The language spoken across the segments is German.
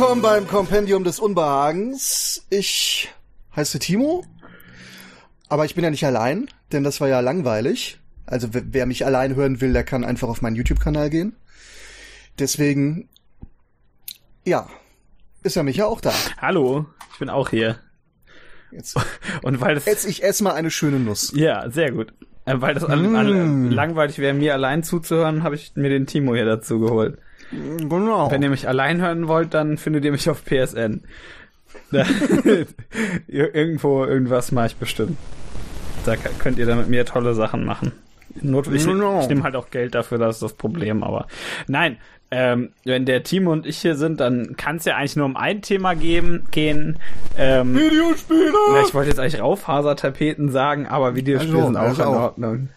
willkommen beim Kompendium des Unbehagens. Ich heiße Timo, aber ich bin ja nicht allein, denn das war ja langweilig. Also wer mich allein hören will, der kann einfach auf meinen YouTube-Kanal gehen. Deswegen, ja, ist ja Micha auch da. Hallo, ich bin auch hier. Jetzt, Und weil das, jetzt ich esse mal eine schöne Nuss. Ja, sehr gut. Äh, weil das mm. langweilig wäre, mir allein zuzuhören, habe ich mir den Timo hier dazu geholt. Genau. Wenn ihr mich allein hören wollt, dann findet ihr mich auf PSN. Irgendwo, irgendwas mache ich bestimmt. Da könnt ihr dann mit mir tolle Sachen machen. Notwendig, ich nehme halt auch Geld dafür, das ist das Problem, aber nein, ähm, wenn der Timo und ich hier sind, dann kann es ja eigentlich nur um ein Thema geben, gehen. Ähm, Videospiele! Ja, ich wollte jetzt eigentlich Rauffasertapeten sagen, aber Videospiele also, sind auch in Ordnung.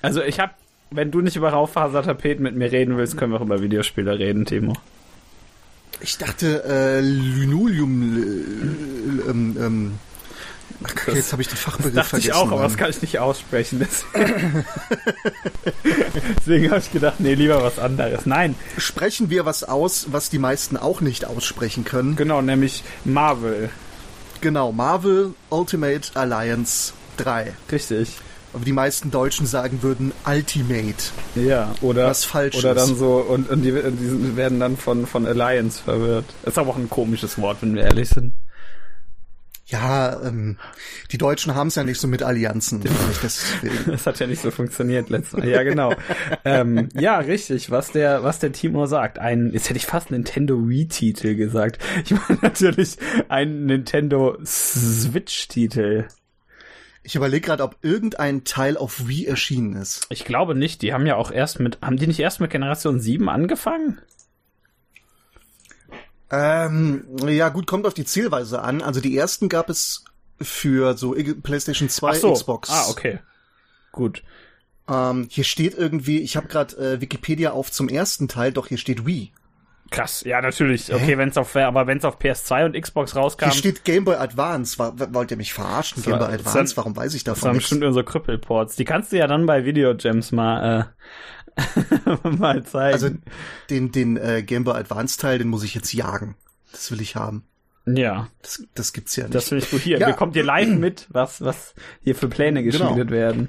Also ich habe, wenn du nicht über Rauffasertapeten mit mir reden willst, können wir auch über Videospiele reden, Timo. Ich dachte, äh, Linoleum, äh, ähm, ähm, Ach, jetzt habe ich den Fachbegriff das dachte vergessen. ich auch, aber das kann ich nicht aussprechen. Deswegen, deswegen habe ich gedacht, nee, lieber was anderes. Nein. Sprechen wir was aus, was die meisten auch nicht aussprechen können. Genau, nämlich Marvel. Genau, Marvel Ultimate Alliance 3. Richtig. Aber die meisten Deutschen sagen würden Ultimate. Ja, oder was falsch oder ist. dann so und, und die, die werden dann von von Alliance verwirrt. ist aber auch ein komisches Wort, wenn wir ehrlich sind. Ja, ähm, die Deutschen haben es ja nicht so mit Allianzen. das, das hat ja nicht so funktioniert letztes Mal. Ja, genau. ähm, ja, richtig, was der, was der Timo sagt. Ein, jetzt hätte ich fast Nintendo Wii-Titel gesagt. Ich meine natürlich ein Nintendo Switch-Titel. Ich überlege gerade, ob irgendein Teil auf Wii erschienen ist. Ich glaube nicht. Die haben ja auch erst mit, haben die nicht erst mit Generation 7 angefangen? Ähm, ja, gut, kommt auf die Zielweise an. Also die ersten gab es für so PlayStation 2, so. Xbox. Ah, okay. Gut. Ähm, hier steht irgendwie, ich habe gerade äh, Wikipedia auf zum ersten Teil, doch hier steht Wii. Krass, ja natürlich. Okay, wenn es auf, aber wenn es auf PS2 und Xbox rauskam. Hier steht Game Boy Advance. War, wollt ihr mich verarschen? Game Boy Advance? Warum weiß ich davon? Das waren bestimmt unsere Krüppelports. Die kannst du ja dann bei Video Gems mal äh, mal zeigen. Also den, den äh, Game Boy Advance Teil, den muss ich jetzt jagen. Das will ich haben. Ja. Das, das gibt's ja nicht. Das will ich hier. Ja. Bekommt ihr live mit, was, was hier für Pläne genau. geschmiedet genau. werden.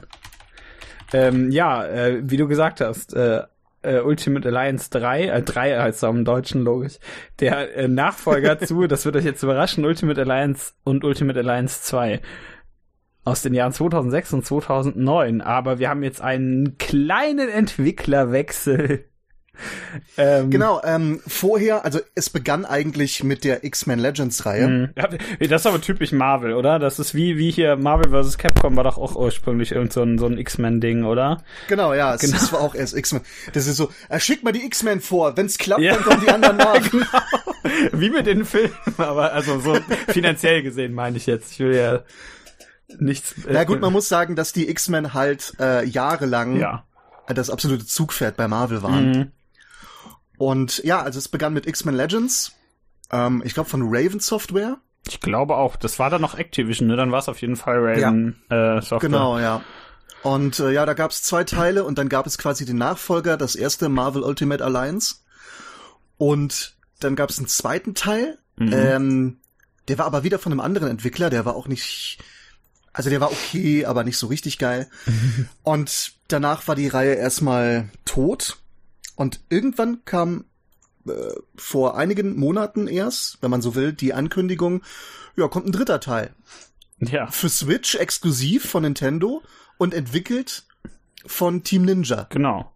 Ähm, ja, äh, wie du gesagt hast, äh, äh, Ultimate Alliance 3, äh, 3 heißt es im Deutschen logisch, der äh, Nachfolger zu, das wird euch jetzt überraschen, Ultimate Alliance und Ultimate Alliance 2 aus den Jahren 2006 und 2009. Aber wir haben jetzt einen kleinen Entwicklerwechsel. Ähm, genau, ähm, vorher, also es begann eigentlich mit der X-Men Legends Reihe. Mhm. Das ist aber typisch Marvel, oder? Das ist wie, wie hier Marvel vs. Capcom war doch auch ursprünglich irgend so ein, so ein X-Men-Ding, oder? Genau, ja, genau. es war auch erst X-Men. Das ist so, er schickt mal die X-Men vor, wenn's klappt, ja. dann kommen die anderen nach. genau. Wie mit den Filmen, aber also so finanziell gesehen meine ich jetzt. Ich will ja nichts. Äh, Na gut, man muss sagen, dass die X-Men halt äh, jahrelang ja. das absolute Zugpferd bei Marvel waren. Mhm. Und ja, also es begann mit X-Men Legends. Ähm, ich glaube von Raven Software. Ich glaube auch. Das war dann noch Activision, ne? Dann war es auf jeden Fall Raven ja. äh, Software. Genau, ja. Und äh, ja, da gab es zwei Teile und dann gab es quasi den Nachfolger, das erste Marvel Ultimate Alliance. Und dann gab es einen zweiten Teil. Mhm. Ähm, der war aber wieder von einem anderen Entwickler, der war auch nicht also der war okay, aber nicht so richtig geil. und danach war die Reihe erstmal tot. Und irgendwann kam äh, vor einigen Monaten erst, wenn man so will, die Ankündigung, ja, kommt ein dritter Teil. Ja. Für Switch exklusiv von Nintendo und entwickelt von Team Ninja. Genau.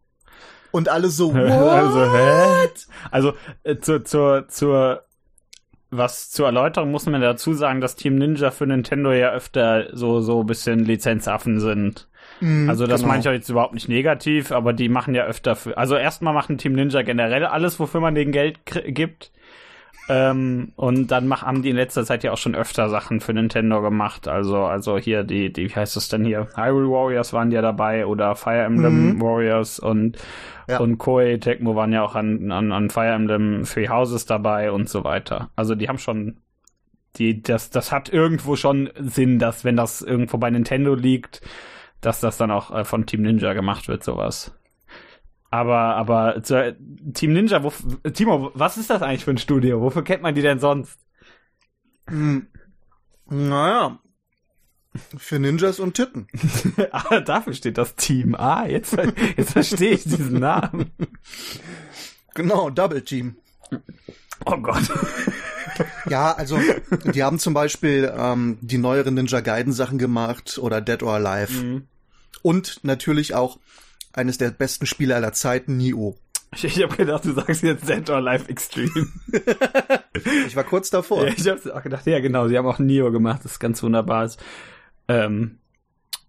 Und alle so, what? Also, hä? Also, äh, zur, zur, zur was zur Erläuterung muss man dazu sagen, dass Team Ninja für Nintendo ja öfter so so bisschen Lizenzaffen sind. Mm, also das genau. meine ich auch jetzt überhaupt nicht negativ, aber die machen ja öfter für. Also erstmal machen Team Ninja generell alles, wofür man denen Geld gibt. Ähm, und dann mach, haben die in letzter Zeit ja auch schon öfter Sachen für Nintendo gemacht. Also, also hier die, die, wie heißt das denn hier? Hyrule Warriors waren ja dabei oder Fire Emblem mhm. Warriors und, ja. und Koei Tecmo waren ja auch an, an, an Fire Emblem Three Houses dabei und so weiter. Also die haben schon, die, das, das hat irgendwo schon Sinn, dass wenn das irgendwo bei Nintendo liegt, dass das dann auch äh, von Team Ninja gemacht wird, sowas. Aber, aber zu, Team Ninja, wo, Timo, was ist das eigentlich für ein Studio? Wofür kennt man die denn sonst? Hm. Naja, für Ninjas und Titten. ah, dafür steht das Team. Ah, jetzt, jetzt verstehe ich diesen Namen. Genau, Double Team. Oh Gott. Ja, also die haben zum Beispiel ähm, die neueren Ninja Gaiden Sachen gemacht oder Dead or Alive. Mhm. Und natürlich auch eines der besten Spiele aller Zeiten, Nioh. Ich, ich habe gedacht, du sagst jetzt Dead or Alive Extreme. ich war kurz davor. Ja, ich habe auch gedacht, ja genau, sie haben auch Nioh gemacht, das ist ganz wunderbar. Ähm,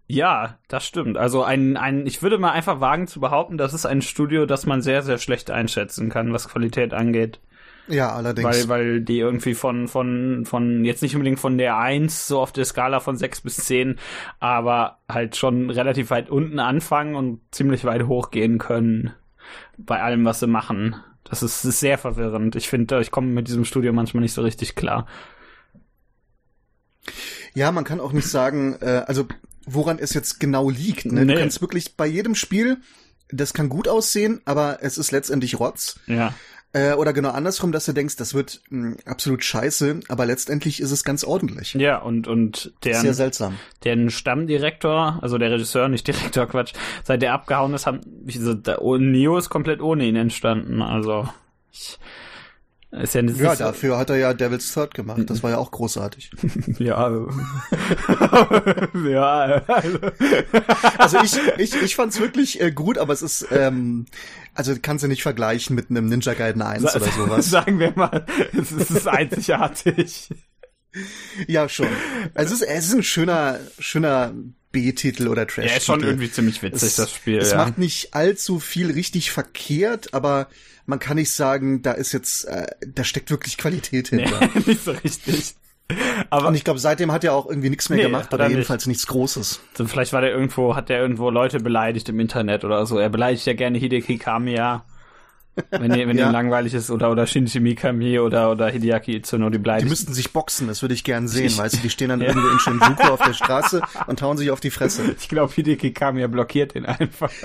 ja, das stimmt. Also ein, ein, ich würde mal einfach wagen zu behaupten, das ist ein Studio, das man sehr, sehr schlecht einschätzen kann, was Qualität angeht. Ja, allerdings. Weil, weil die irgendwie von, von, von, jetzt nicht unbedingt von der 1, so auf der Skala von 6 bis 10, aber halt schon relativ weit unten anfangen und ziemlich weit hochgehen können. Bei allem, was sie machen. Das ist, ist sehr verwirrend. Ich finde, ich komme mit diesem Studio manchmal nicht so richtig klar. Ja, man kann auch nicht sagen, äh, also woran es jetzt genau liegt. Ne? Nee. Du kannst wirklich bei jedem Spiel, das kann gut aussehen, aber es ist letztendlich Rotz. Ja. Äh, oder genau andersrum, dass du denkst, das wird mh, hm, absolut scheiße, aber letztendlich ist es ganz ordentlich. Ja, und, und der. Sehr seltsam. Der Stammdirektor, also der Regisseur, nicht Direktor, Quatsch, seit der abgehauen ist, haben, wie so, der, Neo ist komplett ohne ihn entstanden, also. Ich, ist ja, ja dafür hat er ja Devil's Third gemacht. Das war ja auch großartig. ja. Also. ja. Also. also ich, ich, ich fand's wirklich äh, gut, aber es ist, ähm, also kannst du nicht vergleichen mit einem Ninja Gaiden 1 Sa oder sowas. Sagen wir mal, es ist, es ist einzigartig. Ja, schon. Also es ist, es ist ein schöner, schöner B-Titel oder Trash-Titel. Ja, ist schon irgendwie ziemlich witzig, es, das Spiel. Es ja. macht nicht allzu viel richtig verkehrt, aber man kann nicht sagen, da ist jetzt, äh, da steckt wirklich Qualität hinter. Nee, nicht so richtig. Aber und ich glaube, seitdem hat er auch irgendwie nichts mehr nee, gemacht oder jedenfalls nicht. nichts Großes. So, vielleicht war der irgendwo, hat der irgendwo Leute beleidigt im Internet oder so. Er beleidigt ja gerne Hideki Kamiya. Wenn, wenn ja. ihm langweilig ist oder oder Shinji Mikami oder oder Hideaki Itsuno die beleidigt. Die müssten sich boxen, das würde ich gern sehen, ich, weißt du, die stehen dann ja. irgendwo in Shinjuku auf der Straße und hauen sich auf die Fresse. Ich glaube, Hideki Kamiya blockiert ihn einfach.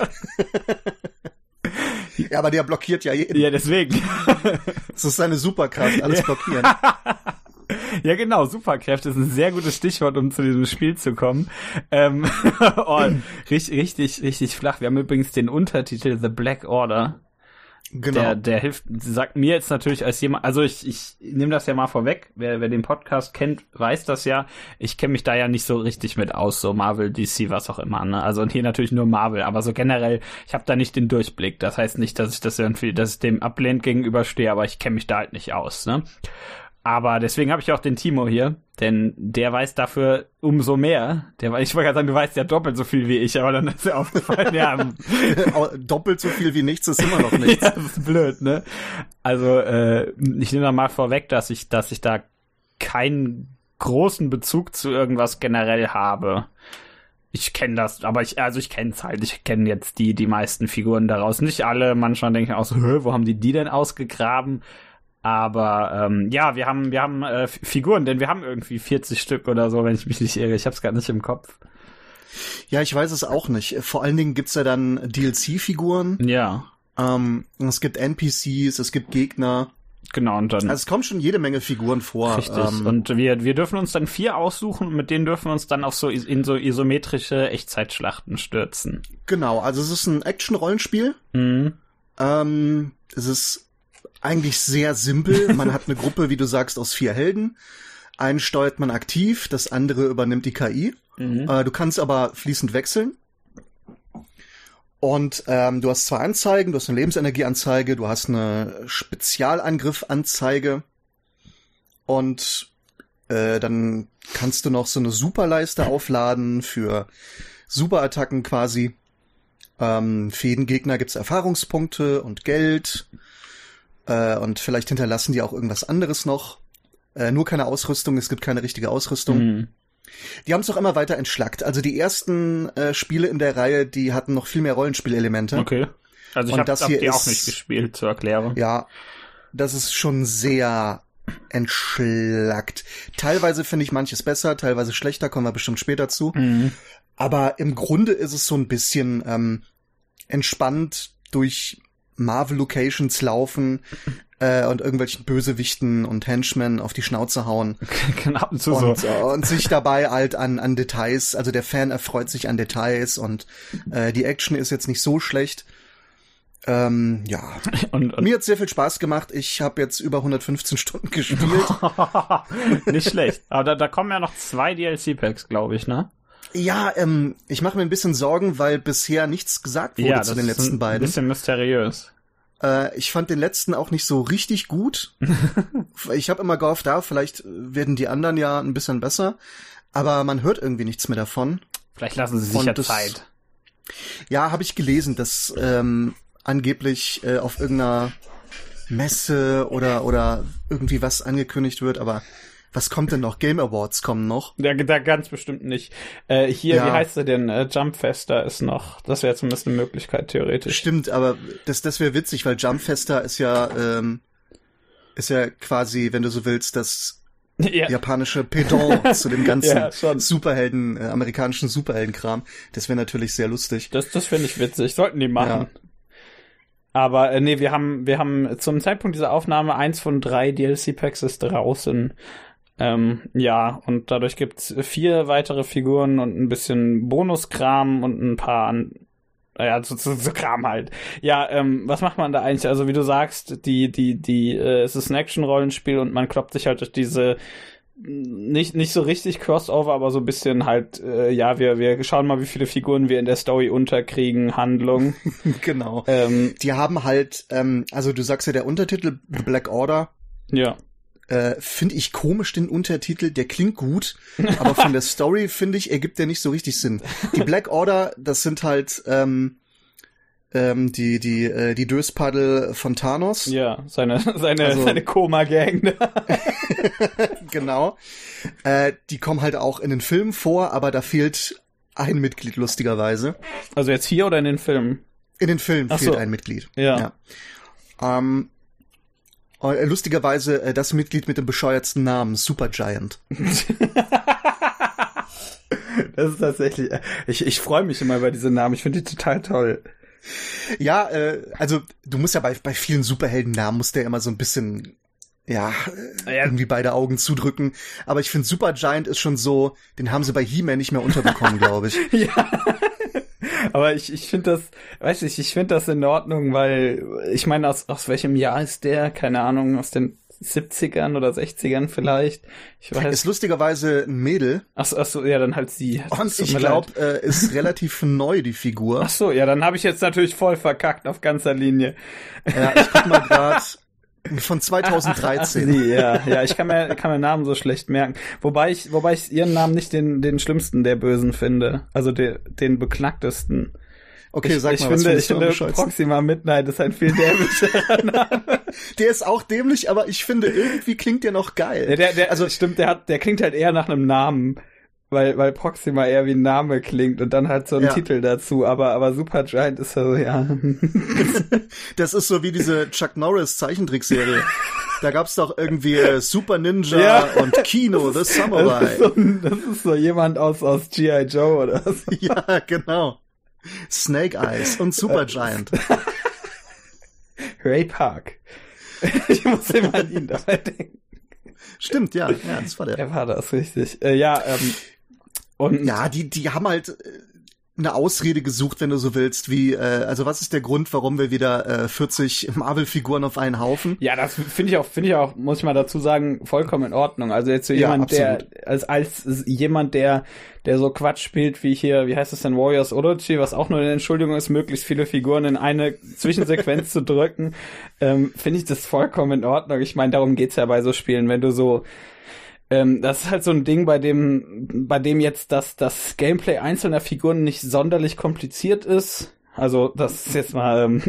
Ja, aber der blockiert ja jeden. Ja, deswegen. Das ist seine Superkraft, alles blockieren. Ja, genau, Superkräfte ist ein sehr gutes Stichwort, um zu diesem Spiel zu kommen. Ähm, oh, richtig, richtig, richtig flach. Wir haben übrigens den Untertitel The Black Order. Genau. Der, der hilft, sagt mir jetzt natürlich als jemand, also ich, ich nehme das ja mal vorweg, wer, wer den Podcast kennt, weiß das ja. Ich kenne mich da ja nicht so richtig mit aus, so Marvel, DC, was auch immer. Ne? Also hier natürlich nur Marvel, aber so generell, ich habe da nicht den Durchblick. Das heißt nicht, dass ich das irgendwie, dass ich dem ablehnt gegenüberstehe, aber ich kenne mich da halt nicht aus. Ne? Aber deswegen habe ich auch den Timo hier, denn der weiß dafür umso mehr. Der, ich wollte gerade sagen, du weißt ja doppelt so viel wie ich, aber dann ist er aufgefallen, ja. doppelt so viel wie nichts ist immer noch nichts. ja, das ist blöd, ne? Also, äh, ich nehme mal vorweg, dass ich, dass ich da keinen großen Bezug zu irgendwas generell habe. Ich kenne das, aber ich, also ich kenne es halt. Ich kenne jetzt die, die meisten Figuren daraus. Nicht alle. Manchmal denke ich auch so, wo haben die die denn ausgegraben? Aber ähm, ja, wir haben wir haben äh, Figuren, denn wir haben irgendwie 40 Stück oder so, wenn ich mich nicht irre. Ich habe es gerade nicht im Kopf. Ja, ich weiß es auch nicht. Vor allen Dingen gibt's ja dann DLC-Figuren. Ja. Ähm, es gibt NPCs, es gibt Gegner. Genau, und dann. Also es kommen schon jede Menge Figuren vor. Richtig. Ähm, und wir, wir dürfen uns dann vier aussuchen und mit denen dürfen wir uns dann auch so in so isometrische Echtzeitschlachten stürzen. Genau, also es ist ein Action-Rollenspiel. Mhm. Ähm, es ist eigentlich sehr simpel. Man hat eine Gruppe, wie du sagst, aus vier Helden. Einen steuert man aktiv, das andere übernimmt die KI. Mhm. Äh, du kannst aber fließend wechseln. Und ähm, du hast zwei Anzeigen, du hast eine Lebensenergieanzeige, du hast eine Spezialangriff-Anzeige und äh, dann kannst du noch so eine Superleiste aufladen für Superattacken quasi. Ähm, für jeden Gegner gibt's Erfahrungspunkte und Geld. Äh, und vielleicht hinterlassen die auch irgendwas anderes noch. Äh, nur keine Ausrüstung, es gibt keine richtige Ausrüstung. Mhm. Die haben es doch immer weiter entschlackt. Also die ersten äh, Spiele in der Reihe, die hatten noch viel mehr Rollenspielelemente. Okay. Also ich habe hab die ist, auch nicht gespielt, zur Erklärung. Ja, das ist schon sehr entschlackt. Teilweise finde ich manches besser, teilweise schlechter, kommen wir bestimmt später zu. Mhm. Aber im Grunde ist es so ein bisschen ähm, entspannt durch Marvel Locations laufen äh, und irgendwelchen Bösewichten und Henchmen auf die Schnauze hauen. genau, und, so. äh, und sich dabei halt an, an Details, also der Fan erfreut sich an Details und äh, die Action ist jetzt nicht so schlecht. Ähm, ja, Und, und mir hat sehr viel Spaß gemacht. Ich habe jetzt über 115 Stunden gespielt. nicht schlecht. Aber da, da kommen ja noch zwei DLC-Packs, glaube ich, ne? Ja, ähm, ich mache mir ein bisschen Sorgen, weil bisher nichts gesagt wurde zu den letzten ein beiden. bisschen mysteriös. Äh, ich fand den letzten auch nicht so richtig gut. ich habe immer gehofft, da vielleicht werden die anderen ja ein bisschen besser, aber man hört irgendwie nichts mehr davon. Vielleicht lassen sie sich Und ja das- Zeit. Ja, habe ich gelesen, dass ähm, angeblich äh, auf irgendeiner Messe oder oder irgendwie was angekündigt wird, aber was kommt denn noch? Game Awards kommen noch. Da, da ganz bestimmt nicht. Äh, hier, Ja. wie heißt er denn? Äh, Jumpfester ist noch. Das wäre zumindest eine Möglichkeit, theoretisch. Stimmt, aber das das wäre witzig, weil Jumpfester ist ja ähm, ist ja quasi, wenn du so willst, das Ja, japanische Pendant zu dem ganzen Ja. Superhelden, äh, amerikanischen Superheldenkram. Das wäre natürlich sehr lustig. das, das finde ich witzig. Sollten die machen. Aber äh, nee, wir haben, wir haben zum Zeitpunkt dieser Aufnahme eins von drei DLC-Packs ist draußen. Ähm, ja, und dadurch gibt's vier weitere Figuren und ein bisschen Bonuskram und ein paar an, naja, so, so, so Kram halt. Ja, ähm, was macht man da eigentlich? Also wie du sagst, die, die, die, äh, es ist ein Action-Rollenspiel und man kloppt sich halt durch diese nicht, nicht so richtig Crossover, aber so ein bisschen halt, äh, ja, wir, wir schauen mal, wie viele Figuren wir in der Story unterkriegen, Handlung. genau. ähm, Die haben halt, ähm, also du sagst ja der Untertitel Black Order, ja. Äh, finde ich komisch den Untertitel, der klingt gut, aber von der Story finde ich, ergibt der nicht so richtig Sinn. Die Black Order, das sind halt ähm, ähm, die die äh, die Döspaddel von Thanos, Ja, seine, seine, Also- seine Koma-Gang. genau. Äh, die kommen halt auch in den Filmen vor, aber da fehlt ein Mitglied lustigerweise. also jetzt hier oder in den Filmen? In den Filmen Ach fehlt so. ein Mitglied. Ja. Ja. Ähm, äh, lustigerweise äh, das Mitglied mit dem bescheuertsten Namen, Supergiant. Das ist tatsächlich, ich, ich freue mich immer über diese Namen. Ich finde die total toll. Ja, äh, also du musst ja bei, bei vielen Superheldennamen musst du ja immer so ein bisschen ja, äh, Ja. irgendwie beide Augen zudrücken. Aber ich finde Supergiant ist schon so, den haben sie bei He-Man nicht mehr unterbekommen, glaube ich. Ja. Aber ich, ich finde das, weiß ich, ich finde das in Ordnung, weil ich meine, aus, aus welchem Jahr ist der? Keine Ahnung, aus den 70ern oder 60ern vielleicht. Ich weiß. Ist lustigerweise ein Mädel Ach so, ach so, ja, dann halt sie. und ich glaube, äh, ist relativ neu, die Figur. Ach so, ja, dann habe ich jetzt natürlich voll verkackt auf ganzer Linie. Ja, ich guck mal gerade von Ach, 2013. sie, ja, ja, ich kann mir, kann mir Namen so schlecht merken. Wobei ich, wobei ich ihren Namen nicht den, den schlimmsten der Bösen finde. Also den, den beknacktesten. Okay, ich, sag ich mal, was finde, findest ich finde? Proxima Midnight ist ein viel dämlicherer Name. Der ist auch dämlich, aber ich finde, irgendwie klingt der noch geil. Ja, der, der, Also- also stimmt, der hat, der klingt halt eher nach einem Namen. Weil, weil Proxima eher wie ein Name klingt und dann halt so ein Ja. Titel dazu, aber, aber Supergiant ist so, ja. Das ist so wie diese Chuck Norris Zeichentrickserie. Da gab's doch irgendwie äh, Super Ninja Ja. und Kino, The Das Samurai. ist, so, das ist so jemand aus, aus G.I. Joe oder so. Ja, genau. Snake Eyes und Supergiant. Ray Park. Ich muss immer an ihn dabei denken. Stimmt, ja, ja, das war der. Er war das, richtig. Äh, ja, ähm, und Ja, die, die haben halt äh, eine Ausrede gesucht, wenn du so willst, wie, äh, also was ist der Grund, warum wir wieder äh, 40 Marvel-Figuren auf einen Haufen? Ja, das finde ich auch, finde ich auch, muss ich mal dazu sagen, vollkommen in Ordnung. Also jetzt so Ja, jemand, der, absolut. als, als jemand, der, der so Quatsch spielt wie hier, wie heißt es denn, Warriors Orochi, was auch nur eine Entschuldigung ist, möglichst viele Figuren in eine Zwischensequenz zu drücken, ähm, finde ich das vollkommen in Ordnung. Ich meine, darum geht's ja bei so Spielen, wenn du so, ähm, das ist halt so ein Ding, bei dem, bei dem jetzt das, das Gameplay einzelner Figuren nicht sonderlich kompliziert ist. Also, das ist jetzt mal ähm,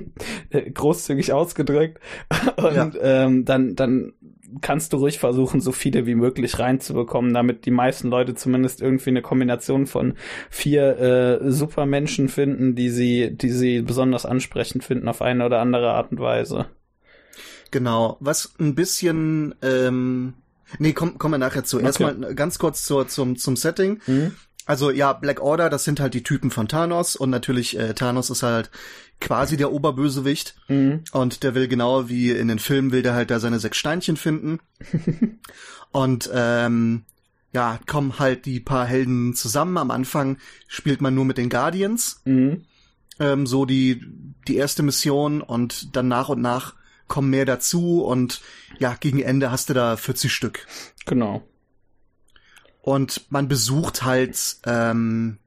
großzügig ausgedrückt. Und ähm, dann, dann kannst du ruhig versuchen, so viele wie möglich reinzubekommen, damit die meisten Leute zumindest irgendwie eine Kombination von vier äh, Supermenschen finden, die sie, die sie besonders ansprechend finden auf eine oder andere Art und Weise. Genau. Was ein bisschen, ähm, nee, komm, kommen wir nachher zu. Okay. Erstmal ganz kurz zur, zum, zum Setting. Mhm. Also ja, Black Order, das sind halt die Typen von Thanos und natürlich äh, Thanos ist halt quasi der Oberbösewicht mhm. und der will genau wie in den Filmen will der halt da seine sechs Steinchen finden und ähm, ja kommen halt die paar Helden zusammen. Am Anfang spielt man nur mit den Guardians, mhm. ähm, so die die erste Mission und dann nach und nach kommen mehr dazu und ja gegen Ende hast du da 40 Stück. Genau. Und man besucht halt ähm,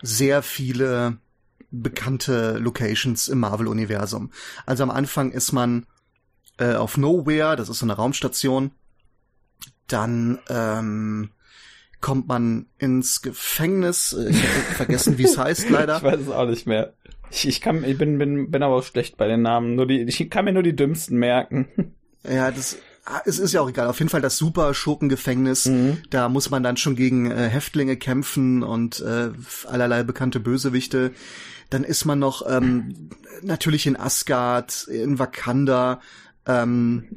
sehr viele bekannte Locations im Marvel-Universum. Also am Anfang ist man äh, auf Nowhere, das ist so eine Raumstation. Dann ähm, kommt man ins Gefängnis. Äh, ich habe vergessen, wie es heißt, leider. Ich weiß es auch nicht mehr. Ich, ich, kann, ich bin, bin, bin aber auch schlecht bei den Namen. Nur die, ich kann mir nur die dümmsten merken. Ja, das Ah, es ist ja auch egal. Auf jeden Fall das super Schurkengefängnis. Mhm. Da muss man dann schon gegen äh, Häftlinge kämpfen und äh, allerlei bekannte Bösewichte. Dann ist man noch ähm, natürlich in Asgard, in Wakanda, ähm,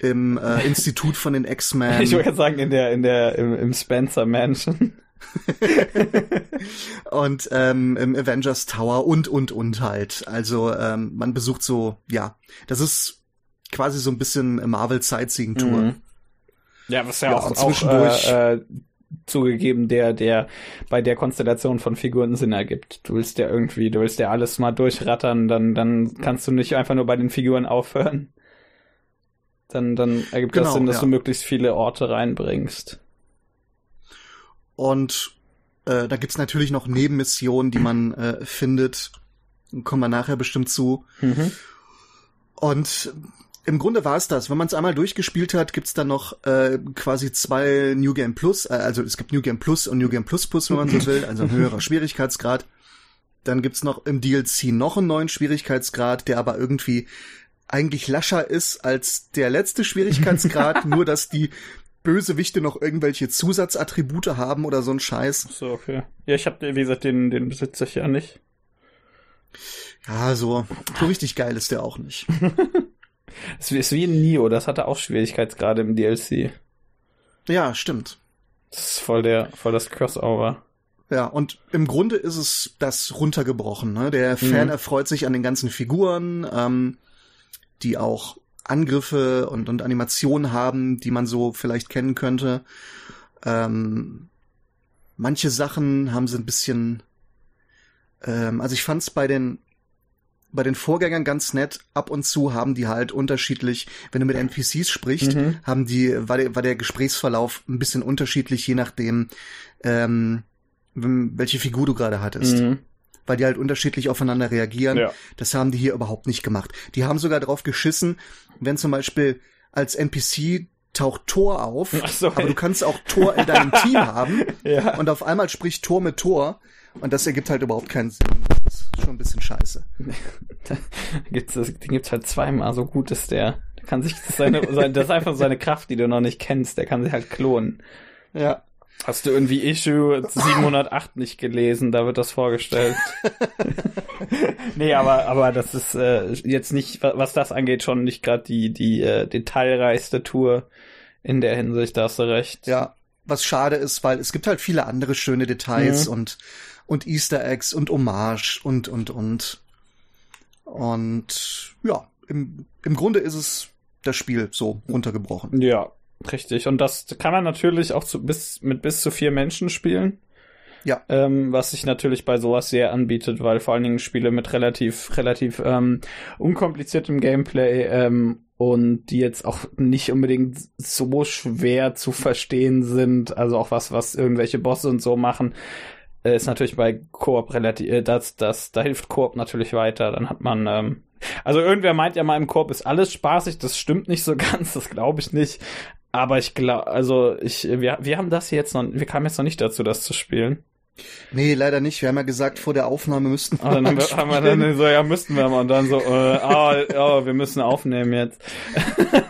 im äh, Institut von den X-Men. Ich würde sagen in der in der im, im Spencer Mansion. und ähm, im Avengers Tower und und und halt. Also ähm, man besucht so, ja, das ist quasi so ein bisschen Marvel-Sightseeing-Tour. Mhm. Ja, was ja, ja auch, zwischendurch auch, äh, äh, zugegeben der, der bei der Konstellation von Figuren Sinn ergibt. Du willst ja irgendwie, du willst ja alles mal durchrattern, dann, dann kannst du nicht einfach nur bei den Figuren aufhören. Dann, dann ergibt genau, das Sinn, dass ja. du möglichst viele Orte reinbringst. Und äh, da gibt's natürlich noch Nebenmissionen, die man äh, findet. Kommen wir nachher bestimmt zu. Mhm. Und im Grunde war es das. Wenn man es einmal durchgespielt hat, gibt's dann noch äh, quasi zwei New Game Plus. Äh, also es gibt New Game Plus und New Game Plus Plus, wenn man so will, also ein höherer Schwierigkeitsgrad. Dann gibt's noch im DLC noch einen neuen Schwierigkeitsgrad, der aber irgendwie eigentlich lascher ist als der letzte Schwierigkeitsgrad, nur dass die Bösewichte noch irgendwelche Zusatzattribute haben oder so ein Scheiß. So, okay. Ja, ich habe wie gesagt, den, den besitze ich ja nicht. Ja, so, so richtig geil ist der auch nicht. Es ist wie ein Nio, das hatte auch Schwierigkeitsgrade im DLC. Ja, stimmt. Das ist voll der, voll das Crossover. Ja, und im Grunde ist es das runtergebrochen. Ne? Der Fan mhm. erfreut sich an den ganzen Figuren, ähm, die auch Angriffe und, und Animationen haben, die man so vielleicht kennen könnte. Ähm, manche Sachen haben sie ein bisschen. Ähm, also ich fand's bei den bei den Vorgängern ganz nett. Ab und zu haben die halt unterschiedlich, wenn du mit NPCs sprichst, mhm. haben die, war der, war der Gesprächsverlauf ein bisschen unterschiedlich, je nachdem, ähm, welche Figur du gerade hattest. Mhm. Weil die halt unterschiedlich aufeinander reagieren. Ja. Das haben die hier überhaupt nicht gemacht. Die haben sogar drauf geschissen, wenn zum Beispiel als NPC taucht Tor auf, so, aber du kannst auch Tor in deinem Team haben ja. und auf einmal spricht Tor mit Tor und das ergibt halt überhaupt keinen Sinn. Das ist schon ein bisschen scheiße. gibt's, den gibt's halt zweimal. So gut ist der. Der kann sich das, seine, seine, das ist einfach seine Kraft, die du noch nicht kennst. Der kann sich halt klonen. Ja. Hast du irgendwie Issue 708 nicht gelesen? Da wird das vorgestellt. nee, aber, aber das ist äh, jetzt nicht, was das angeht, schon nicht gerade die, die äh, detailreichste Tour in der Hinsicht, da hast du recht. Ja, was schade ist, weil es gibt halt viele andere schöne Details mhm. und und Easter Eggs und Hommage und, und, und. Und ja, im, im Grunde ist es das Spiel so runtergebrochen. Ja, richtig. Und das kann man natürlich auch zu, bis, mit bis zu vier Menschen spielen. Ja. Ähm, was sich natürlich bei sowas sehr anbietet, weil vor allen Dingen Spiele mit relativ, relativ ähm, unkompliziertem Gameplay ähm, und die jetzt auch nicht unbedingt so schwer zu verstehen sind, also auch was, was irgendwelche Bosse und so machen, äh, ist natürlich bei Koop relativ, äh, das, das, da hilft Koop natürlich weiter. Dann hat man, ähm, also irgendwer meint ja mal im Koop ist alles spaßig, das stimmt nicht so ganz, das glaube ich nicht. Aber ich glaube, also ich, wir, wir haben das jetzt noch, wir kamen jetzt noch nicht dazu, das zu spielen. Nee, leider nicht. Wir haben ja gesagt, vor der Aufnahme müssten wir. Ah, dann haben wir, haben wir dann so, ja, müssten wir mal. Und dann so, äh, oh, oh, wir müssen aufnehmen jetzt.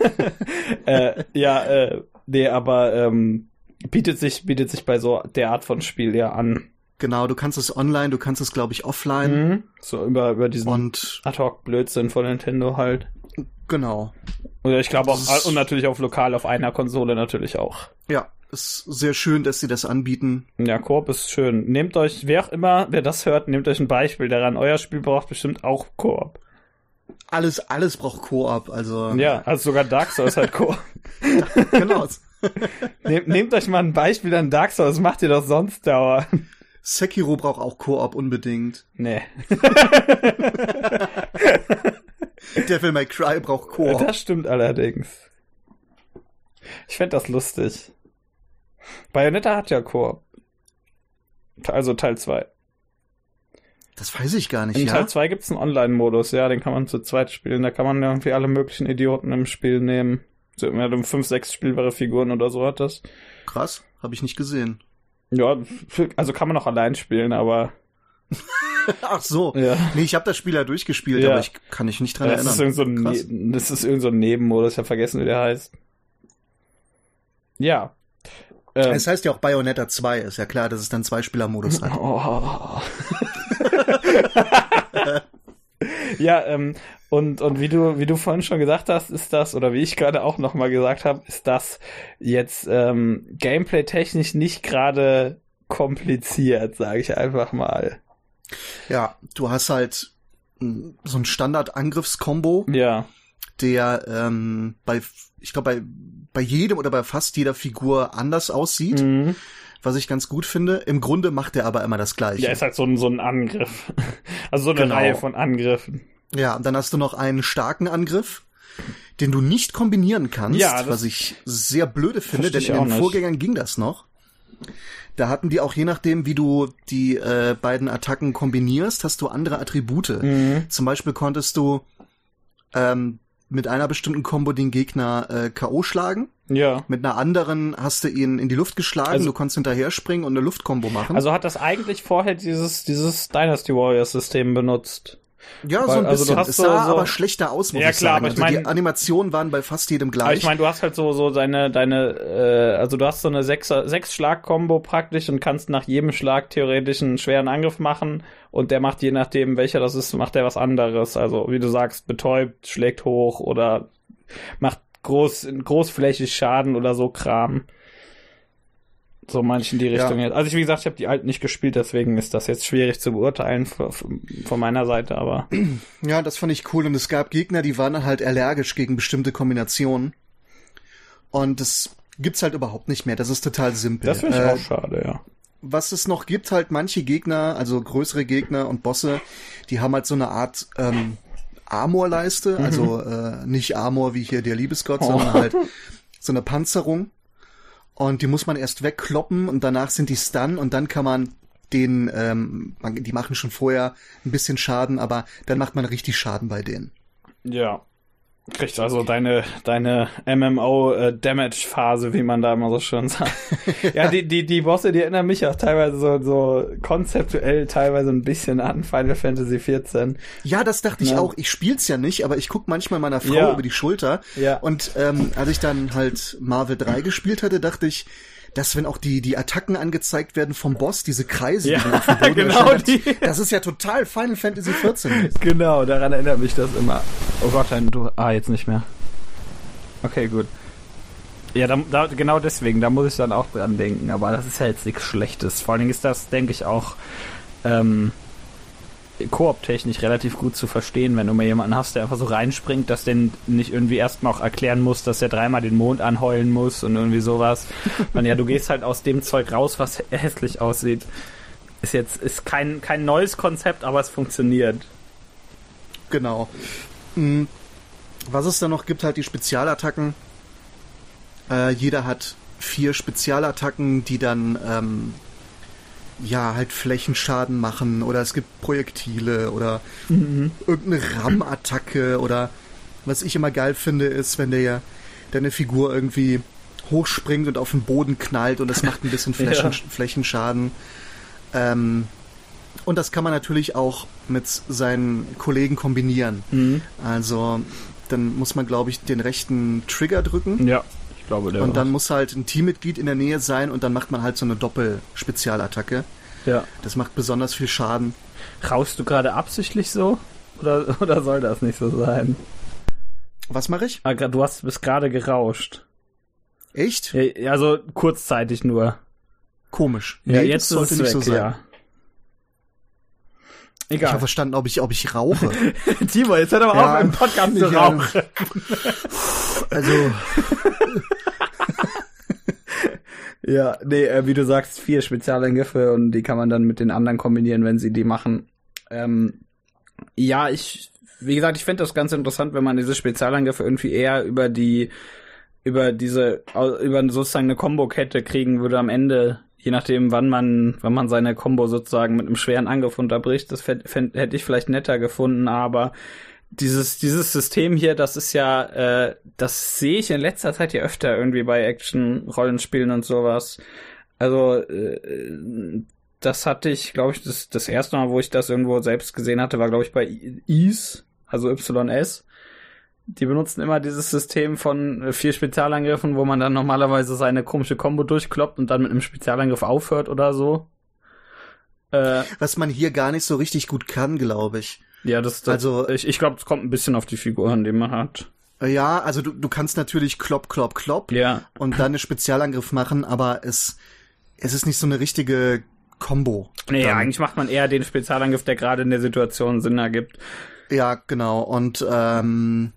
äh, ja, äh, nee, aber ähm, bietet sich, bietet sich bei so der Art von Spiel ja an. Genau, du kannst es online, du kannst es, glaube ich, offline. Mhm. So über, über diesen und, Ad-Hoc-Blödsinn von Nintendo halt. Genau. Und ich glaube auch, und natürlich auf lokal auf einer Konsole natürlich auch. Ja, ist sehr schön, dass sie das anbieten. Ja, Koop ist schön. Nehmt euch, wer auch immer, wer das hört, nehmt euch ein Beispiel daran. Euer Spiel braucht bestimmt auch Koop. Alles, alles braucht Koop, also. Ja, also sogar Dark Souls hat Koop. genau. nehmt, nehmt euch mal ein Beispiel an Dark Souls, macht ihr doch sonst dauernd. Sekiro braucht auch Koop unbedingt. Nee. Devil May Cry braucht Koop. Das stimmt allerdings. Ich fände das lustig. Bayonetta hat ja Koop. Also Teil 2. Das weiß ich gar nicht, In ja? Teil 2 gibt's einen Online-Modus, ja, den kann man zu zweit spielen. Da kann man irgendwie alle möglichen Idioten im Spiel nehmen. So, ja, um fünf, sechs spielbare Figuren oder so hat das. Krass, habe ich nicht gesehen. Ja, also kann man auch allein spielen, aber. Ach so. Ja. Nee, ich habe das Spiel ja durchgespielt, Ja. aber ich kann mich nicht dran Das ist, erinnern. irgend so Krass. Ne- das ist irgend so ein Nebenmodus, ich habe vergessen, wie der heißt. Ja. Ähm, Es heißt ja auch Bayonetta 2, ist ja klar, dass es dann zwei Spieler-Modus hat. Oh. ja, ähm, und, und wie du, wie du vorhin schon gesagt hast, ist das, oder wie ich gerade auch nochmal gesagt habe, ist das jetzt ähm, gameplay-technisch nicht gerade kompliziert, sage ich einfach mal. Ja, du hast halt so ein Standard-Angriffskombo, Ja. der ähm, bei, ich glaube, bei, bei jedem oder bei fast jeder Figur anders aussieht, Mhm. was ich ganz gut finde. Im Grunde macht er aber immer das Gleiche. Ja, ist halt so ein, so ein Angriff. Also so eine Genau. Reihe von Angriffen. Ja, und dann hast du noch einen starken Angriff, den du nicht kombinieren kannst, Ja, was ich sehr blöde finde, denn in den. Vorgängern ging das noch. Da hatten die auch je nachdem, wie du die äh, beiden Attacken kombinierst, hast du andere Attribute. Mhm. Zum Beispiel konntest du ähm, mit einer bestimmten Combo den Gegner äh, K.O. schlagen. Ja. Mit einer anderen hast du ihn in die Luft geschlagen, Also- du konntest hinterher springen und eine Luftkombo machen. Also hat das eigentlich vorher dieses, dieses Dynasty Warriors System benutzt. Ja, so weil- ein also bisschen. es so- sah so- aber schlechter aus, muss Ja, ich klar, sagen. aber ich also die mein- Animationen waren bei fast jedem Aber gleich. ich meine, du hast halt so, so deine, deine, äh, also du hast so eine Sechser, sechs Schlag-Kombo praktisch und kannst nach jedem Schlag theoretisch einen schweren Angriff machen und der macht je nachdem, welcher das ist, macht der was anderes. Also, wie du sagst, betäubt, schlägt hoch oder macht groß, großflächig Schaden oder so Kram. So manch in die Ja. Richtung jetzt. Also ich, wie gesagt, ich habe die alten nicht gespielt, deswegen ist das jetzt schwierig zu beurteilen von, meiner Seite, aber Ja, das fand ich cool. Und es gab Gegner, die waren halt allergisch gegen bestimmte Kombinationen. Und das gibt's halt überhaupt nicht mehr. Das ist total simpel. das finde ich Äh, auch schade, ja. was es noch gibt, halt manche Gegner, also größere Gegner und Bosse, die haben halt so eine Art ähm, Armorleiste, also äh, nicht Armor wie hier der Liebesgott, Oh. sondern halt so eine Panzerung. Und die muss man erst wegkloppen und danach sind die Stun und dann kann man den, ähm, die machen schon vorher ein bisschen Schaden, aber dann macht man richtig Schaden bei denen. Ja. Kriegt also deine, deine MMO-Damage-Phase, wie man da immer so schön sagt. ja, die, die, die Bosse, die erinnern mich auch teilweise so, so konzeptuell teilweise ein bisschen an Final Fantasy XIV. Ja, das dachte ich Ja. auch. Ich spiel's ja nicht, aber ich guck manchmal meiner Frau Ja. über die Schulter. Ja. Und ähm, als ich dann halt Marvel 3 gespielt hatte, dachte ich, dass wenn auch die die Attacken angezeigt werden vom Boss, diese Kreise, Ja, die man auf dem Boden genau die. das ist ja total Final Fantasy 14. Genau, daran erinnert mich das immer. Oh Gott, dann du. Ah, jetzt nicht mehr. Okay, gut. Ja, da, da, genau deswegen, da muss ich dann auch dran denken, aber das ist ja jetzt nichts Schlechtes. Vor allen Dingen ist das, denke ich, auch ähm, koop-technisch relativ gut zu verstehen, wenn du mal jemanden hast, der einfach so reinspringt, dass den nicht irgendwie erstmal auch erklären muss, dass er dreimal den Mond anheulen muss und irgendwie sowas. Und ja, du gehst halt aus dem Zeug raus, was hässlich aussieht. Ist jetzt, ist kein, kein neues Konzept, aber es funktioniert. Genau. Mhm. Was es dann noch gibt, halt die Spezialattacken. Äh, jeder hat vier Spezialattacken, die dann ähm, ja halt Flächenschaden machen oder es gibt Projektile oder irgendeine RAM-Attacke oder was ich immer geil finde, ist, wenn der deine Figur irgendwie hochspringt und auf den Boden knallt und das macht ein bisschen Flächen, Ja. Flächenschaden. Ähm, und das kann man natürlich auch mit seinen Kollegen kombinieren. Mhm. Also dann muss man, glaube ich, den rechten Trigger drücken Ja, glaube, der und dann muss halt ein Teammitglied in der Nähe sein und dann macht man halt so eine Doppel-Spezialattacke. Ja. Das macht besonders viel Schaden. Raust du gerade absichtlich so? Oder, oder soll das nicht so sein? Was mache ich? Ah, Du hast bist gerade gerauscht. Echt? Ja, also kurzzeitig nur. Komisch. Ja, nee, jetzt sollte es nicht weg, so sein. Ja. Egal. Ich habe verstanden, ob ich, ob ich rauche. Timo, jetzt hört aber ja, auf, im Podcast zu rauchen. also. ja, nee, äh, wie du sagst, vier Spezialangriffe und die kann man dann mit den anderen kombinieren, wenn sie die machen. Ähm, ja, ich, wie gesagt, ich finde das ganz interessant, wenn man diese Spezialangriffe irgendwie eher über die, über diese, über sozusagen eine Combo-Kette kriegen würde am Ende je nachdem, wann man, wann man seine Combo sozusagen mit einem schweren Angriff unterbricht, das hätte ich vielleicht netter gefunden, aber dieses, dieses System hier, das ist ja, äh, das sehe ich in letzter Zeit ja öfter irgendwie bei Action-Rollenspielen und sowas. Also, äh, das hatte ich, glaube ich, das, das erste Mal, wo ich das irgendwo selbst gesehen hatte, war, glaube ich, bei Ease, also YS die benutzen immer dieses System von äh, vier Spezialangriffen, wo man dann normalerweise seine komische Combo durchkloppt und dann mit einem Spezialangriff aufhört oder so. Äh, Was man hier gar nicht so richtig gut kann, glaube ich. Ja, das, das also ich, ich glaube, es kommt ein bisschen auf die Figuren, die man hat. Äh, ja, also du, du kannst natürlich klopp, klopp, klopp ja. und dann einen Spezialangriff machen, aber es, es ist nicht so eine richtige Combo. Nee, dann. eigentlich macht man eher den Spezialangriff, der gerade in der Situation Sinn ergibt. Ja, genau. Und ähm,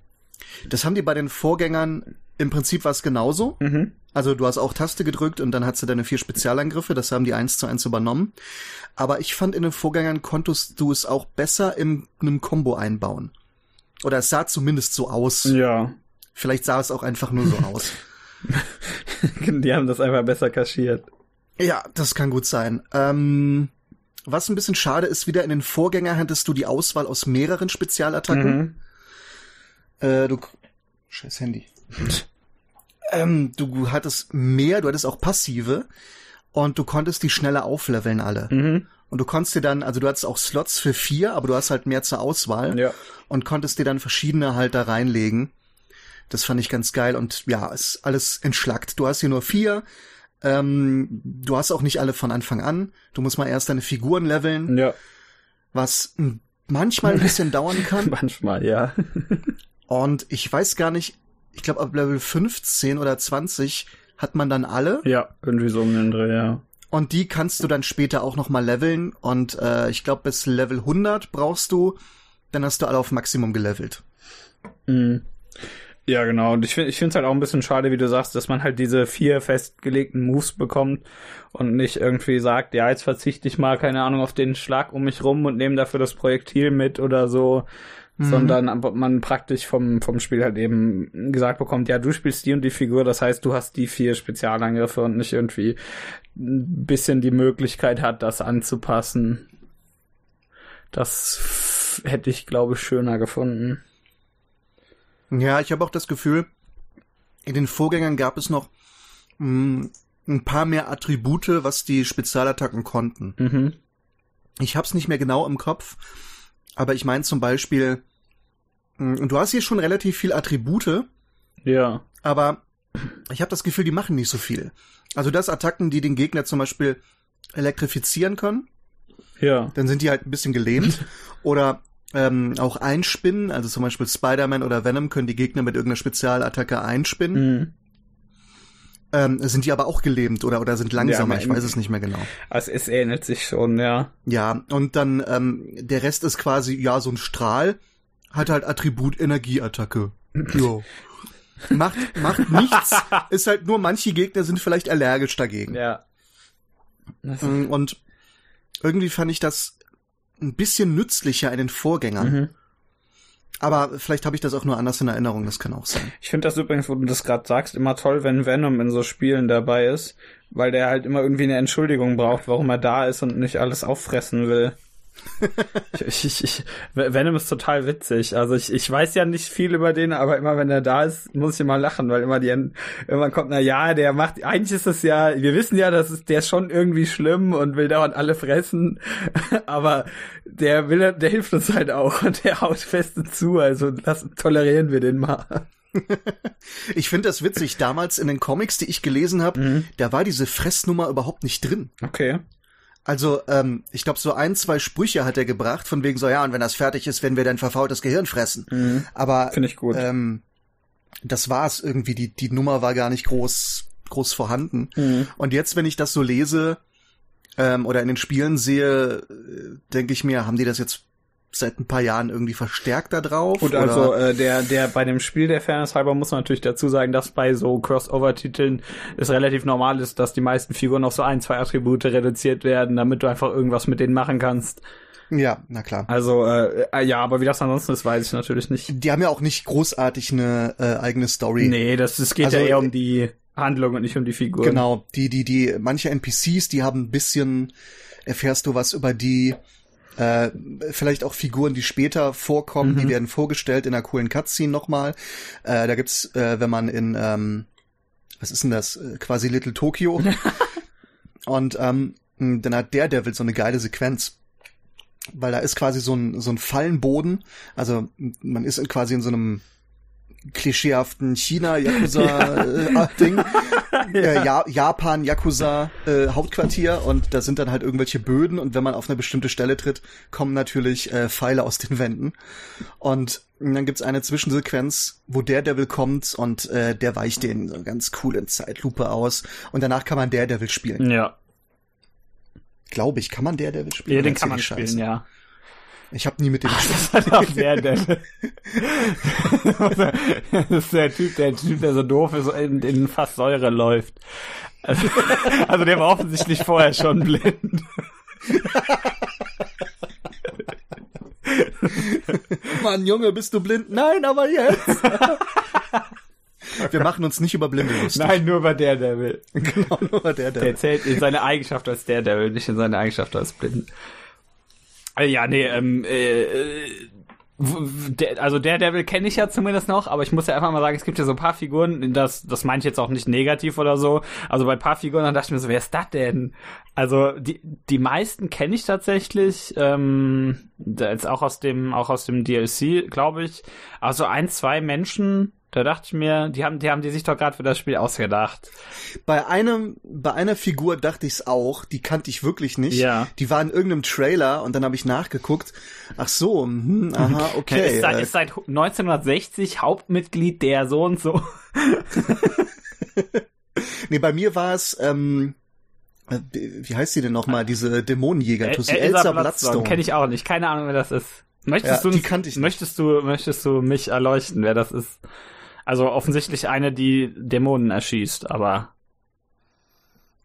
das haben die bei den Vorgängern im Prinzip was genauso. Mhm. Also du hast auch Taste gedrückt und dann hast du deine vier Spezialangriffe, das haben die eins zu eins übernommen. Aber ich fand in den Vorgängern konntest du es auch besser in einem Combo einbauen. Oder es sah zumindest so aus. Ja. Vielleicht sah es auch einfach nur so aus. die haben das einfach besser kaschiert. Ja, das kann gut sein. Ähm, was ein bisschen schade ist, wieder in den Vorgänger hattest du die Auswahl aus mehreren Spezialattacken. Mhm. Äh, du. Scheiß Handy. ähm, du hattest mehr, du hattest auch passive und du konntest die schneller aufleveln alle. Mhm. Und du konntest dir dann, also du hattest auch Slots für vier, aber du hast halt mehr zur Auswahl ja. und konntest dir dann verschiedene halt da reinlegen. Das fand ich ganz geil und ja, ist alles entschlackt. Du hast hier nur vier. Ähm, du hast auch nicht alle von Anfang an. Du musst mal erst deine Figuren leveln. Ja. Was manchmal ein bisschen dauern kann. manchmal, ja. Und ich weiß gar nicht, ich glaube ab Level 15 oder 20 hat man dann alle. Ja, irgendwie so um den Dreh, ja. Und die kannst du dann später auch noch mal leveln. Und äh, ich glaube, bis Level 100 brauchst du, dann hast du alle auf Maximum gelevelt. Mhm. Ja, genau. Und ich finde ich finde es halt auch ein bisschen schade, wie du sagst, dass man halt diese vier festgelegten Moves bekommt und nicht irgendwie sagt, ja, jetzt verzichte ich mal, keine Ahnung, auf den Schlag um mich rum und nehme dafür das Projektil mit oder so mhm. sondern man praktisch vom, vom Spiel halt eben gesagt bekommt, ja, du spielst die und die Figur, das heißt, du hast die vier Spezialangriffe und nicht irgendwie ein bisschen die Möglichkeit hat, das anzupassen. Das hätte ich, glaube ich, schöner gefunden. Ja, ich habe auch das Gefühl, in den Vorgängern gab es noch mh, mm, ein paar mehr Attribute, was die Spezialattacken konnten. Mhm. Ich hab's nicht mehr genau im Kopf, aber ich meine zum Beispiel, mm, du hast hier schon relativ viel Attribute. Ja. Aber ich habe das Gefühl, die machen nicht so viel. Also das Attacken, die den Gegner zum Beispiel elektrifizieren können. Ja. Dann sind die halt ein bisschen gelähmt. Oder ähm, auch einspinnen. Also zum Beispiel Spider-Man oder Venom können die Gegner mit irgendeiner Spezialattacke einspinnen. Mhm. Ähm, sind die aber auch gelähmt oder, oder sind langsamer? Ja, ich weiß es nicht mehr genau. Also es ähnelt sich schon, ja. Ja, und dann ähm, der Rest ist quasi, ja, so ein Strahl, hat halt Attribut Energieattacke. jo. macht, macht nichts, ist halt nur, manche Gegner sind vielleicht allergisch dagegen. Ja. Mm, und irgendwie fand ich das ein bisschen nützlicher in den Vorgängern. Mhm. Aber vielleicht habe ich das auch nur anders in Erinnerung, das kann auch sein. Ich finde das übrigens, wo du das gerade sagst, immer toll, wenn Venom in so Spielen dabei ist, weil der halt immer irgendwie eine Entschuldigung braucht, warum er da ist und nicht alles auffressen will ich, ich, ich, Venom ist total witzig. Also ich, ich weiß ja nicht viel über den, aber immer wenn er da ist, muss ich immer lachen, weil immer die irgendwann kommt, na ja, der macht, eigentlich ist es ja, wir wissen ja, dass es, der ist schon irgendwie schlimm und will dauernd alle fressen, aber der will, der hilft uns halt auch und der haut fest zu, also das tolerieren wir den mal. ich finde das witzig. Damals in den Comics, die ich gelesen habe, mhm. da war diese Fressnummer überhaupt nicht drin. Okay. Also, ähm, ich glaube, so ein, zwei Sprüche hat er gebracht, von wegen so, ja, und wenn das fertig ist, werden wir dein verfaultes Gehirn fressen. Mhm. Aber finde ich gut. Ähm, das war's irgendwie, die, die Nummer war gar nicht groß groß vorhanden. Mhm. Und jetzt, wenn ich das so lese ähm, oder in den Spielen sehe, äh, denke ich mir, haben die das jetzt seit ein paar Jahren irgendwie verstärkt da drauf. Und also äh, der der bei dem Spiel der Fairness halber muss man natürlich dazu sagen, dass bei so Crossover-Titeln es relativ normal ist, dass die meisten Figuren auf so ein zwei Attribute reduziert werden, damit du einfach irgendwas mit denen machen kannst. Ja, na klar. Also äh, äh, ja, aber wie das ansonsten ist, weiß ich natürlich nicht. Die haben ja auch nicht großartig eine äh, eigene Story. Nee, das, das geht also, ja eher um die Handlung und nicht um die Figur. Genau, die die die manche NPCs, die haben ein bisschen erfährst du was über die äh, vielleicht auch Figuren, die später vorkommen, mhm. die werden vorgestellt in einer coolen Cutscene nochmal. Äh, da gibt's, äh, wenn man in, ähm, was ist denn das, äh, quasi Little Tokyo. und ähm, dann hat Daredevil so eine geile Sequenz weil da ist quasi so ein, so ein Fallenboden. Also man ist quasi in so einem klischeehaften China-Yakuza-Ding. ja. äh, ja, Japan, Yakuza äh, Hauptquartier und da sind dann halt irgendwelche Böden und wenn man auf eine bestimmte Stelle tritt, kommen natürlich äh, Pfeile aus den Wänden. Und dann gibt's eine Zwischensequenz, wo der Devil kommt und äh, der weicht den so ganz cool in Zeitlupe aus und danach kann man der Devil spielen. Ja. Glaube ich, kann man der Devil spielen? Ja, den kann man spielen, ja. Ich habe nie mit dem gespielt. Das, auch der, der, das ist der Typ, der Typ, der so doof ist und in fast Säure läuft. Also, also der war offensichtlich vorher schon blind. Mann, Junge, bist du blind? Nein, aber jetzt. Wir machen uns nicht über Blinde lustig. Nein, nur über der Devil. Genau, nur über der Devil. Der zählt in seine Eigenschaft als der Devil, nicht in seine Eigenschaft als Blind. Äh, ja, nee, ähm, äh, der, also der Devil kenne ich ja zumindest noch, aber ich muss ja einfach mal sagen, es gibt ja so ein paar Figuren, das, das meine ich jetzt auch nicht negativ oder so. Also bei ein paar Figuren, dann dachte ich mir so, wer ist das denn? Also die, die meisten kenne ich tatsächlich, ähm, jetzt auch aus dem, auch aus dem DLC, glaube ich. Also ein, zwei Menschen, da dachte ich mir, die haben, die haben die sich doch gerade für das Spiel ausgedacht. Bei einem, bei einer Figur dachte ich es auch, die kannte ich wirklich nicht. Ja. Die war in irgendeinem Trailer und dann habe ich nachgeguckt. Ach so, hm, aha, okay. ist, seit, ist seit 1960 Hauptmitglied der so und so. nee, bei mir war es, ähm, äh, wie heißt sie denn nochmal, diese Dämonenjäger? Elsa, Elsa Bloodstone. Kenne ich auch nicht, keine Ahnung, wer das ist. Möchtest ja, du, möchtest du, möchtest du mich erleuchten, wer das ist? Also offensichtlich eine, die Dämonen erschießt, aber.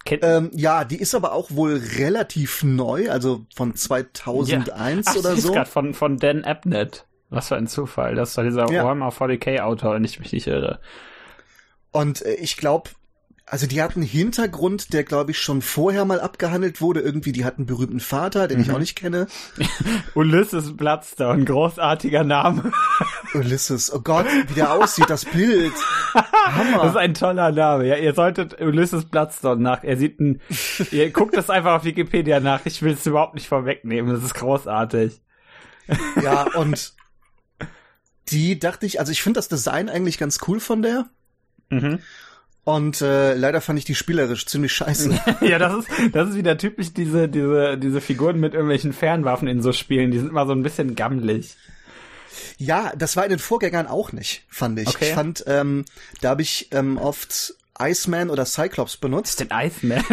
Ähm, ja, die ist aber auch wohl relativ neu, also von 2001 ja. Ach, oder so. Grad von, von Dan Abnett. Was für ein Zufall. Das war dieser ja. Warhammer 40k Autor, wenn ich mich nicht irre. Und äh, ich glaube, also die hatten einen Hintergrund, der glaube ich schon vorher mal abgehandelt wurde. Irgendwie, die hatten einen berühmten Vater, den mhm. ich auch nicht kenne. Ulysses Bloodstone, großartiger Name. Ulysses, oh Gott, wie der aussieht, das Bild. Hammer. Das ist ein toller Name. Ja, ihr solltet Ulysses Bloodstone nach. Er sieht ein, ihr guckt das einfach auf Wikipedia nach. Ich will es überhaupt nicht vorwegnehmen. Das ist großartig. Ja, und die dachte ich, also ich finde das Design eigentlich ganz cool von der. Mhm. Und äh, leider fand ich die spielerisch ziemlich scheiße. ja, das ist das ist wieder typisch diese diese diese Figuren mit irgendwelchen Fernwaffen in so Spielen. Die sind immer so ein bisschen gammelig. Ja, das war in den Vorgängern auch nicht, fand ich. Okay. Ich fand, ähm, da habe ich ähm, oft Iceman oder Cyclops benutzt. Was ist denn Iceman?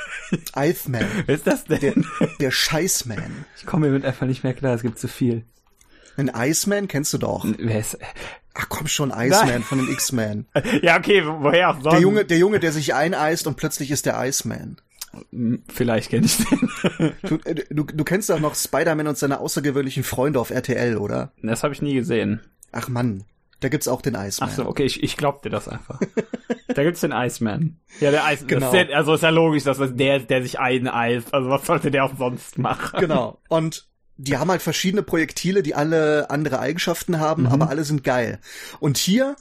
Iceman. Wer ist das denn? Der, der Scheißman. Ich komme mir mit einfach nicht mehr klar, es gibt zu viel. Ein Iceman kennst du doch. Wer ist, Ach komm schon, Iceman von den X-Men. ja, okay, woher auch sonst? Der Junge, der Junge, der sich eineist und plötzlich ist der Iceman. Vielleicht kenne ich den. du, äh, du, du kennst doch noch Spider-Man und seine außergewöhnlichen Freunde auf RTL, oder? Das habe ich nie gesehen. Ach Mann, da gibt's auch den Iceman. Ach so, okay, ich, ich glaub dir das einfach. da gibt's den Iceman. Ja, der Iceman. Genau. Ist also ist ja logisch, dass das der, der sich eineist. Also was sollte der auch sonst machen? Genau. Und die haben halt verschiedene Projektile, die alle andere Eigenschaften haben, mhm. aber alle sind geil. Und hier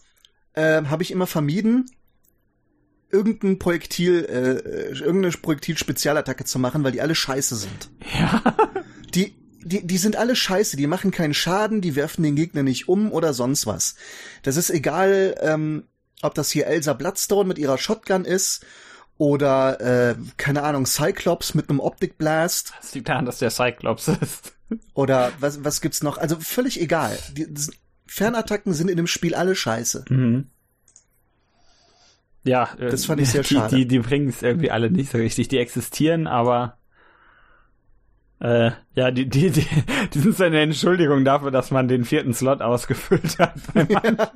äh, habe ich immer vermieden, irgendein Projektil, äh, irgendeine Projektil-Spezialattacke zu machen, weil die alle scheiße sind. Ja. Die, die, die sind alle scheiße, die machen keinen Schaden, die werfen den Gegner nicht um oder sonst was. Das ist egal, ähm, ob das hier Elsa Bloodstone mit ihrer Shotgun ist oder, äh, keine Ahnung, Cyclops mit einem Optic Blast. Das liegt daran, dass der Cyclops ist. Oder was, was gibt's noch? Also völlig egal. Die, Fernattacken sind in dem Spiel alle scheiße. Mhm. Ja, das fand ich sehr die, schade. Die, die bringen es irgendwie alle nicht so richtig. Die existieren, aber äh, ja, die, die, die, die sind so eine Entschuldigung dafür, dass man den vierten Slot ausgefüllt hat.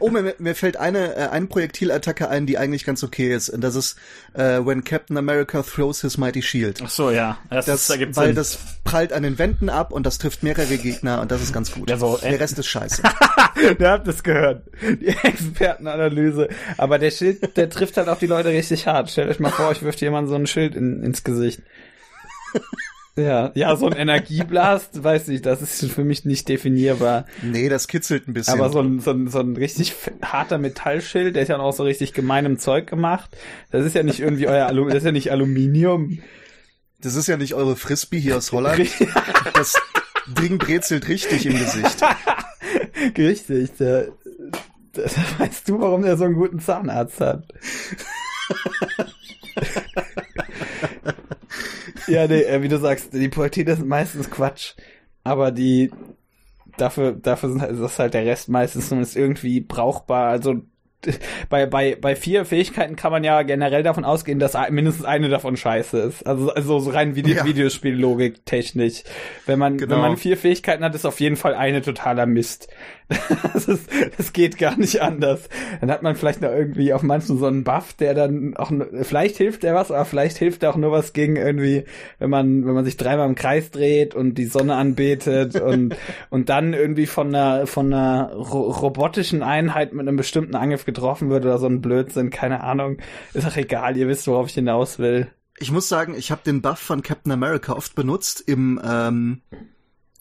Oh, mir, mir fällt eine, äh, eine Projektilattacke ein, die eigentlich ganz okay ist. Und das ist äh, When Captain America throws his mighty shield. Ach so, ja. Das, das da weil Sinn. das prallt an den Wänden ab und das trifft mehrere Gegner und das ist ganz gut. Ja, so, der Rest ist scheiße. der habt es gehört. Die Expertenanalyse. Aber der Schild, der trifft halt auch die Leute richtig hart. Stellt euch mal vor, ich wirft jemand so ein Schild in, ins Gesicht. Ja, ja, so ein Energieblast, weiß ich, das ist für mich nicht definierbar. Nee, das kitzelt ein bisschen. Aber so ein, so ein, so ein richtig harter Metallschild, der ist ja auch so richtig gemeinem Zeug gemacht. Das ist ja nicht irgendwie euer Alum das ist ja nicht Aluminium. Das ist ja nicht eure Frisbee hier aus Holland. Das Ding brezelt richtig im Gesicht. richtig, der, der, weißt du, warum der so einen guten Zahnarzt hat? ja, nee, äh, wie du sagst, die Projektile sind meistens Quatsch, aber die dafür, dafür sind halt, ist halt der Rest meistens zumindest irgendwie brauchbar. Also bei, bei, bei vier Fähigkeiten kann man ja generell davon ausgehen, dass mindestens eine davon scheiße ist. Also, also so rein Video, ja. Videospiellogik technisch. Wenn man, genau. wenn man vier Fähigkeiten hat, ist auf jeden Fall eine totaler Mist. das, ist, das geht gar nicht anders. Dann hat man vielleicht noch irgendwie auf manchen so einen Buff, der dann auch, vielleicht hilft der was, aber vielleicht hilft der auch nur was gegen irgendwie, wenn man, wenn man sich dreimal im Kreis dreht und die Sonne anbetet und, und dann irgendwie von einer, von einer ro robotischen Einheit mit einem bestimmten Angriff getroffen wird oder so ein Blödsinn, keine Ahnung. Ist auch egal, ihr wisst, worauf ich hinaus will. Ich muss sagen, ich habe den Buff von Captain America oft benutzt im ähm,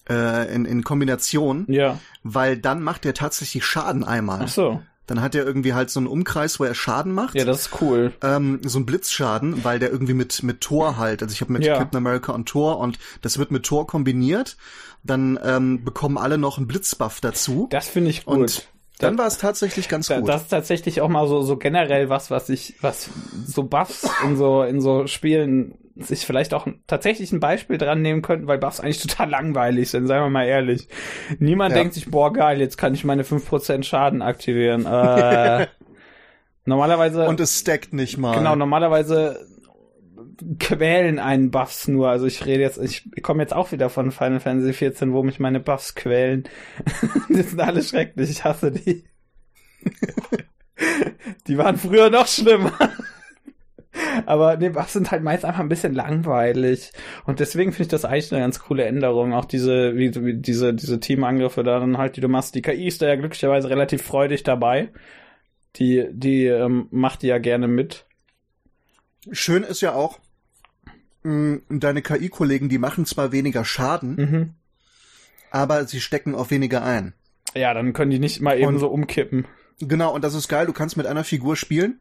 äh, in, in Kombination. Ja. Weil dann macht er tatsächlich Schaden einmal. Ach so. Dann hat er irgendwie halt so einen Umkreis, wo er Schaden macht. Ja, das ist cool. Ähm, so ein Blitzschaden, weil der irgendwie mit mit Tor halt. Also ich habe mit ja. Captain America und Tor und das wird mit Tor kombiniert. Dann ähm, bekommen alle noch einen Blitzbuff dazu. Das finde ich gut. Und dann war es tatsächlich ganz gut. Das ist tatsächlich auch mal so, so generell was, was ich, was so Buffs in so, in so Spielen sich vielleicht auch tatsächlich ein Beispiel dran nehmen könnten, weil Buffs eigentlich total langweilig sind, seien wir mal ehrlich. Niemand ja. denkt sich, boah, geil, jetzt kann ich meine 5% Schaden aktivieren. Äh, normalerweise. Und es stackt nicht mal. Genau, normalerweise quälen einen Buffs nur. Also ich rede jetzt, ich komme jetzt auch wieder von Final Fantasy 14, wo mich meine Buffs quälen. die sind alle schrecklich, ich hasse die. die waren früher noch schlimmer. Aber nee, Buffs sind halt meist einfach ein bisschen langweilig. Und deswegen finde ich das eigentlich eine ganz coole Änderung. Auch diese, wie, wie diese, diese Teamangriffe da dann halt, die du machst. Die KI ist da ja glücklicherweise relativ freudig dabei. Die, die ähm, macht die ja gerne mit. Schön ist ja auch, mh, mm, deine KI-Kollegen, die machen zwar weniger Schaden, mhm. aber sie stecken auch weniger ein. Ja, dann können die nicht mal eben und, so umkippen. Genau, und das ist geil, du kannst mit einer Figur spielen,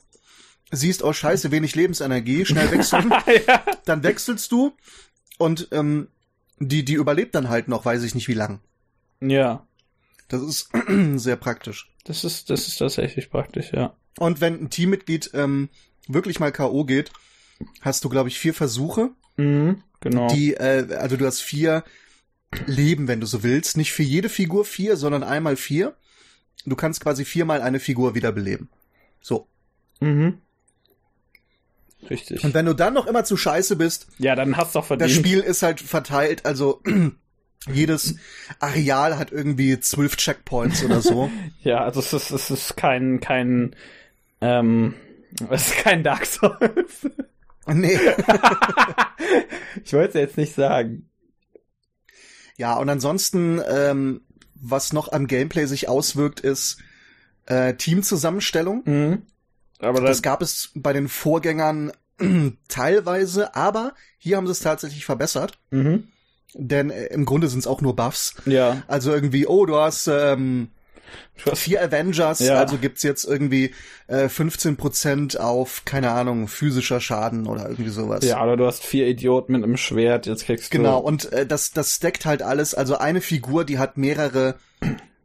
siehst, oh scheiße, wenig Lebensenergie, schnell wechseln, ja. dann wechselst du und ähm, die, die überlebt dann halt noch, weiß ich nicht wie lang. Ja. Das ist sehr praktisch. Das ist, das ist tatsächlich praktisch, ja. Und wenn ein Teammitglied ähm, wirklich mal K.O. geht, hast du, glaube ich, vier Versuche. Mhm, genau. Die, äh, also du hast vier Leben, wenn du so willst. Nicht für jede Figur vier, sondern einmal vier. Du kannst quasi viermal eine Figur wiederbeleben. So. Mhm. Richtig. Und wenn du dann noch immer zu scheiße bist, ja, dann hast du auch verdient. Das Spiel ist halt verteilt, also jedes Areal hat irgendwie zwölf Checkpoints oder so. ja, also es ist, es ist kein, kein, ähm, es ist kein Dark Souls. Nee. ich wollte es jetzt nicht sagen. Ja, und ansonsten, ähm, was noch am Gameplay sich auswirkt, ist äh, Teamzusammenstellung. Mhm. Aber das gab es bei den Vorgängern teilweise, aber hier haben sie es tatsächlich verbessert. Mhm. Denn äh, im Grunde sind es auch nur Buffs. Ja. Also irgendwie, oh, du hast ähm, vier Avengers, ja. also gibt's jetzt irgendwie äh, 15% auf, keine Ahnung, physischer Schaden oder irgendwie sowas. Ja, oder du hast vier Idioten mit einem Schwert, jetzt kriegst du. Genau, und äh, das, das stackt halt alles. Also eine Figur, die hat mehrere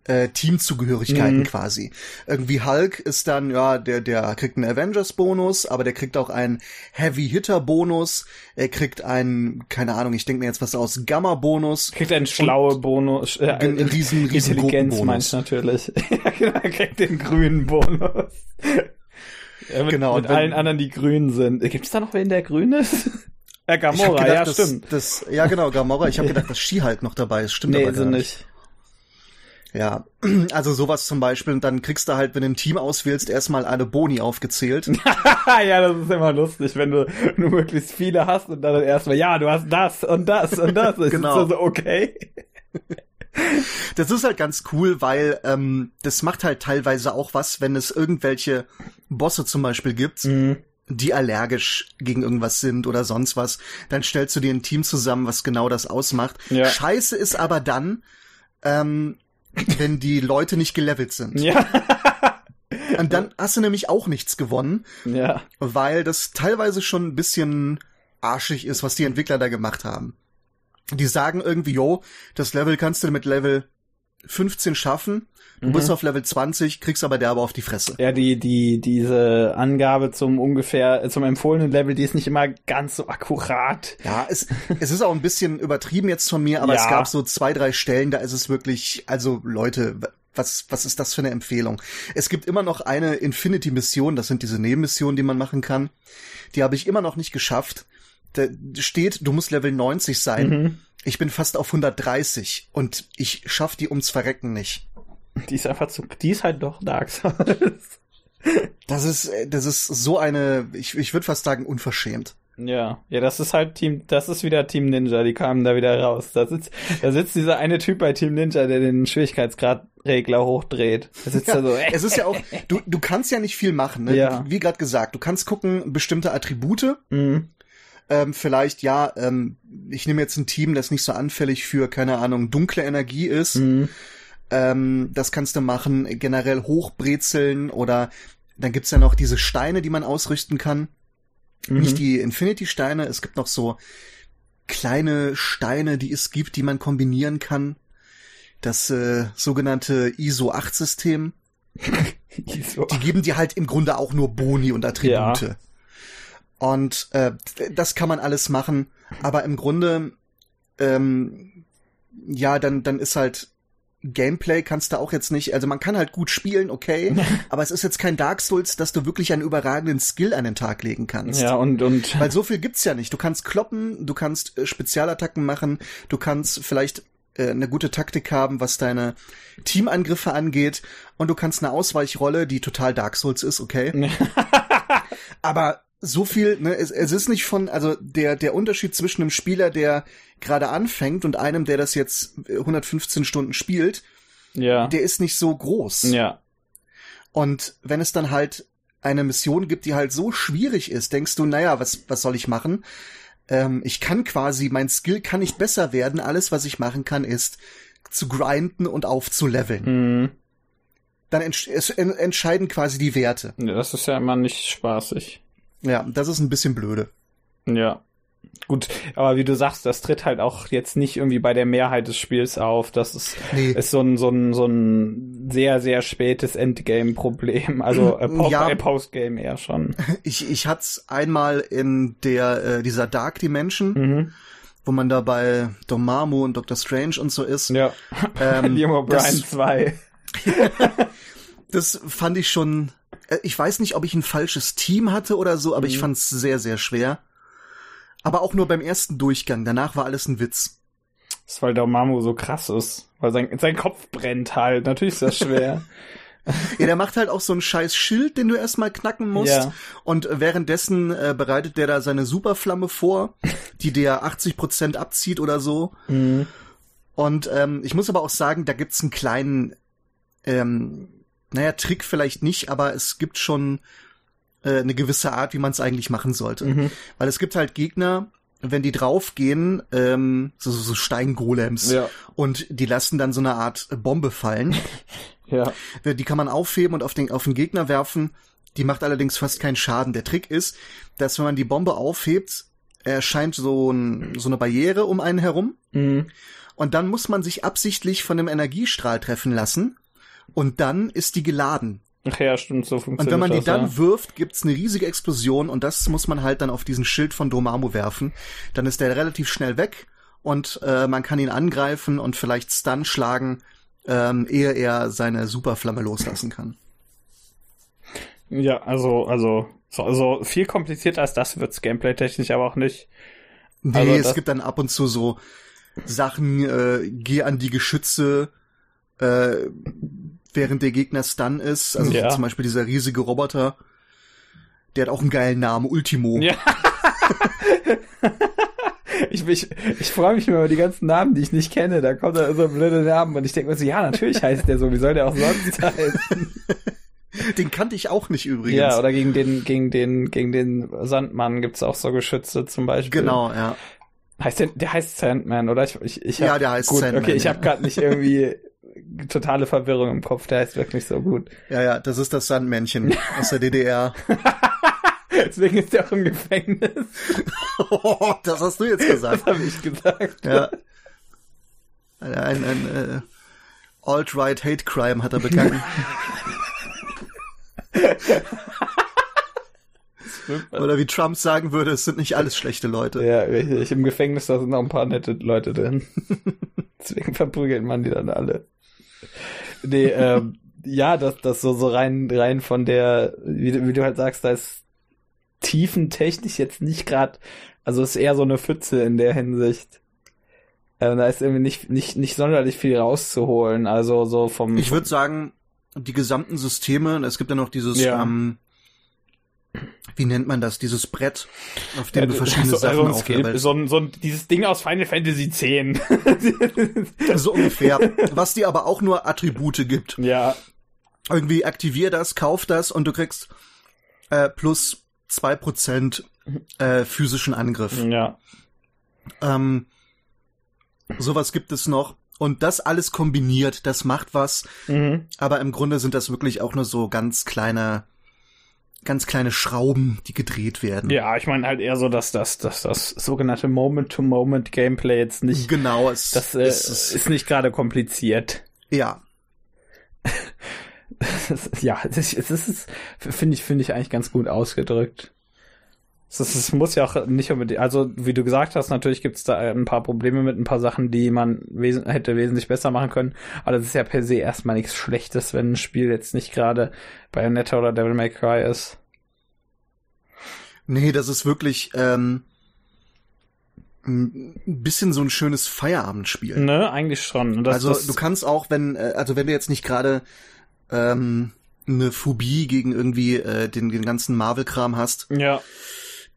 äh, Teamzugehörigkeiten mhm. quasi. Irgendwie Hulk ist dann, ja, der, der kriegt einen Avengers-Bonus, aber der kriegt auch einen Heavy-Hitter-Bonus. Er kriegt einen, keine Ahnung, ich denke mir jetzt was aus, Gamma-Bonus. Kriegt einen schlaue Bonus. Äh, einen riesen, riesen Intelligenz meinst natürlich. ja, genau, er kriegt den grünen Bonus. Ja, mit, genau. Mit wenn, allen anderen, die grün sind. Gibt es da noch wen, der grün ist? Ja, Gamora, gedacht, ja, das, stimmt. Das, ja, genau, Gamora. Ich habe gedacht, dass Ski halt noch dabei ist. Stimmt nee, aber gar so nicht. Ja, also sowas zum Beispiel. Und dann kriegst du halt, wenn du ein Team auswählst, erstmal alle Boni aufgezählt. ja, das ist immer lustig, wenn du nur möglichst viele hast und dann erstmal, ja, du hast das und das und das. genau. Ist so, okay. Das ist halt ganz cool, weil ähm, das macht halt teilweise auch was, wenn es irgendwelche Bosse zum Beispiel gibt, mhm. die allergisch gegen irgendwas sind oder sonst was. Dann stellst du dir ein Team zusammen, was genau das ausmacht. Ja. Scheiße ist aber dann, ähm, wenn die Leute nicht gelevelt sind. Ja. Und dann hast du nämlich auch nichts gewonnen. Ja. Weil das teilweise schon ein bisschen arschig ist, was die Entwickler da gemacht haben die sagen irgendwie, yo, das Level kannst du mit Level 15 schaffen. Du mhm. bist auf Level 20, kriegst aber derbe auf die Fresse. Ja, die, die, diese Angabe zum ungefähr, zum empfohlenen Level, die ist nicht immer ganz so akkurat. Ja, es, es ist auch ein bisschen übertrieben jetzt von mir, aber ja. es gab so zwei, drei Stellen, da ist es wirklich, also Leute, was, was ist das für eine Empfehlung? Es gibt immer noch eine Infinity-Mission, das sind diese Nebenmissionen, die man machen kann. Die habe ich immer noch nicht geschafft da steht, du musst Level 90 sein. Mhm. Ich bin fast auf 130 und ich schaff die ums Verrecken nicht. Die ist einfach zu, die ist halt doch Dark Souls. das ist, das ist so eine, ich, ich würde fast sagen, unverschämt. Ja, ja, das ist halt Team, das ist wieder Team Ninja, die kamen da wieder raus. Da sitzt, da sitzt dieser eine Typ bei Team Ninja, der den Schwierigkeitsgradregler hochdreht. Da sitzt ja, da so. Äh. Es ist ja auch, du, du kannst ja nicht viel machen, ne? Ja. Wie gerade gesagt, du kannst gucken, bestimmte Attribute. Mhm ähm, vielleicht, ja, ähm, ich nehme jetzt ein Team, das nicht so anfällig für, keine Ahnung, dunkle Energie ist. Mhm. Ähm, das kannst du machen, generell hochbrezeln oder dann gibt's ja noch diese Steine, die man ausrüsten kann. Mhm. Nicht die Infinity-Steine, es gibt noch so kleine Steine, die es gibt, die man kombinieren kann. Das äh, sogenannte ISO-8-System. ISO. Die geben dir halt im Grunde auch nur Boni und Attribute. Ja. Und äh, das kann man alles machen, aber im Grunde, ähm, ja, dann, dann ist halt Gameplay kannst du auch jetzt nicht, also man kann halt gut spielen, okay, aber es ist jetzt kein Dark Souls, dass du wirklich einen überragenden Skill an den Tag legen kannst. Ja, und, und. Weil so viel gibt's ja nicht. Du kannst kloppen, du kannst äh, Spezialattacken machen, du kannst vielleicht äh, eine gute Taktik haben, was deine Teamangriffe angeht, und du kannst eine Ausweichrolle, die total Dark Souls ist, okay. aber so viel, ne, es, es ist nicht von, also der, der Unterschied zwischen einem Spieler, der gerade anfängt und einem, der das jetzt 115 Stunden spielt, ja. der ist nicht so groß. Ja. Und wenn es dann halt eine Mission gibt, die halt so schwierig ist, denkst du, naja, was, was soll ich machen? Ähm, ich kann quasi, mein Skill kann nicht besser werden. Alles, was ich machen kann, ist zu grinden und aufzuleveln. Mhm. Dann entsch es entscheiden quasi die Werte. Ja, das ist ja immer nicht spaßig. Ja, das ist ein bisschen blöde. Ja. Gut, aber wie du sagst, das tritt halt auch jetzt nicht irgendwie bei der Mehrheit des Spiels auf. Das ist, nee. ist so ein, so ein, so ein sehr, sehr spätes Endgame-Problem. Also äh, Post ja, Postgame eher schon. Ich, ich hatte es einmal in der, äh, dieser Dark Dimension. Mhm wo man da bei Dormammu und Doctor Strange und so ist. Ja. Ähm, Liam O'Brien 2. das fand ich schon äh, ich weiß nicht, ob ich ein falsches Team hatte oder so, aber mhm. ich fand es sehr, sehr schwer. Aber auch nur beim ersten Durchgang. Danach war alles ein Witz. Das ist, weil der Mamu so krass ist. Weil sein, sein Kopf brennt halt. Natürlich ist das schwer. ja, der macht halt auch so ein scheiß Schild, den du erstmal knacken musst. Ja. Und währenddessen äh, bereitet der da seine Superflamme vor, die dir 80% abzieht oder so. Mhm. Und ähm, ich muss aber auch sagen, da gibt's einen kleinen ähm, naja, Trick vielleicht nicht, aber es gibt schon äh, eine gewisse Art, wie man es eigentlich machen sollte. Mhm. Weil es gibt halt Gegner, wenn die draufgehen, ähm, so, so Steingolems ja. und die lassen dann so eine Art Bombe fallen. ja. Die kann man aufheben und auf den, auf den Gegner werfen. Die macht allerdings fast keinen Schaden. Der Trick ist, dass wenn man die Bombe aufhebt, erscheint so, ein, so eine Barriere um einen herum. Mhm. Und dann muss man sich absichtlich von einem Energiestrahl treffen lassen und dann ist die geladen. Ach ja, stimmt, so funktioniert Und wenn man die das, dann ja. wirft, gibt's eine riesige Explosion und das muss man halt dann auf diesen Schild von Dormammu werfen. Dann ist der relativ schnell weg und äh, man kann ihn angreifen und vielleicht Stun schlagen, ähm, ehe er seine Superflamme loslassen kann. Ja, also, also, so, also viel komplizierter als das wird's gameplay-technisch aber auch nicht. Nee, also es gibt dann ab und zu so Sachen, äh, geh an die Geschütze, äh, während der Gegner Stun ist. Also ja. zum Beispiel dieser riesige Roboter, der hat auch einen geilen Namen, Ultimo. Ja. ich, ich, ich freue mich immer über die ganzen Namen, die ich nicht kenne. Da kommt da so blöde Namen und ich denke mir so, ja, natürlich heißt der so, wie soll der auch sonst heißen? Den kannte ich auch nicht übrigens. Ja, oder gegen den, gegen den, gegen den Sandmann gibt's auch so Geschütze zum Beispiel. Genau, ja. Heißt der, der heißt Sandman, oder? Ich, ich, ich hab, ja, der heißt gut, Sandman. Okay, ich ja. habe gerade nicht irgendwie totale Verwirrung im Kopf. Der heißt wirklich so gut. Ja, ja, das ist das Sandmännchen aus der DDR. Deswegen ist der auch im Gefängnis. oh, das hast du jetzt gesagt. Das habe ich gesagt. Ja. Ein, ein, ein äh, Alt-Right Hate Crime hat er begangen. Oder wie Trump sagen würde, es sind nicht alles schlechte Leute. Ja, richtig. Im Gefängnis, da sind noch ein paar nette Leute drin. Deswegen verprügelt man die dann alle. Nee, ähm, ja, das, das so, so rein, rein von der, wie, wie du halt sagst, da ist tiefentechnisch jetzt nicht gerade, also ist eher so eine Pfütze in der Hinsicht. Ähm, da ist irgendwie nicht, nicht, nicht sonderlich viel rauszuholen. Also so vom. Ich würde sagen, die gesamten Systeme, es gibt ja noch dieses, ja. ähm, wie nennt man das, dieses Brett, auf dem ja, du verschiedene so, Sachen also auflevelst. So, so dieses Ding aus Final Fantasy X. so ungefähr. Was dir aber auch nur Attribute gibt. Ja. Irgendwie aktivier das, kauf das und du kriegst äh, plus zwei Prozent äh, physischen Angriff. Ja. Ähm, sowas gibt es noch. Und das alles kombiniert, das macht was. Mhm. Aber im Grunde sind das wirklich auch nur so ganz kleine ganz kleine Schrauben, die gedreht werden. Ja, ich meine halt eher so, dass das, dass das sogenannte Moment-to-Moment-Gameplay jetzt nicht. Genau, es, das äh, es, ist nicht gerade kompliziert. Ja. ja, es ist, es ist finde ich, finde ich eigentlich ganz gut ausgedrückt. Es, muss ja auch nicht unbedingt, also wie du gesagt hast, natürlich gibt es da ein paar Probleme mit ein paar Sachen, die man wes hätte wesentlich besser machen können. Aber das ist ja per se erstmal nichts Schlechtes, wenn ein Spiel jetzt nicht gerade Bayonetta oder Devil May Cry ist. Nee, das ist wirklich ähm, ein bisschen so ein schönes Feierabendspiel. Ne, eigentlich schon. Das, also das du kannst auch, wenn, äh, also wenn du jetzt nicht gerade ähm, eine Phobie gegen irgendwie äh, den, den ganzen Marvel-Kram hast, ja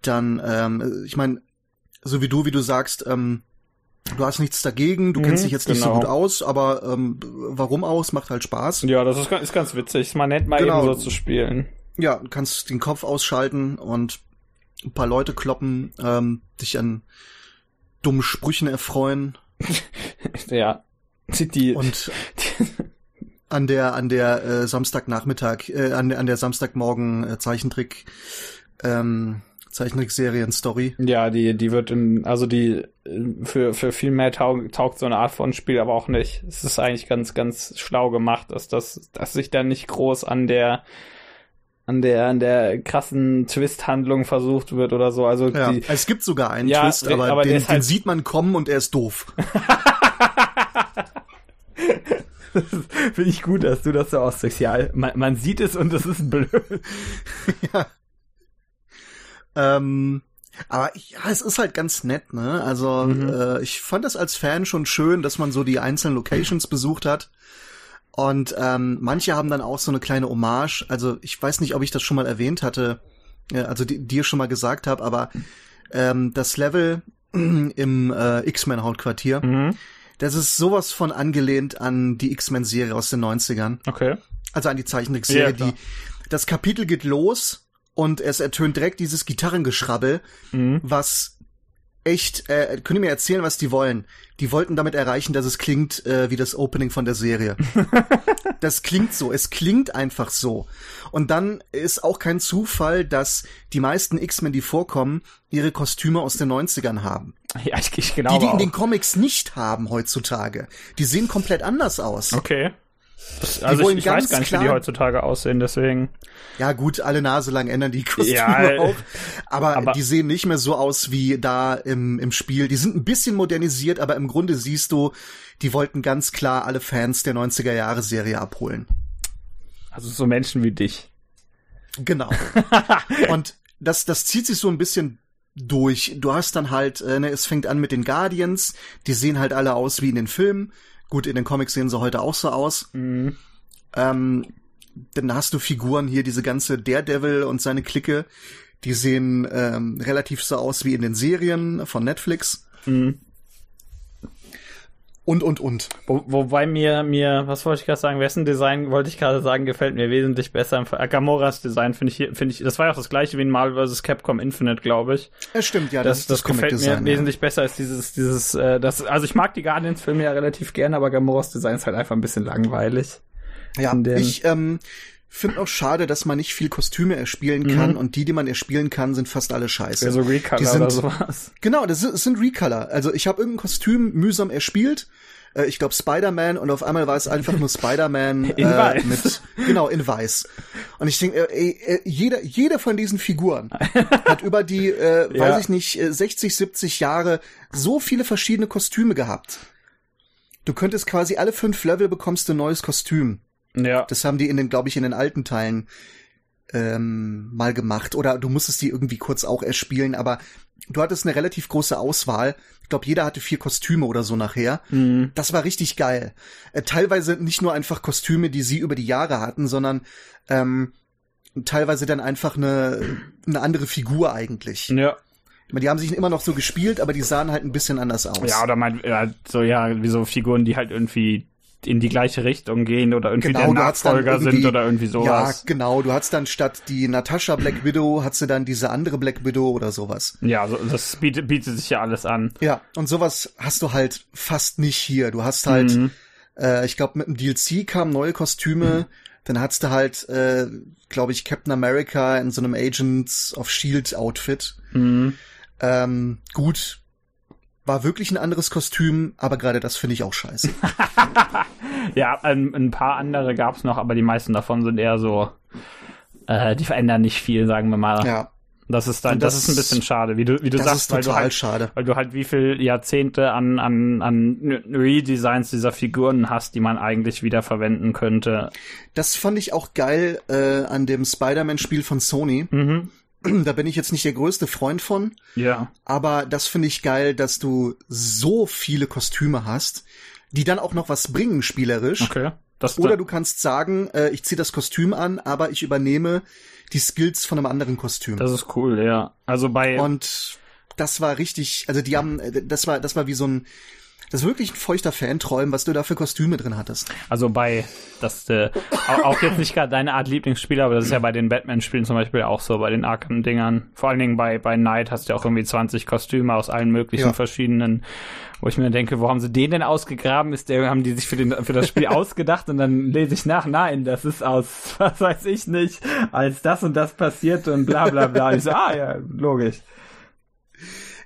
dann, ähm, ich meine, so wie du, wie du sagst, ähm, du hast nichts dagegen, du mhm, kennst dich jetzt nicht genau. so gut aus, aber ähm, warum aus? Macht halt Spaß. Ja, das ist, ist ganz witzig. Ist mal nett, mal genau. eben so zu spielen. Ja, du kannst den Kopf ausschalten und ein paar Leute kloppen, ähm, dich an dummen Sprüchen erfreuen. ja. Die, und an der an der äh, Samstagnachmittag, äh, an, an der Samstagmorgen äh, Zeichentrick ähm, Zeichentrickserien-Story. Ja, die, die wird in, also die, für, für viel mehr taug, taugt so eine Art von Spiel aber auch nicht. Es ist eigentlich ganz, ganz schlau gemacht, dass das, dass sich da nicht groß an der, an der, an der krassen Twist-Handlung versucht wird oder so. Also ja, die, es gibt sogar einen ja, Twist, aber, aber den, den halt sieht man kommen und er ist doof. Finde ich gut, dass du das so ausdrückst. Ja, man, man sieht es und es ist blöd. ja. Ähm, aber ja, es ist halt ganz nett, ne? Also mhm. äh, ich fand das als Fan schon schön, dass man so die einzelnen Locations besucht hat. Und ähm, manche haben dann auch so eine kleine Hommage. Also ich weiß nicht, ob ich das schon mal erwähnt hatte, äh, also die, dir schon mal gesagt habe, aber ähm, das Level im äh, X-Men-Hauptquartier, mhm. das ist sowas von angelehnt an die X-Men-Serie aus den 90ern. Okay. Also an die Zeichentrickserie, ja, die das Kapitel geht los und es ertönt direkt dieses Gitarrengeschrabbel, mhm. was echt, äh, könnt ihr mir erzählen, was die wollen? Die wollten damit erreichen, dass es klingt äh, wie das Opening von der Serie. das klingt so, es klingt einfach so. Und dann ist auch kein Zufall, dass die meisten X-Men, die vorkommen, ihre Kostüme aus den 90ern haben. Ja, ich, ich glaube Die, die in den Comics nicht haben heutzutage. Die sehen komplett anders aus. Okay. Also ich, ich weiß gar nicht, klar, wie die heutzutage aussehen, deswegen. Ja gut, alle Nase lang ändern die Kostüme ja, auch. Aber, aber, die sehen nicht mehr so aus wie da im, im Spiel. Die sind ein bisschen modernisiert, aber im Grunde siehst du, die wollten ganz klar alle Fans der 90er Jahre Serie abholen. Also so Menschen wie dich. Genau. und das, das zieht sich so ein bisschen durch. Du hast dann halt, äh, ne, es fängt an mit den Guardians, die sehen halt alle aus wie in den Filmen. Gut, in den Comics sehen sie heute auch so aus. Mhm. Ähm, dann hast du Figuren hier, diese ganze Daredevil und seine Clique, die sehen ähm, relativ so aus wie in den Serien von Netflix. Mhm. Und, und, und. Wo, wobei mir, mir, was wollte ich gerade sagen, wessen Design wollte ich gerade sagen, gefällt mir wesentlich besser. Gamoras Design finde ich, finde ich, das war ja auch das gleiche wie in Marvel vs. Capcom Infinite, glaube ich. Ja, stimmt, ja. Das, das, das gefällt mir ja. wesentlich besser als dieses, dieses, äh, das, also ich mag die Guardians-Filme ja relativ gerne, aber Gamoras Design ist halt einfach ein bisschen langweilig. Ja, ich, ähm, finde auch schade, dass man nicht viel Kostüme erspielen kann mhm. und die, die man erspielen kann, sind fast alle scheiße. Ja, so Recolor die sind, oder sowas. Genau, das sind, das sind Recolor. Also ich habe irgendein Kostüm mühsam erspielt. Äh, ich glaube Spider-Man und auf einmal war es einfach nur Spider-Man in äh, weiß. mit genau in weiß. Und ich denke, äh, äh, jeder jeder von diesen Figuren hat über die äh, ja. weiß ich nicht 60 70 Jahre so viele verschiedene Kostüme gehabt. Du könntest quasi alle fünf Level bekommst du ein neues Kostüm. Ja. Das haben die in den, glaube ich, in den alten Teilen ähm, mal gemacht. Oder du musstest die irgendwie kurz auch erspielen, aber du hattest eine relativ große Auswahl. Ich glaube, jeder hatte vier Kostüme oder so nachher. Mhm. Das war richtig geil. Äh, teilweise nicht nur einfach Kostüme, die sie über die Jahre hatten, sondern ähm, teilweise dann einfach eine, eine andere Figur eigentlich. Ja. Die haben sich immer noch so gespielt, aber die sahen halt ein bisschen anders aus. Ja, oder mein, ja, so, ja, wie so Figuren, die halt irgendwie in die gleiche Richtung gehen oder irgendwie genau, der Nachfolger sind oder irgendwie sowas. Ja, genau. Du hast dann statt die Natascha Black Widow, hast du dann diese andere Black Widow oder sowas. Ja, so, das bietet, bietet sich ja alles an. Ja, und sowas hast du halt fast nicht hier. Du hast halt, mhm. äh, ich glaube, mit dem DLC kamen neue Kostüme. Mhm. Dann hattest du halt, äh, glaube ich, Captain America in so einem Agents of Shield Outfit. Mhm. Ähm, gut, war wirklich ein anderes Kostüm, aber gerade das finde ich auch scheiße. ja, ein, ein, paar andere gab's noch, aber die meisten davon sind eher so, äh, die verändern nicht viel, sagen wir mal. Ja. Das ist dann, das, das, ist ein bisschen schade, wie du, wie du das sagst, ist total weil du halt, schade. weil du halt wie viel Jahrzehnte an, an, an Redesigns dieser Figuren hast, die man eigentlich wieder verwenden könnte. Das fand ich auch geil äh, an dem Spider-Man-Spiel von Sony. Mhm da bin ich jetzt nicht der größte Freund von. Ja. Aber das finde ich geil, dass du so viele Kostüme hast, die dann auch noch was bringen spielerisch. Okay. Das, Oder du kannst sagen, äh, ich ziehe das Kostüm an, aber ich übernehme die Skills von einem anderen Kostüm. Das ist cool, ja. Also bei und das war richtig, also die haben, äh, das war, das war wie so ein das ist wirklich ein feuchter Fanträum, was du da für Kostüme drin hattest. Also bei, das äh, auch jetzt nicht gerade deine Art Lieblingsspiel, aber das ist ja bei den Batman-Spielen zum Beispiel auch so, bei den Arkham-Dingern. Vor allen Dingen bei, bei Knight hast du ja auch irgendwie 20 Kostüme aus allen möglichen ja. verschiedenen, wo ich mir denke, wo haben sie den denn ausgegraben? Ist der, haben die sich für, den, für das Spiel ausgedacht? Und dann lese ich nach, nein, das ist aus, was weiß ich nicht, als das und das passiert und bla bla bla. Ich so, ah ja, logisch.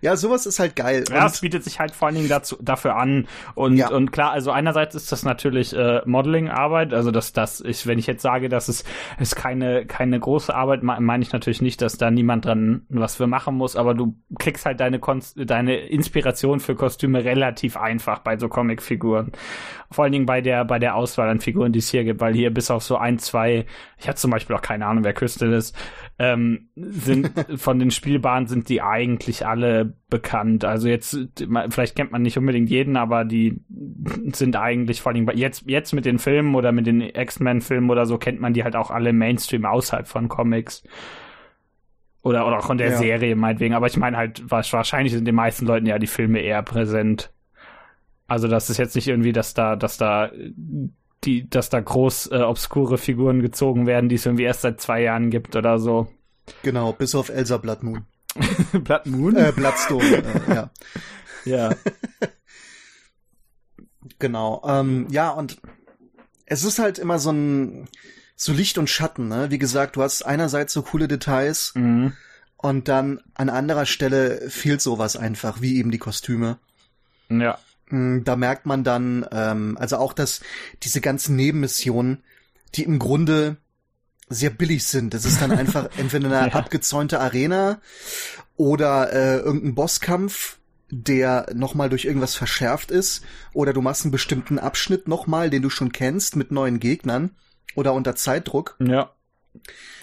Ja, sowas ist halt geil. Ja, es bietet sich halt vor allen Dingen dazu, dafür an. Und, ja. und klar, also einerseits ist das natürlich äh, Modeling-Arbeit, also dass das ich, wenn ich jetzt sage, dass es ist keine, keine große Arbeit, meine ich natürlich nicht, dass da niemand dran was für machen muss, aber du kriegst halt deine, Konst deine Inspiration für Kostüme relativ einfach bei so Comicfiguren. Vor allen Dingen bei der, bei der Auswahl an Figuren, die es hier gibt, weil hier bis auf so ein, zwei, ich hatte zum Beispiel auch keine Ahnung, wer Crystal ist, ähm, sind von den Spielbaren sind die eigentlich alle bekannt. Also jetzt, vielleicht kennt man nicht unbedingt jeden, aber die sind eigentlich vor allem jetzt, jetzt mit den Filmen oder mit den X-Men-Filmen oder so kennt man die halt auch alle Mainstream außerhalb von Comics. Oder, oder auch von der ja. Serie meinetwegen. Aber ich meine halt, wahrscheinlich sind den meisten Leuten ja die Filme eher präsent. Also das ist jetzt nicht irgendwie, dass da, dass da die, dass da groß äh, obskure Figuren gezogen werden, die es irgendwie erst seit zwei Jahren gibt oder so. Genau, bis auf Elsa Blood Moon. Blood Moon? Äh, Bloodstone, äh, ja. Ja. genau. Ähm, ja, und es ist halt immer so ein so Licht und Schatten, ne? Wie gesagt, du hast einerseits so coole Details mhm. und dann an anderer Stelle fehlt sowas einfach, wie eben die Kostüme. Ja. Mm, da merkt man dann, ähm, also auch, dass diese ganzen Nebenmissionen, die im Grunde sehr billig sind. Das ist dann einfach entweder eine ja. abgezäunte Arena oder äh, irgendein Bosskampf, der nochmal durch irgendwas verschärft ist, oder du machst einen bestimmten Abschnitt nochmal, den du schon kennst, mit neuen Gegnern oder unter Zeitdruck. Ja.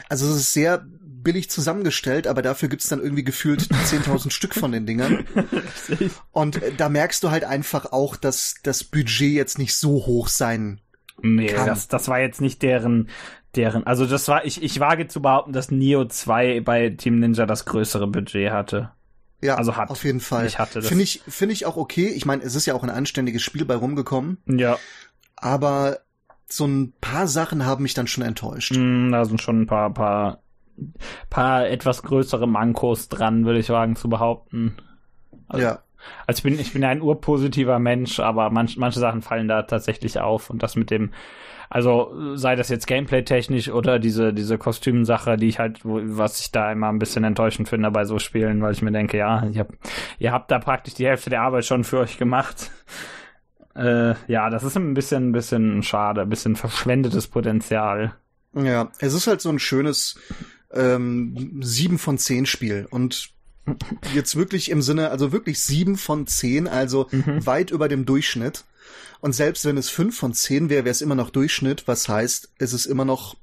Also es ist sehr billig zusammengestellt, aber dafür gibt's dann irgendwie gefühlt 10.000 Stück von den Dingern. Und äh, da merkst du halt einfach auch, dass das Budget jetzt nicht so hoch sein Nee, kann. das, das war jetzt nicht deren, deren, also das war, ich, ich wage zu behaupten, dass Neo 2 bei Team Ninja das größere Budget hatte. Ja, Also hat. auf jeden Fall. Ich hatte das. Finde ich, finde ich auch okay. Ich meine, es ist ja auch ein anständiges Spiel bei rumgekommen, Ja, aber so ein paar Sachen haben mich dann schon enttäuscht. mm, da sind schon ein paar, paar, paar etwas größere Mankos dran, würde ich wagen zu behaupten. Also, ja. Also ich bin, ich bin ein urpositiver Mensch, aber manch, manche Sachen fallen da tatsächlich auf und das mit dem, also sei das jetzt Gameplay-technisch oder diese, diese Kostümsache, die ich halt, was ich da immer ein bisschen enttäuschend finde bei so Spielen, weil ich mir denke, ja, hab, ihr habt da praktisch die Hälfte der Arbeit schon für euch gemacht. Äh, ja, das ist ein bisschen, ein bisschen schade, ein bisschen verschwendetes Potenzial. Ja, es ist halt so ein schönes ähm, 7 von 10 Spiel und jetzt wirklich im Sinne, also wirklich 7 von 10, also weit über dem Durchschnitt. Und selbst wenn es 5 von 10 wäre, wäre es immer noch Durchschnitt, was heißt, es ist immer noch,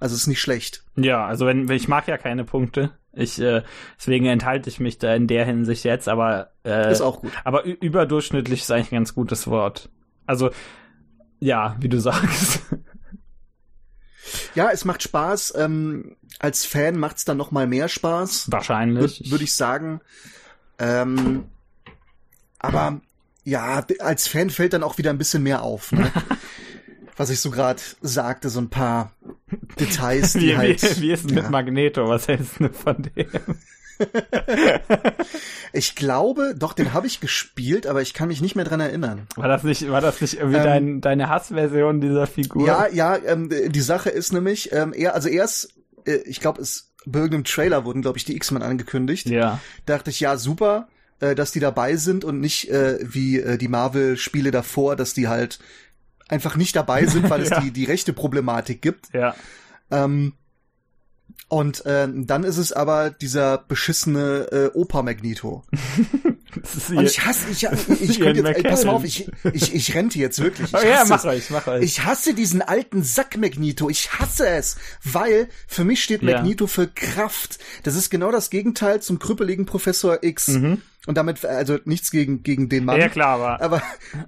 also es ist nicht schlecht. Ja, also wenn ich mag ja keine Punkte. Ich äh, deswegen enthalte ich mich da in der Hinsicht jetzt, aber äh, Ist auch gut. aber überdurchschnittlich ist eigentlich ein ganz gutes Wort. Also ja, wie du sagst. Ja, es macht Spaß. Ähm, als Fan macht's dann noch mal mehr Spaß. Wahrscheinlich. würde würd ich sagen. Ähm, aber ja, als Fan fällt dann auch wieder ein bisschen mehr auf. Ne? Was ich so gerade sagte, so ein paar Details, die wie, halt. wie, wie ist es ja. mit Magneto? Was hältst du von dem? Ich glaube, doch, den habe ich gespielt, aber ich kann mich nicht mehr dran erinnern. War das nicht, war das nicht irgendwie Ähm, dein, deine Hassversion dieser Figur? Ja, ja, ähm, die Sache ist nämlich, ähm, er, also erst, äh, ich glaube, es bei irgendeinem Trailer wurden, glaube ich, die X-Men angekündigt. Ja. dachte ich, ja, super, äh, dass die dabei sind und nicht äh, wie äh, die Marvel-Spiele davor, dass die halt einfach nicht dabei sind, weil es Ja. die, die rechte Problematik gibt. Ja. Ähm, und äh, dann ist es aber dieser beschissene äh, Opa Magneto. Das ist Und ich hasse, ich, ich, könnte jetzt, ey, pass mal auf, ich, ich, ich rente jetzt wirklich. Ich Oh, ja, hasse mach es. euch, mach euch. Ich hasse diesen alten Sack Magneto. Ich hasse es, weil für mich steht Ja. Magneto für Kraft. Das ist genau das Gegenteil zum krüppeligen Professor X. Und damit also nichts gegen gegen den Mann. Mhm. ja, klar, aber Aber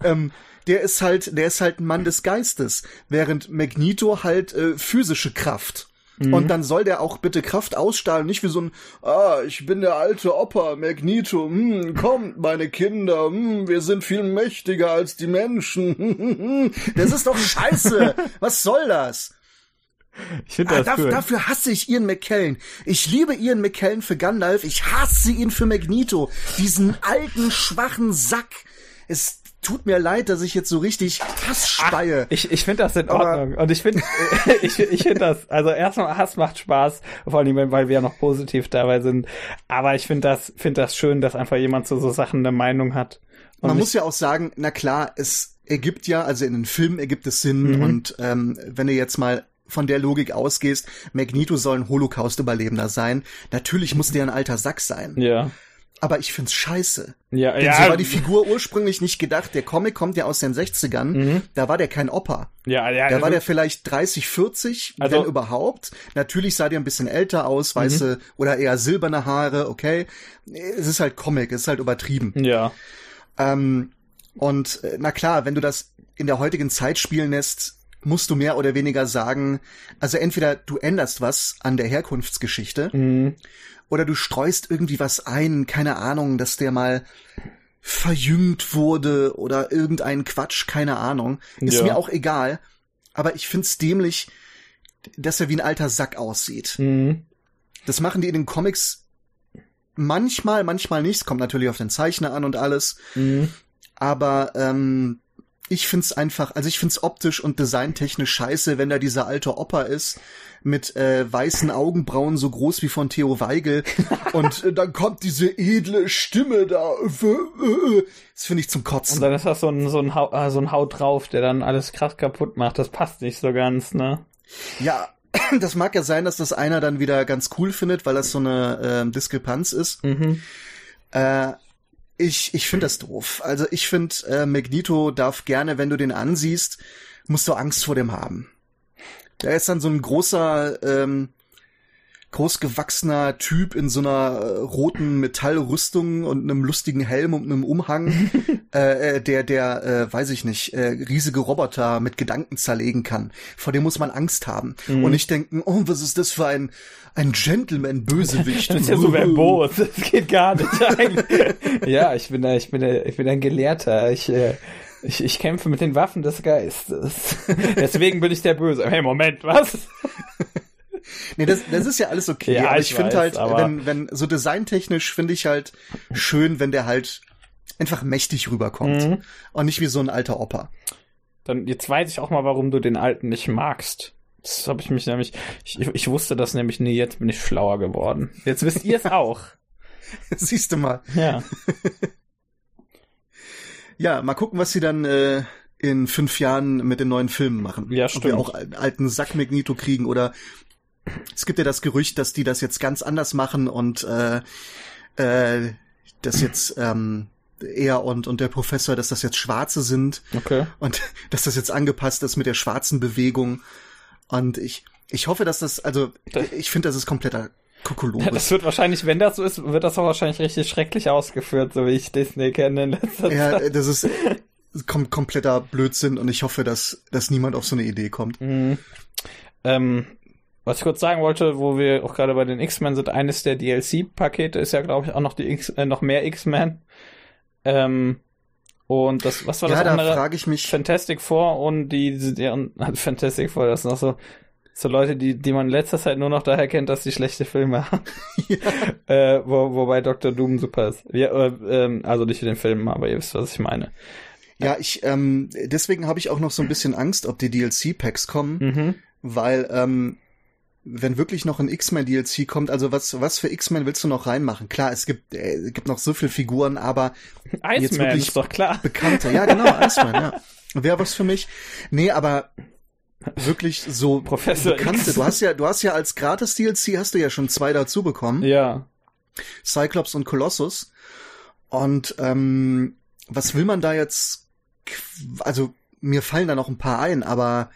ähm, der ist halt, der ist halt ein Mann des Geistes, während Magneto halt äh, physische Kraft. Mhm. Und dann soll der auch bitte Kraft ausstrahlen, nicht wie so ein, ah, ich bin der alte Opa, Magneto, hm, kommt, meine Kinder, hm, wir sind viel mächtiger als die Menschen. das ist doch scheiße. Was soll das? ich finde Ah, das daf- cool. Dafür hasse ich Ian McKellen. Ich liebe Ian McKellen für Gandalf. Ich hasse ihn für Magneto. Diesen alten, schwachen Sack. Es tut mir leid, dass ich jetzt so richtig Hass speie. Ich, ich finde das in Aber- Ordnung. Und ich finde, ich, ich finde das, also erstmal Hass macht Spaß, vor allem, weil wir ja noch positiv dabei sind. Aber ich finde das, finde das schön, dass einfach jemand zu so Sachen eine Meinung hat. Und Man muss ja auch sagen, na klar, es ergibt ja, also in den Filmen ergibt es Sinn Mhm. und ähm, wenn du jetzt mal von der Logik ausgehst, Magneto soll ein Holocaust-Überlebender sein. Natürlich muss der ein alter Sack sein. ja. Aber ich find's scheiße. Ja, Denn ja, so war die Figur ursprünglich nicht gedacht. Der Comic kommt ja aus den 60ern. Mhm. Da war der kein Opa. ja, ja, Da war also- der vielleicht 30, 40, Also- wenn überhaupt. Natürlich sah der ein bisschen älter aus, Mhm. weiße oder eher silberne Haare, okay. Es ist halt Comic, es ist halt übertrieben. ja. Ähm, und äh, na klar, wenn du das in der heutigen Zeit spielen lässt, musst du mehr oder weniger sagen, also entweder du änderst was an der Herkunftsgeschichte Mhm. Oder du streust irgendwie was ein, keine Ahnung, dass der mal verjüngt wurde oder irgendein Quatsch, keine Ahnung. Ist Ja. mir auch egal. Aber ich find's dämlich, dass er wie ein alter Sack aussieht. Mhm. Das machen die in den Comics manchmal, manchmal nicht. Es kommt natürlich auf den Zeichner an und alles. Mhm. Aber ähm, ich find's einfach, also ich find's optisch und designtechnisch scheiße, wenn da dieser alte Opa ist mit äh, weißen Augenbrauen so groß wie von Theo Weigel und äh, dann kommt diese edle Stimme da. Das finde ich zum Und Kotzen. dann ist das so ein, so ein, Haut, äh, so ein Haut drauf, der dann alles krass kaputt macht. Das passt nicht so ganz, ne? Ja, das mag ja sein, dass das einer dann wieder ganz cool findet, weil das so eine ähm, Diskrepanz ist. Mhm. Äh, ich ich finde das doof. Also ich finde, äh, Magneto darf gerne, wenn du den ansiehst, musst du Angst vor dem haben. Er ist dann so ein großer, ähm, großgewachsener Typ in so einer äh, roten Metallrüstung und einem lustigen Helm und einem Umhang, äh, äh, der, der, äh, weiß ich nicht, äh, riesige Roboter mit Gedanken zerlegen kann. Vor dem muss man Angst haben mhm. und nicht denken, oh, was ist das für ein ein Gentleman-Bösewicht. das ist ja so verbos. Das geht gar nicht. ja, ich bin, ich bin, ich bin ein Gelehrter. Ich, äh, ich, ich kämpfe mit den Waffen des Geistes. Deswegen bin ich der Böse. Hey, Moment, was? Nee, das, das ist ja alles okay. Ja, aber ich, ich finde halt, wenn, wenn so designtechnisch finde ich halt schön, wenn der halt einfach mächtig rüberkommt. Mhm. Und nicht wie so ein alter Opa. Dann, jetzt weiß ich auch mal, warum du den alten nicht magst. Das habe ich mich nämlich, ich, ich wusste das nämlich nie, jetzt bin ich schlauer geworden. Jetzt wisst ihr es auch. Siehst du mal. Ja. ja, mal gucken, was sie dann äh, in fünf Jahren mit den neuen Filmen machen. Ja, stimmt. Ob wir auch einen alten Sack Magneto kriegen oder es gibt ja das Gerücht, dass die das jetzt ganz anders machen und äh, äh, dass jetzt ähm, er und, und der Professor, dass das jetzt Schwarze sind. Okay. Und dass das jetzt angepasst ist mit der schwarzen Bewegung. Und ich, ich hoffe, dass das, also ich finde, das ist kompletter Kokolores. Das wird wahrscheinlich, wenn das so ist, wird das auch wahrscheinlich richtig schrecklich ausgeführt, so wie ich Disney kenne in letzter ja, Zeit. Ja, das ist kom kompletter Blödsinn und ich hoffe, dass, dass niemand auf so eine Idee kommt. Mhm. Ähm, was ich kurz sagen wollte, wo wir auch gerade bei den X-Men sind, eines der DLC-Pakete ist ja, glaube ich, auch noch die X äh, noch mehr X-Men. Ähm, und das, was war ja, das da andere? frage ich mich. Fantastic Four und die, die, die Fantastic Four, das sind noch so, so Leute, die, die man in letzter Zeit nur noch daher kennt, dass die schlechte Filme haben. ja. äh, wo, wobei Dr. Doom super ist. Ja, äh, ähm, also nicht in den Filmen, aber ihr wisst, was ich meine. Ja, ich, ähm, deswegen habe ich auch noch so ein bisschen Angst, ob die DLC-Packs kommen, mhm. weil ähm, wenn wirklich noch ein X-Men DLC kommt, also was was für X-Men willst du noch reinmachen? Klar, es gibt äh, gibt noch so viele Figuren, aber Iceman jetzt wirklich ist doch klar. Bekannte. Ja, genau, Iceman, ja. Wäre was für mich. Nee, aber wirklich so Professor bekannte. X. Du hast ja du hast ja als gratis DLC hast du ja schon zwei dazu bekommen. Ja. Cyclops und Colossus. Und ähm, was will man da jetzt also mir fallen da noch ein paar ein, aber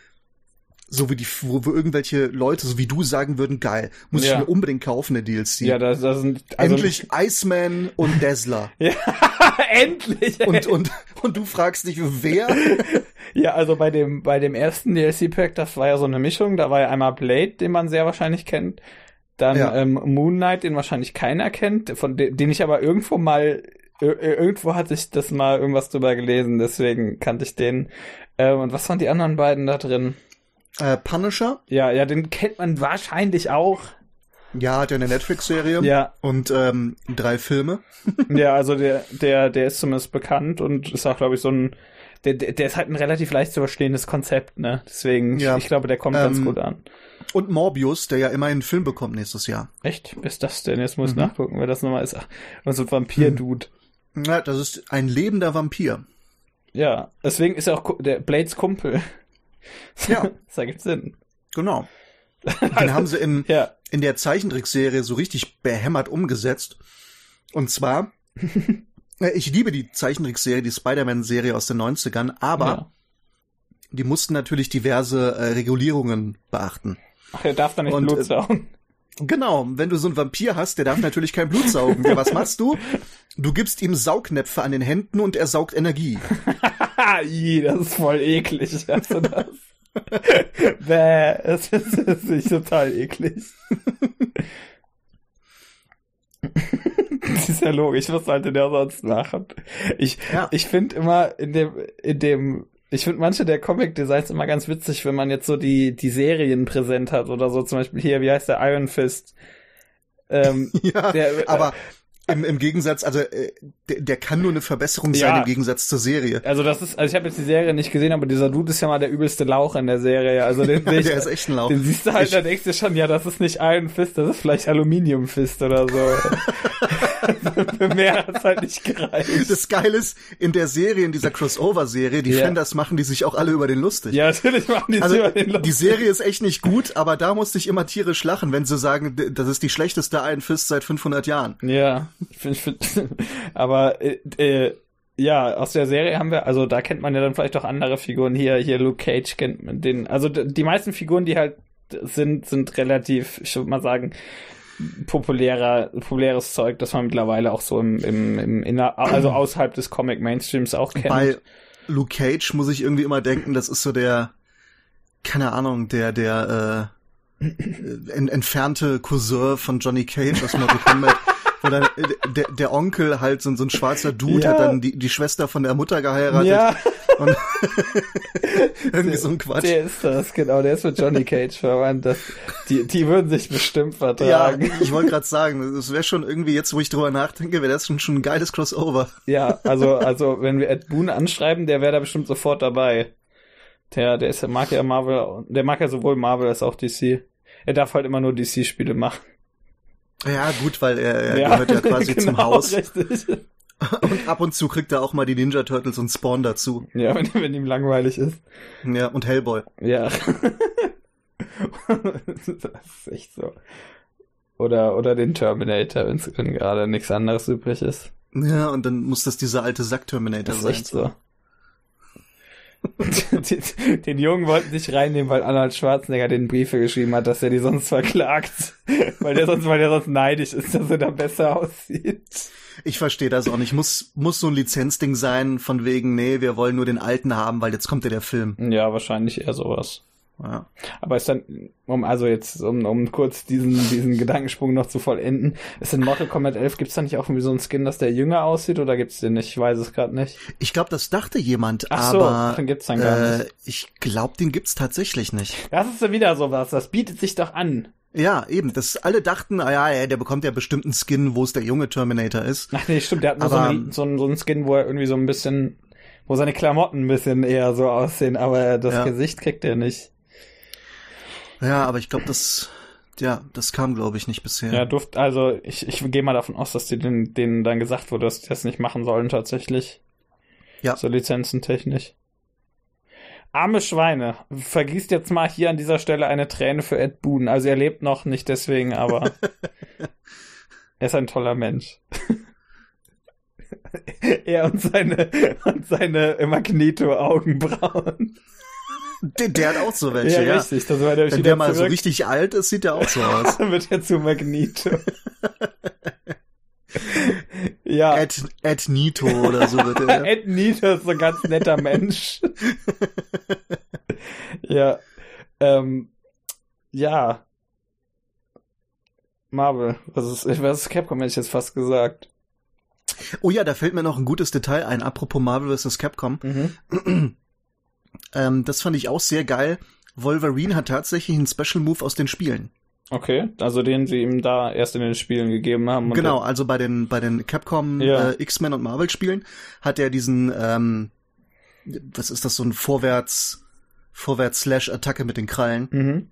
so wie die, wo, wo irgendwelche Leute, so wie du sagen würden, geil, muss ja. ich mir unbedingt kaufen, der DLC. Ja, das, das sind also endlich Iceman und Dazzler. ja, endlich. Ey. Und und und du fragst dich, wer? ja, also bei dem bei dem ersten DLC Pack, das war ja so eine Mischung. Da war ja einmal Blade, den man sehr wahrscheinlich kennt, dann ja. ähm, Moon Knight, den wahrscheinlich keiner kennt, von de den ich aber irgendwo mal irgendwo hatte ich das mal irgendwas drüber gelesen, deswegen kannte ich den. Ähm, und was waren die anderen beiden da drin? Äh, Punisher. Ja, ja, den kennt man wahrscheinlich auch. Ja, hat ja eine Netflix-Serie. Ja. Und ähm, drei Filme. ja, also der, der, der ist zumindest bekannt und ist auch, glaube ich, so ein. Der, der ist halt ein relativ leicht zu verstehendes Konzept, ne? Deswegen, ja. ich, ich glaube, der kommt ähm, ganz gut an. Und Morbius, der ja immer einen Film bekommt nächstes Jahr. Echt? Wer ist das denn? Jetzt muss ich mhm. nachgucken, wer das nochmal ist. Ach, so ein Vampir-Dude. Ja, das ist ein lebender Vampir. Ja, deswegen ist er auch der Blades Kumpel. Ja. das ergibt Sinn. Genau. Den haben sie in, ja. in der Zeichentrickserie so richtig behämmert umgesetzt. Und zwar, äh, ich liebe die Zeichentrickserie, die Spider-Man-Serie aus den 90ern, aber ja. die mussten natürlich diverse äh, Regulierungen beachten. Ach, er darf da nicht Und, Blut äh, saugen. Genau, wenn du so einen Vampir hast, der darf natürlich kein Blut saugen. Ja, was machst du? Du gibst ihm Saugnäpfe an den Händen und er saugt Energie. I, das ist voll eklig. Also das. Bäh, das ist, das ist total eklig. das ist ja logisch, was sollte der sonst machen? Ich, ja. ich finde immer in dem, in dem, ich finde manche der Comic-Designs immer ganz witzig, wenn man jetzt so die, die Serien präsent hat oder so, zum Beispiel hier, wie heißt der Iron Fist? Ähm, ja, der, aber im, Im Gegensatz, also äh, der, der kann nur eine Verbesserung ja. sein im Gegensatz zur Serie. Also das ist, also ich habe jetzt die Serie nicht gesehen, aber dieser Dude ist ja mal der übelste Lauch in der Serie. Also den, ja, der ist echt ein Lauch. Den siehst du halt, ich, da denkst du schon, ja, das ist nicht Iron Fist, das ist vielleicht Aluminium Fist oder so. Für mehr hat's halt nicht gereicht. Das Geile ist, in der Serie, in dieser Crossover-Serie, die yeah. Fenders machen die sich auch alle über den lustig. Ja, natürlich machen die also, sich über den lustig. Die Serie ist echt nicht gut, aber da musste ich immer tierisch lachen, wenn sie sagen, das ist die schlechteste Iron Fist seit 500 Jahren. Ja, ich find, ich find, aber äh, äh, ja, aus der Serie haben wir, also da kennt man ja dann vielleicht auch andere Figuren. Hier, hier Luke Cage kennt man den. Also die meisten Figuren, die halt sind, sind relativ, ich würde mal sagen, populärer, populäres Zeug, das man mittlerweile auch so im, im, im inner, also außerhalb des Comic Mainstreams auch kennt. Bei Luke Cage muss ich irgendwie immer denken, das ist so der, keine Ahnung, der, der, äh, entfernte Cousin von Johnny Cage aus Mortal Kombat. Wo dann äh, der, der Onkel halt so, so ein schwarzer Dude ja. hat dann die, die Schwester von der Mutter geheiratet. Ja. Und irgendwie der, so ein Quatsch. Der ist das, genau, der ist mit Johnny Cage verwandt. Das, die, die würden sich bestimmt vertragen. Ja, ich wollte gerade sagen, das wäre schon irgendwie jetzt, wo ich drüber nachdenke, wäre das schon, schon ein geiles Crossover. Ja, also, also wenn wir Ed Boon anschreiben, der wäre da bestimmt sofort dabei. Der, der ist, mag ja Marvel, der mag ja sowohl Marvel als auch DC. Er darf halt immer nur DC-Spiele machen. Ja, gut, weil er, er ja, gehört ja quasi genau, zum Haus. Richtig. Und ab und zu kriegt er auch mal die Ninja Turtles und Spawn dazu. Ja, wenn, wenn ihm langweilig ist. Ja, und Hellboy. Ja. das ist echt so. Oder, oder den Terminator, wenn gerade nichts anderes übrig ist. Ja, und dann muss das dieser alte Sack-Terminator sein. Echt so. den Jungen wollten sich reinnehmen, weil Arnold Schwarzenegger den Briefe geschrieben hat, dass er die sonst verklagt. weil der sonst, weil der sonst neidisch ist, dass er da besser aussieht. Ich verstehe das auch nicht. Muss, muss so ein Lizenzding sein, von wegen, nee, wir wollen nur den alten haben, weil jetzt kommt ja der Film. Ja, wahrscheinlich eher sowas. Ja. Aber ist dann, um also jetzt, um, um kurz diesen, diesen Gedankensprung noch zu vollenden, ist in Mortal Kombat 11, gibt's da nicht auch irgendwie so einen Skin, dass der jünger aussieht oder gibt's den nicht? Ich weiß es gerade nicht. Ich glaube, das dachte jemand, Ach aber so, den gibt's dann gar äh, nicht. Ich glaube, den gibt's tatsächlich nicht. Das ist ja wieder sowas, das bietet sich doch an. Ja, eben. Das alle dachten, ah ja, der bekommt ja bestimmt einen Skin, wo es der junge Terminator ist. Ach nee, stimmt, der hat nur aber, so, einen, so, einen, so einen Skin, wo er irgendwie so ein bisschen, wo seine Klamotten ein bisschen eher so aussehen, aber das ja. Gesicht kriegt er nicht. Ja, aber ich glaube, das, ja, das kam, glaube ich, nicht bisher. Ja, durft, also ich, ich gehe mal davon aus, dass die denen, denen dann gesagt wurde, dass die das nicht machen sollen tatsächlich. Ja. So lizenzentechnisch. Arme Schweine, vergießt jetzt mal hier an dieser Stelle eine Träne für Ed Boon. Also er lebt noch nicht deswegen, aber er ist ein toller Mensch. er und seine und seine Magneto-Augenbrauen. Der, der, hat auch so welche, ja. ja. richtig. Das war der Wenn der mal zurück. so richtig alt ist, sieht der auch so aus. Dann wird er zu Magneto. ja. Ed, Ed Nito oder so wird er. Ed Nito ist so ein ganz netter Mensch. ja. Ähm, ja. Marvel. Was ist, was ist Capcom, hätte ich jetzt fast gesagt. Oh ja, da fällt mir noch ein gutes Detail ein, apropos Marvel vs. Capcom. Mhm. Ähm, das fand ich auch sehr geil. Wolverine hat tatsächlich einen Special Move aus den Spielen. Okay, also den sie ihm da erst in den Spielen gegeben haben. Genau, also bei den bei den Capcom ja. äh, X-Men und Marvel Spielen hat er diesen ähm, was ist das so ein Vorwärts Vorwärts Slash Attacke mit den Krallen. Mhm.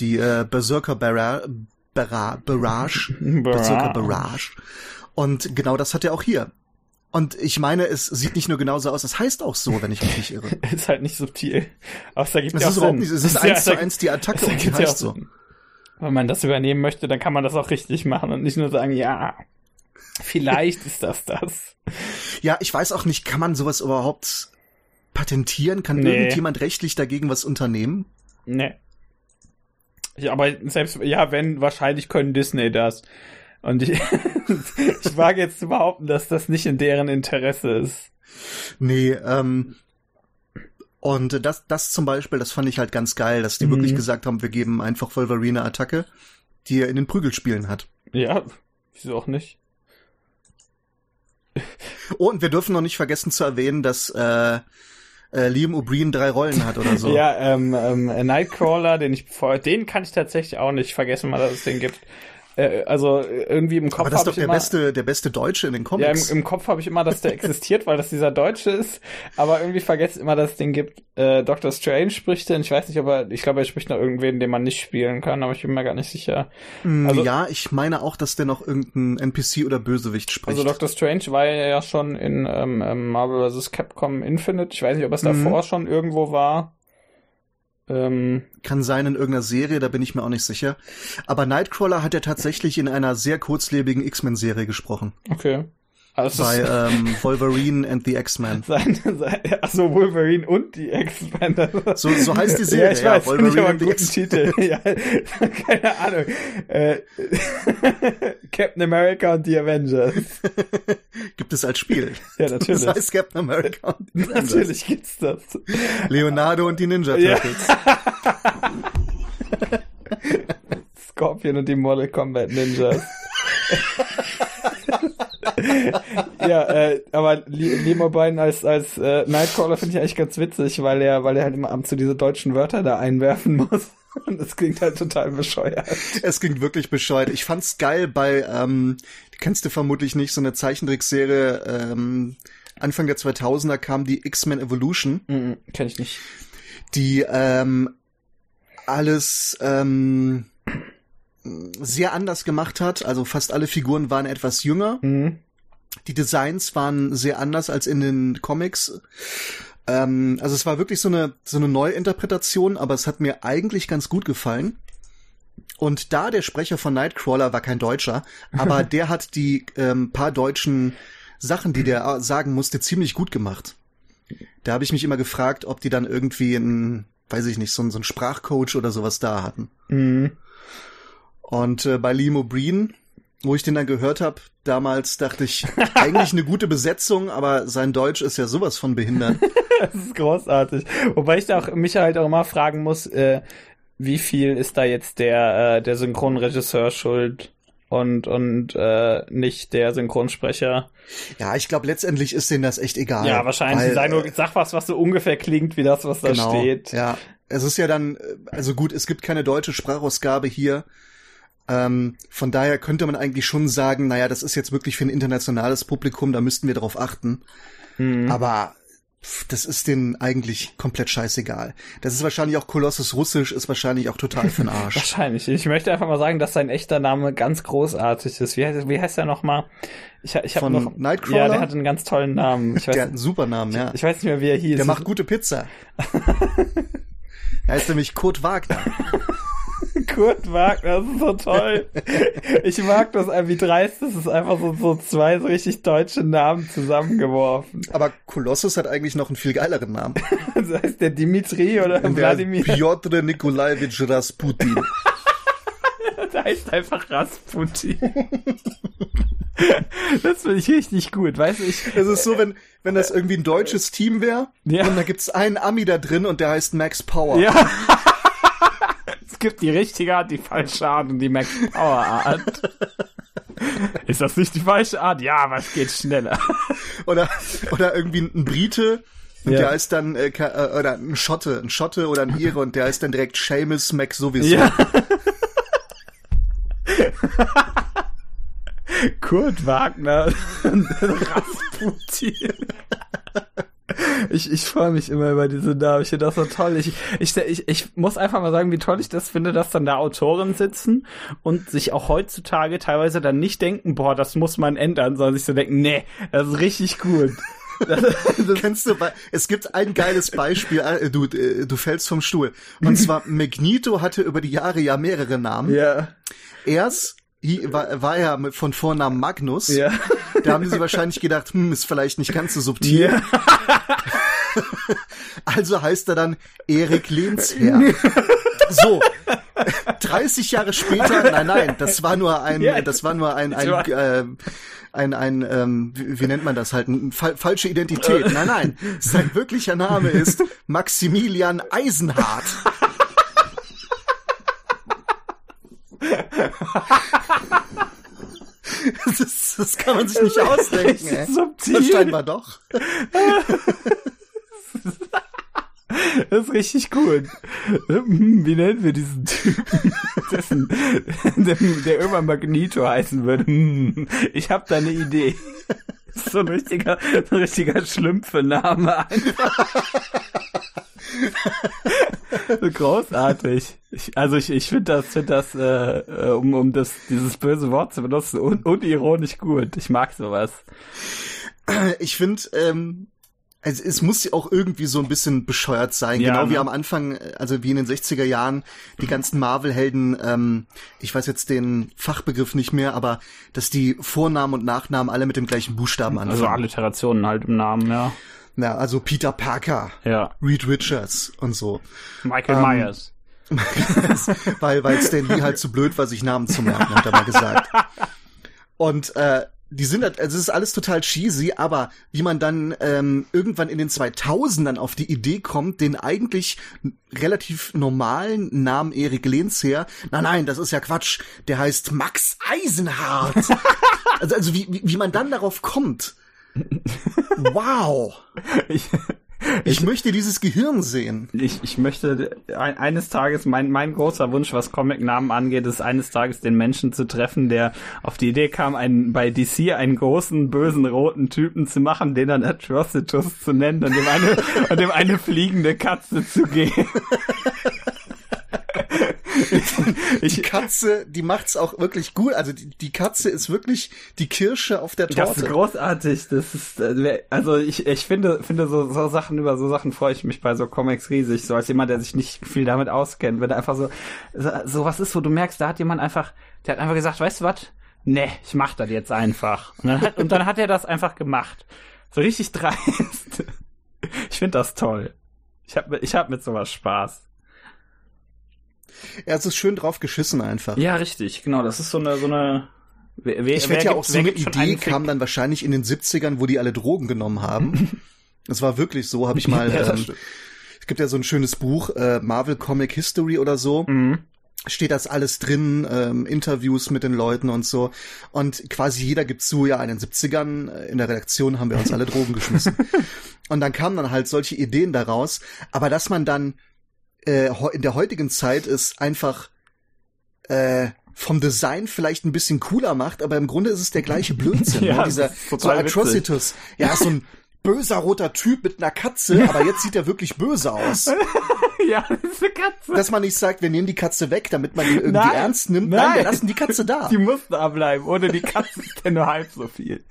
Die äh, Berserker Barra Barra Barrage Berserker Barrage und genau das hat er auch hier. Und ich meine, es sieht nicht nur genauso aus, es heißt auch so, wenn ich mich nicht irre. ist halt nicht subtil. Außer gibt es ist überhaupt nicht, es ist eins zu eins die Attacke und die heißt so. Wenn man das übernehmen möchte, dann kann man das auch richtig machen und nicht nur sagen, ja, vielleicht ist das das. Ja, ich weiß auch nicht, kann man sowas überhaupt patentieren? Kann nee. irgendjemand rechtlich dagegen was unternehmen? Nee. Ja, aber selbst, ja, wenn, wahrscheinlich können Disney das. Und ich, ich wage jetzt zu behaupten, dass das nicht in deren Interesse ist. Nee, ähm, und das, das zum Beispiel, das fand ich halt ganz geil, dass die mhm. wirklich gesagt haben, wir geben einfach Wolverine Attacke, die er in den Prügelspielen hat. Ja, wieso auch nicht? Oh, und wir dürfen noch nicht vergessen zu erwähnen, dass äh, äh, Liam O'Brien drei Rollen hat oder so. ja, ähm, ähm, Nightcrawler, den ich den kann ich tatsächlich auch nicht vergessen, mal, dass es den gibt. Äh, also irgendwie im Kopf. Aber das ist doch der immer, beste, der beste Deutsche in den Comics. Ja, im, im Kopf habe ich immer, dass der existiert, weil das dieser Deutsche ist. Aber irgendwie vergesse immer, dass es den gibt. Äh, Doctor Strange spricht den. Ich weiß nicht, ob er, ich glaube, er spricht noch irgendwen, den man nicht spielen kann, aber ich bin mir gar nicht sicher. Mm, also, ja, ich meine auch, dass der noch irgendein NPC oder Bösewicht spricht. Also Doctor Strange war ja schon in ähm, ähm Marvel vs. Capcom Infinite. Ich weiß nicht, ob es davor mhm. schon irgendwo war. Ähm, Kann sein in irgendeiner Serie, da bin ich mir auch nicht sicher. Aber Nightcrawler hat er tatsächlich in einer sehr kurzlebigen X-Men-Serie gesprochen. Okay. Also bei ähm, Wolverine and the X-Men. Achso, Wolverine und die X-Men. So, so heißt die Serie, ja, ich weiß, Wolverine and the X-Men. ja, keine Ahnung. Äh, Captain America und die Avengers. Gibt es als Spiel. Ja, natürlich. Das heißt Captain America und die Avengers. Natürlich gibt's das. Leonardo und die Ninja Turtles. Ja. Scorpion und die Mortal Kombat Ninjas. Ja, äh, aber Limo O'Brien als, als äh, Nightcrawler finde ich eigentlich ganz witzig, weil er, weil er halt immer abends so diese deutschen Wörter da einwerfen muss. Und es klingt halt total bescheuert. Es klingt wirklich bescheuert. Ich fand's geil bei, ähm, die kennst du vermutlich nicht, so eine Zeichentrickserie, ähm, Anfang der 2000er kam die X-Men Evolution. Mm, kenn ich nicht. Die, ähm, alles, ähm, sehr anders gemacht hat. Also fast alle Figuren waren etwas jünger. Mhm. Die Designs waren sehr anders als in den Comics. Ähm, also es war wirklich so eine, so eine Neuinterpretation, aber es hat mir eigentlich ganz gut gefallen. Und da der Sprecher von Nightcrawler war kein Deutscher, aber der hat die ähm, paar deutschen Sachen, die der sagen musste, ziemlich gut gemacht. Da habe ich mich immer gefragt, ob die dann irgendwie ein, weiß ich nicht, so, so ein Sprachcoach oder sowas da hatten. Mhm. Und äh, bei Limo Breen, wo ich den dann gehört habe, damals dachte ich, eigentlich eine gute Besetzung, aber sein Deutsch ist ja sowas von behindert. das ist großartig. Wobei ich da auch mich halt auch immer fragen muss, äh, wie viel ist da jetzt der, äh, der Synchronregisseur schuld? und und äh, nicht der Synchronsprecher. Ja, ich glaube letztendlich ist denen das echt egal. Ja, wahrscheinlich. Weil, sag nur, sag was, was so ungefähr klingt wie das, was da genau, steht. Ja, es ist ja dann, äh, also gut, es gibt keine deutsche Sprachausgabe hier. Ähm, von daher könnte man eigentlich schon sagen, naja, das ist jetzt wirklich für ein internationales Publikum, da müssten wir darauf achten. Mhm. Aber das ist denen eigentlich komplett scheißegal. Das ist wahrscheinlich auch Kolossus Russisch, ist wahrscheinlich auch total für'n Arsch. wahrscheinlich. Ich möchte einfach mal sagen, dass sein echter Name ganz großartig ist. Wie heißt, wie heißt er nochmal? Ich, ich hab Von noch, Nightcrawler? Ja, der hat einen ganz tollen Namen. Ich weiß, der hat einen super Namen, ja. Ich, ich weiß nicht mehr, wie er hieß. Der macht gute Pizza. er heißt nämlich Kurt Wagner. Kurt Wagner, das ist so toll. Ich mag das, wie dreist das ist, einfach so, so zwei so richtig deutsche Namen zusammengeworfen. Aber Kolossus hat eigentlich noch einen viel geileren Namen. das heißt der Dimitri oder der Wladimir? Piotr Nikolajewitsch Rasputin. der heißt einfach Rasputin. das finde ich richtig gut, weißt du, ich. Es ist so, wenn, wenn das irgendwie ein deutsches Team wäre ja. und da gibt's einen Ami da drin und der heißt Max Power. Ja gibt die richtige Art, die falsche Art und die Max Power Art. Ist das nicht die falsche Art? Ja, aber es geht schneller. Oder, oder irgendwie ein Brite, und ja. der heißt dann, äh, äh, oder ein Schotte, ein Schotte oder ein Ire und der heißt dann direkt Seamus Mac sowieso. Ja. Kurt Wagner Rasputin. Ich, ich freue mich immer über diese Namen. Ich finde das so toll. Ich, ich, ich, ich muss einfach mal sagen, wie toll ich das finde, dass dann da Autoren sitzen und sich auch heutzutage teilweise dann nicht denken, boah, das muss man ändern, sondern sich so denken, nee, das ist richtig gut. Das, das Kennst du, es gibt ein geiles Beispiel, äh, du, äh, du fällst vom Stuhl. Und zwar, Magneto hatte über die Jahre ja mehrere Namen. Ja. Erst war, war ja von Vornamen Magnus. Ja. Da haben sie wahrscheinlich gedacht, hm, ist vielleicht nicht ganz so subtil. Ja. also heißt er dann Erik Lehnsherr. So, 30 Jahre später, nein, nein, das war nur ein, das war nur ein, ein, äh, ein, ein ähm, wie, wie nennt man das halt, eine fa falsche Identität. Nein, nein, sein wirklicher Name ist Maximilian Eisenhardt. Das, ist, das kann man sich nicht ausdenken. Ey. Subtil. Scheinbar doch. Das ist richtig gut. Hm, wie nennen wir diesen Typen, dessen, der, der irgendwann Magneto heißen würde? Hm, ich habe da eine Idee. So ein richtiger, so ein richtiger Schlümpfe-Name einfach. Großartig. Ich, also ich, ich finde das, finde das, äh, äh, um, um das, dieses böse Wort zu benutzen, un unironisch gut. Ich mag sowas. Ich finde, ähm, also es muss auch irgendwie so ein bisschen bescheuert sein, Ja, genau wie ne? am Anfang, also wie in den 60er Jahren, die ganzen Marvel-Helden, ähm, ich weiß jetzt den Fachbegriff nicht mehr, aber dass die Vornamen und Nachnamen alle mit dem gleichen Buchstaben anfangen. Also Alliterationen halt im Namen, ja. Ja, also Peter Parker, Ja. Reed Richards und so. Michael Ähm, Myers. weil, weil Stan Lee halt zu blöd war, sich Namen zu merken, hat er mal gesagt. Und äh, die sind, halt- also es ist alles total cheesy, aber wie man dann ähm, irgendwann in den 2000ern auf die Idee kommt, den eigentlich relativ normalen Namen Erik Lehnsherr, nein, nein, das ist ja Quatsch, der heißt Max Eisenhardt. also, also wie, wie, wie man dann darauf kommt. Wow. Ich, Ich möchte dieses Gehirn sehen. ich, ich möchte ein, eines Tages, mein, mein großer Wunsch, was Comic-Namen angeht, ist eines Tages den Menschen zu treffen, der auf die Idee kam, einen, bei DC einen großen, bösen, roten Typen zu machen, den dann Atrocitus zu nennen und dem eine, und dem eine fliegende Katze zu geben. Die Katze, die macht's auch wirklich gut. Also die, die Katze ist wirklich die Kirsche auf der Das ist Torte. großartig. Das ist, äh, also ich, ich finde, finde so, so Sachen, über so Sachen freue ich mich bei so Comics riesig. So als jemand, der sich nicht viel damit auskennt. Wenn da einfach so, so, so was ist, wo du merkst, da hat jemand einfach, der hat einfach gesagt, weißt du was? Nee, ich mach das jetzt einfach. Und dann hat, und dann hat er das einfach gemacht. So richtig dreist. Ich finde das toll. Ich hab, ich hab mit sowas Spaß. Ja, es ist schön drauf geschissen einfach. Ja, richtig, genau. Das ist so eine, so eine, wer, wer, ich wette ja auch so eine Idee kam dann wahrscheinlich in den 70ern, wo die alle Drogen genommen haben. Das war wirklich so, habe ich mal. Ja, ähm, es gibt ja so ein schönes Buch, äh, Marvel Comic History oder so. Mhm. Steht das alles drin, ähm, Interviews mit den Leuten und so. Und quasi jeder gibt zu, ja, in den 70ern äh, in der Redaktion haben wir uns alle Drogen geschmissen. Und dann kamen dann halt solche Ideen daraus. Aber dass man dann äh, in der heutigen Zeit es einfach äh, vom Design vielleicht ein bisschen cooler macht, aber im Grunde ist es der gleiche Blödsinn. Ja, ne? das Dieser ist so. Atrocitus. Ja, so ein böser roter Typ mit einer Katze, aber jetzt sieht er wirklich böse aus. Ja, das ist eine Katze. Dass man nicht sagt, wir nehmen die Katze weg, damit man ihn irgendwie Nein, ernst nimmt. Nein, nein. wir lassen die Katze da. Die muss da bleiben. Ohne die Katze ist der nur halb so viel.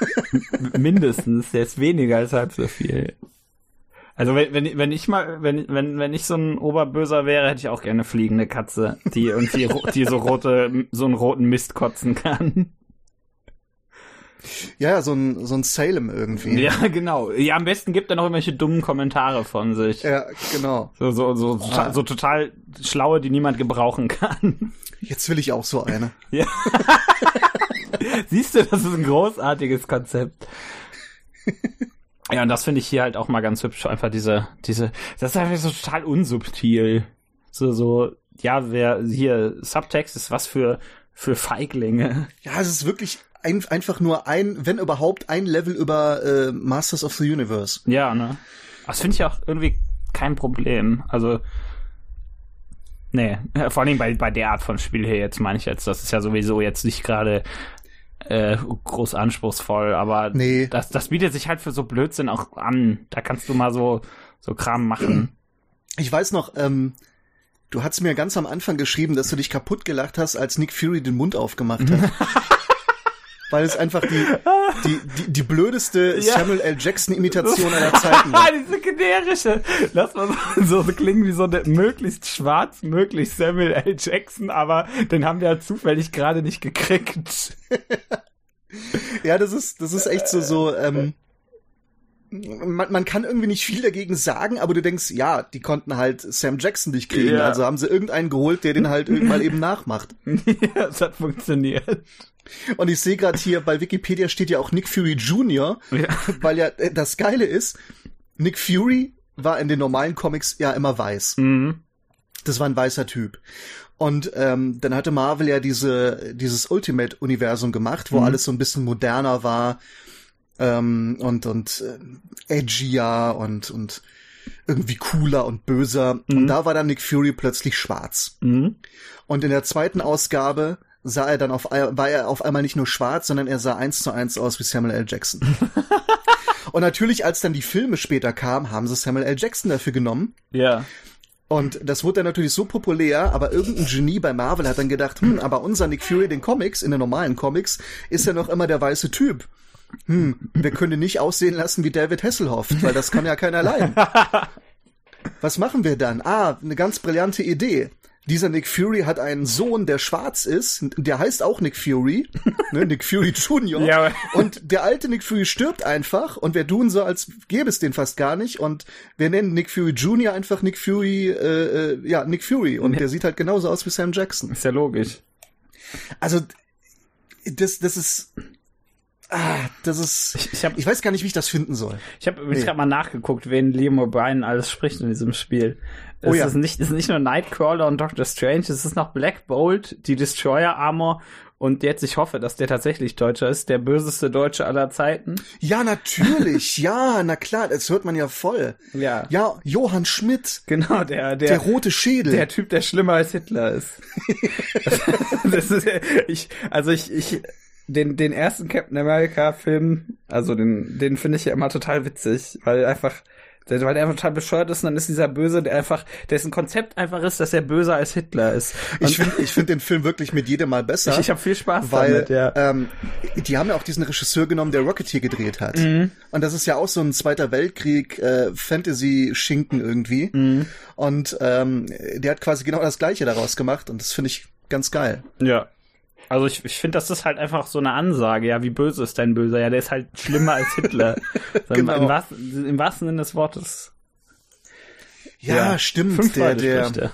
Mindestens. Der ist weniger als halb so viel. Also wenn, wenn, wenn ich mal, wenn, wenn, wenn ich so ein Oberböser wäre, hätte ich auch gerne fliegende Katze, die irgendwie, die so rote, so einen roten Mist kotzen kann. Ja, ja, so ein, so ein Salem irgendwie. Ja, genau. Ja, am besten gibt er noch irgendwelche dummen Kommentare von sich. Ja, genau. So, so, so, so, so total schlaue, die niemand gebrauchen kann. Jetzt will ich auch so eine. Ja. Siehst du, das ist ein großartiges Konzept. Ja, und das finde ich hier halt auch mal ganz hübsch. Einfach diese, diese, das ist einfach so total unsubtil. So, so, ja, wer hier Subtext ist was für, für Feiglinge. Ja, es ist wirklich ein, einfach nur ein, wenn überhaupt, ein Level über äh, Masters of the Universe. Ja, ne? Das finde ich auch irgendwie kein Problem. Also, nee, vor allem bei, bei der Art von Spiel hier jetzt meine ich jetzt, das ist ja sowieso jetzt nicht gerade äh, groß anspruchsvoll, aber Nee. das, das bietet sich halt für so Blödsinn auch an. Da kannst du mal so, so Kram machen. Ich weiß noch, ähm, du hast mir ganz am Anfang geschrieben, dass du dich kaputt gelacht hast, als Nick Fury den Mund aufgemacht hat. Weil es einfach die, die, die, die blödeste Ja. Samuel L. Jackson-Imitation aller Zeiten war. Diese generische, lass mal so, so klingen wie so eine möglichst schwarz, möglichst Samuel L. Jackson, aber den haben wir ja zufällig gerade nicht gekriegt. Ja, das ist, das ist echt so, so, ähm, man, man kann irgendwie nicht viel dagegen sagen, aber du denkst, ja, die konnten halt Sam Jackson nicht kriegen, Ja. also haben sie irgendeinen geholt, der den halt irgendwann eben nachmacht. ja, es hat funktioniert. Und ich sehe gerade hier, bei Wikipedia steht ja auch Nick Fury Jr., Ja. weil ja äh, das Geile ist, Nick Fury war in den normalen Comics ja immer weiß. Mhm. Das war ein weißer Typ. Und ähm, dann hatte Marvel ja diese dieses Ultimate-Universum gemacht, wo alles so ein bisschen moderner war ähm, und und äh, edgier und und irgendwie cooler und böser. Und da war dann Nick Fury plötzlich schwarz. Mhm. Und in der zweiten Ausgabe sah er dann auf war er auf einmal nicht nur schwarz, sondern er sah eins zu eins aus wie Samuel L. Jackson. und natürlich, als dann die Filme später kamen, haben sie Samuel L. Jackson dafür genommen. Ja. Und das wurde dann natürlich so populär, aber irgendein Genie bei Marvel hat dann gedacht, hm, aber unser Nick Fury, den Comics, in den normalen Comics, ist ja noch immer der weiße Typ. hm, wir können nicht aussehen lassen wie David Hasselhoff, weil das kann ja keiner leiden. Was machen wir dann? Ah, eine ganz brillante Idee. Dieser Nick Fury hat einen Sohn, der schwarz ist, der heißt auch Nick Fury, ne, Nick Fury Jr. Ja. Und der alte Nick Fury stirbt einfach und wir tun so, als gäbe es den fast gar nicht und wir nennen Nick Fury Jr. einfach Nick Fury, äh, äh, ja, Nick Fury und der sieht halt genauso aus wie Sam Jackson. Ist ja logisch. Also, das, das ist, ah, das ist, Ich, ich habe ich weiß gar nicht, wie ich das finden soll. Ich habe Nee. gerade mal nachgeguckt, wen Liam O'Brien alles spricht in diesem Spiel. Es Oh ja. ist nicht, es ist nicht nur Nightcrawler und Doctor Strange, es ist noch Black Bolt, die Destroyer Armor und jetzt, ich hoffe, dass der tatsächlich Deutscher ist, der böseste Deutsche aller Zeiten. Ja, natürlich, ja, na klar, das hört man ja voll. Ja. Ja, Johann Schmidt, Genau, der, der, der rote Schädel. der Typ, der schlimmer als Hitler ist. das ist ich, also ich, ich, den, den ersten Captain America Film, also den, den finde ich ja immer total witzig, weil einfach, weil der einfach total bescheuert ist und dann ist dieser Böse, der einfach, dessen Konzept einfach ist, dass er böser als Hitler ist. Und ich finde ich find den Film wirklich mit jedem Mal besser. ich, ich habe viel Spaß weil damit, ja. ähm, die haben ja auch diesen Regisseur genommen, der Rocketeer gedreht hat. Mhm. Und das ist ja auch so ein Zweiter Weltkrieg äh, Fantasy-Schinken irgendwie. Mhm. Und ähm, der hat quasi genau das Gleiche daraus gemacht und das finde ich ganz geil. Ja. Also ich, ich finde, das ist halt einfach so eine Ansage, ja, wie böse ist dein Böser? Ja, der ist halt schlimmer als Hitler. Genau. im, wahrsten, Im wahrsten Sinne des Wortes. Ja, stimmt. Fünfmal Der, der er.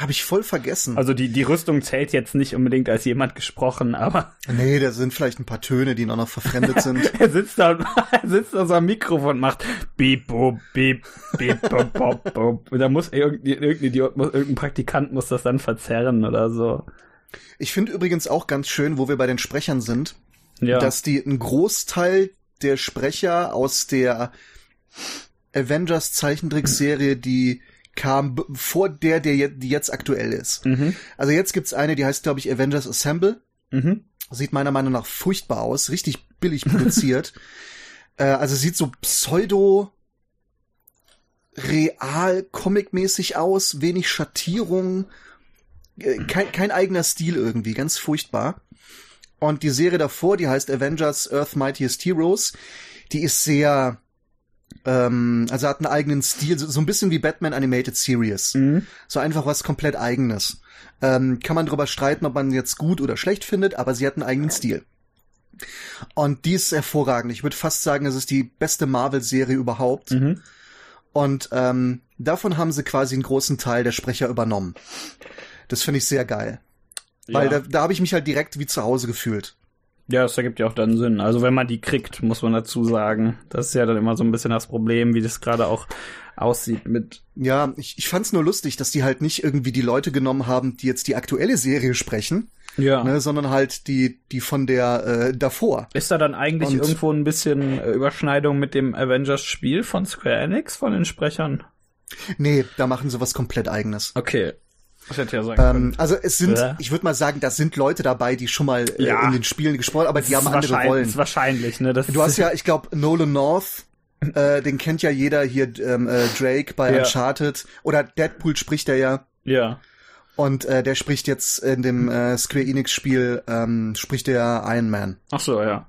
habe ich voll vergessen. Also die, die Rüstung zählt jetzt nicht unbedingt als jemand gesprochen, aber nee, da sind vielleicht ein paar Töne, die noch, noch verfremdet sind. er sitzt da, er sitzt da so am Mikrofon und macht beep, boop, beep, beep, boop, boop, boop. Und da muss irgendwie, irgendein Idiot, muss, irgendein Praktikant muss das dann verzerren oder so. Ich finde übrigens auch ganz schön, wo wir bei den Sprechern sind, Ja. dass die einen Großteil der Sprecher aus der Avengers Zeichentrickserie, die kam vor der, der die jetzt aktuell ist. mhm. Also jetzt gibt's eine, die heißt glaube ich Avengers Assemble. Mhm. Sieht meiner Meinung nach furchtbar aus, richtig billig produziert. äh, also sieht so pseudo real comicmäßig aus, wenig Schattierung, kein, kein eigener Stil irgendwie, ganz furchtbar. Und die Serie davor, die heißt Avengers Earth Mightiest Heroes, die ist sehr, ähm, also hat einen eigenen Stil, so, so ein bisschen wie Batman Animated Series. Mhm. So einfach was komplett eigenes. Ähm, kann man darüber streiten, ob man jetzt gut oder schlecht findet, aber sie hat einen eigenen Stil. Und die ist hervorragend. Ich würde fast sagen, es ist die beste Marvel-Serie überhaupt. Mhm. Und ähm, davon haben sie quasi einen großen Teil der Sprecher übernommen. Das finde ich sehr geil. Weil ja. da, da habe ich mich halt direkt wie zu Hause gefühlt. ja, das ergibt ja auch dann Sinn. Also wenn man die kriegt, muss man dazu sagen. Das ist ja dann immer so ein bisschen das Problem, wie das gerade auch aussieht mit. Ja, ich, ich fand's nur lustig, dass die halt nicht irgendwie die Leute genommen haben, die jetzt die aktuelle Serie sprechen, Ja. ne, sondern halt die, die von der äh, davor. Ist da dann eigentlich Und- irgendwo ein bisschen äh, Überschneidung mit dem Avengers-Spiel von Square Enix, von den Sprechern? Nee, da machen sie was komplett eigenes. Okay. Ich hätte ja können. Ähm, also es sind, Ja. ich würde mal sagen, da sind Leute dabei, die schon mal äh, Ja. in den Spielen gesprochen, aber die haben ist andere Rollen. Ist wahrscheinlich, ne? Das Du hast ja, ich glaube, Nolan North, äh, den kennt ja jeder hier, ähm, äh, Drake bei Ja. Uncharted oder Deadpool spricht er ja. ja. Und äh, der spricht jetzt in dem äh, Square Enix Spiel, ähm, spricht der Iron Man Ach so, ja.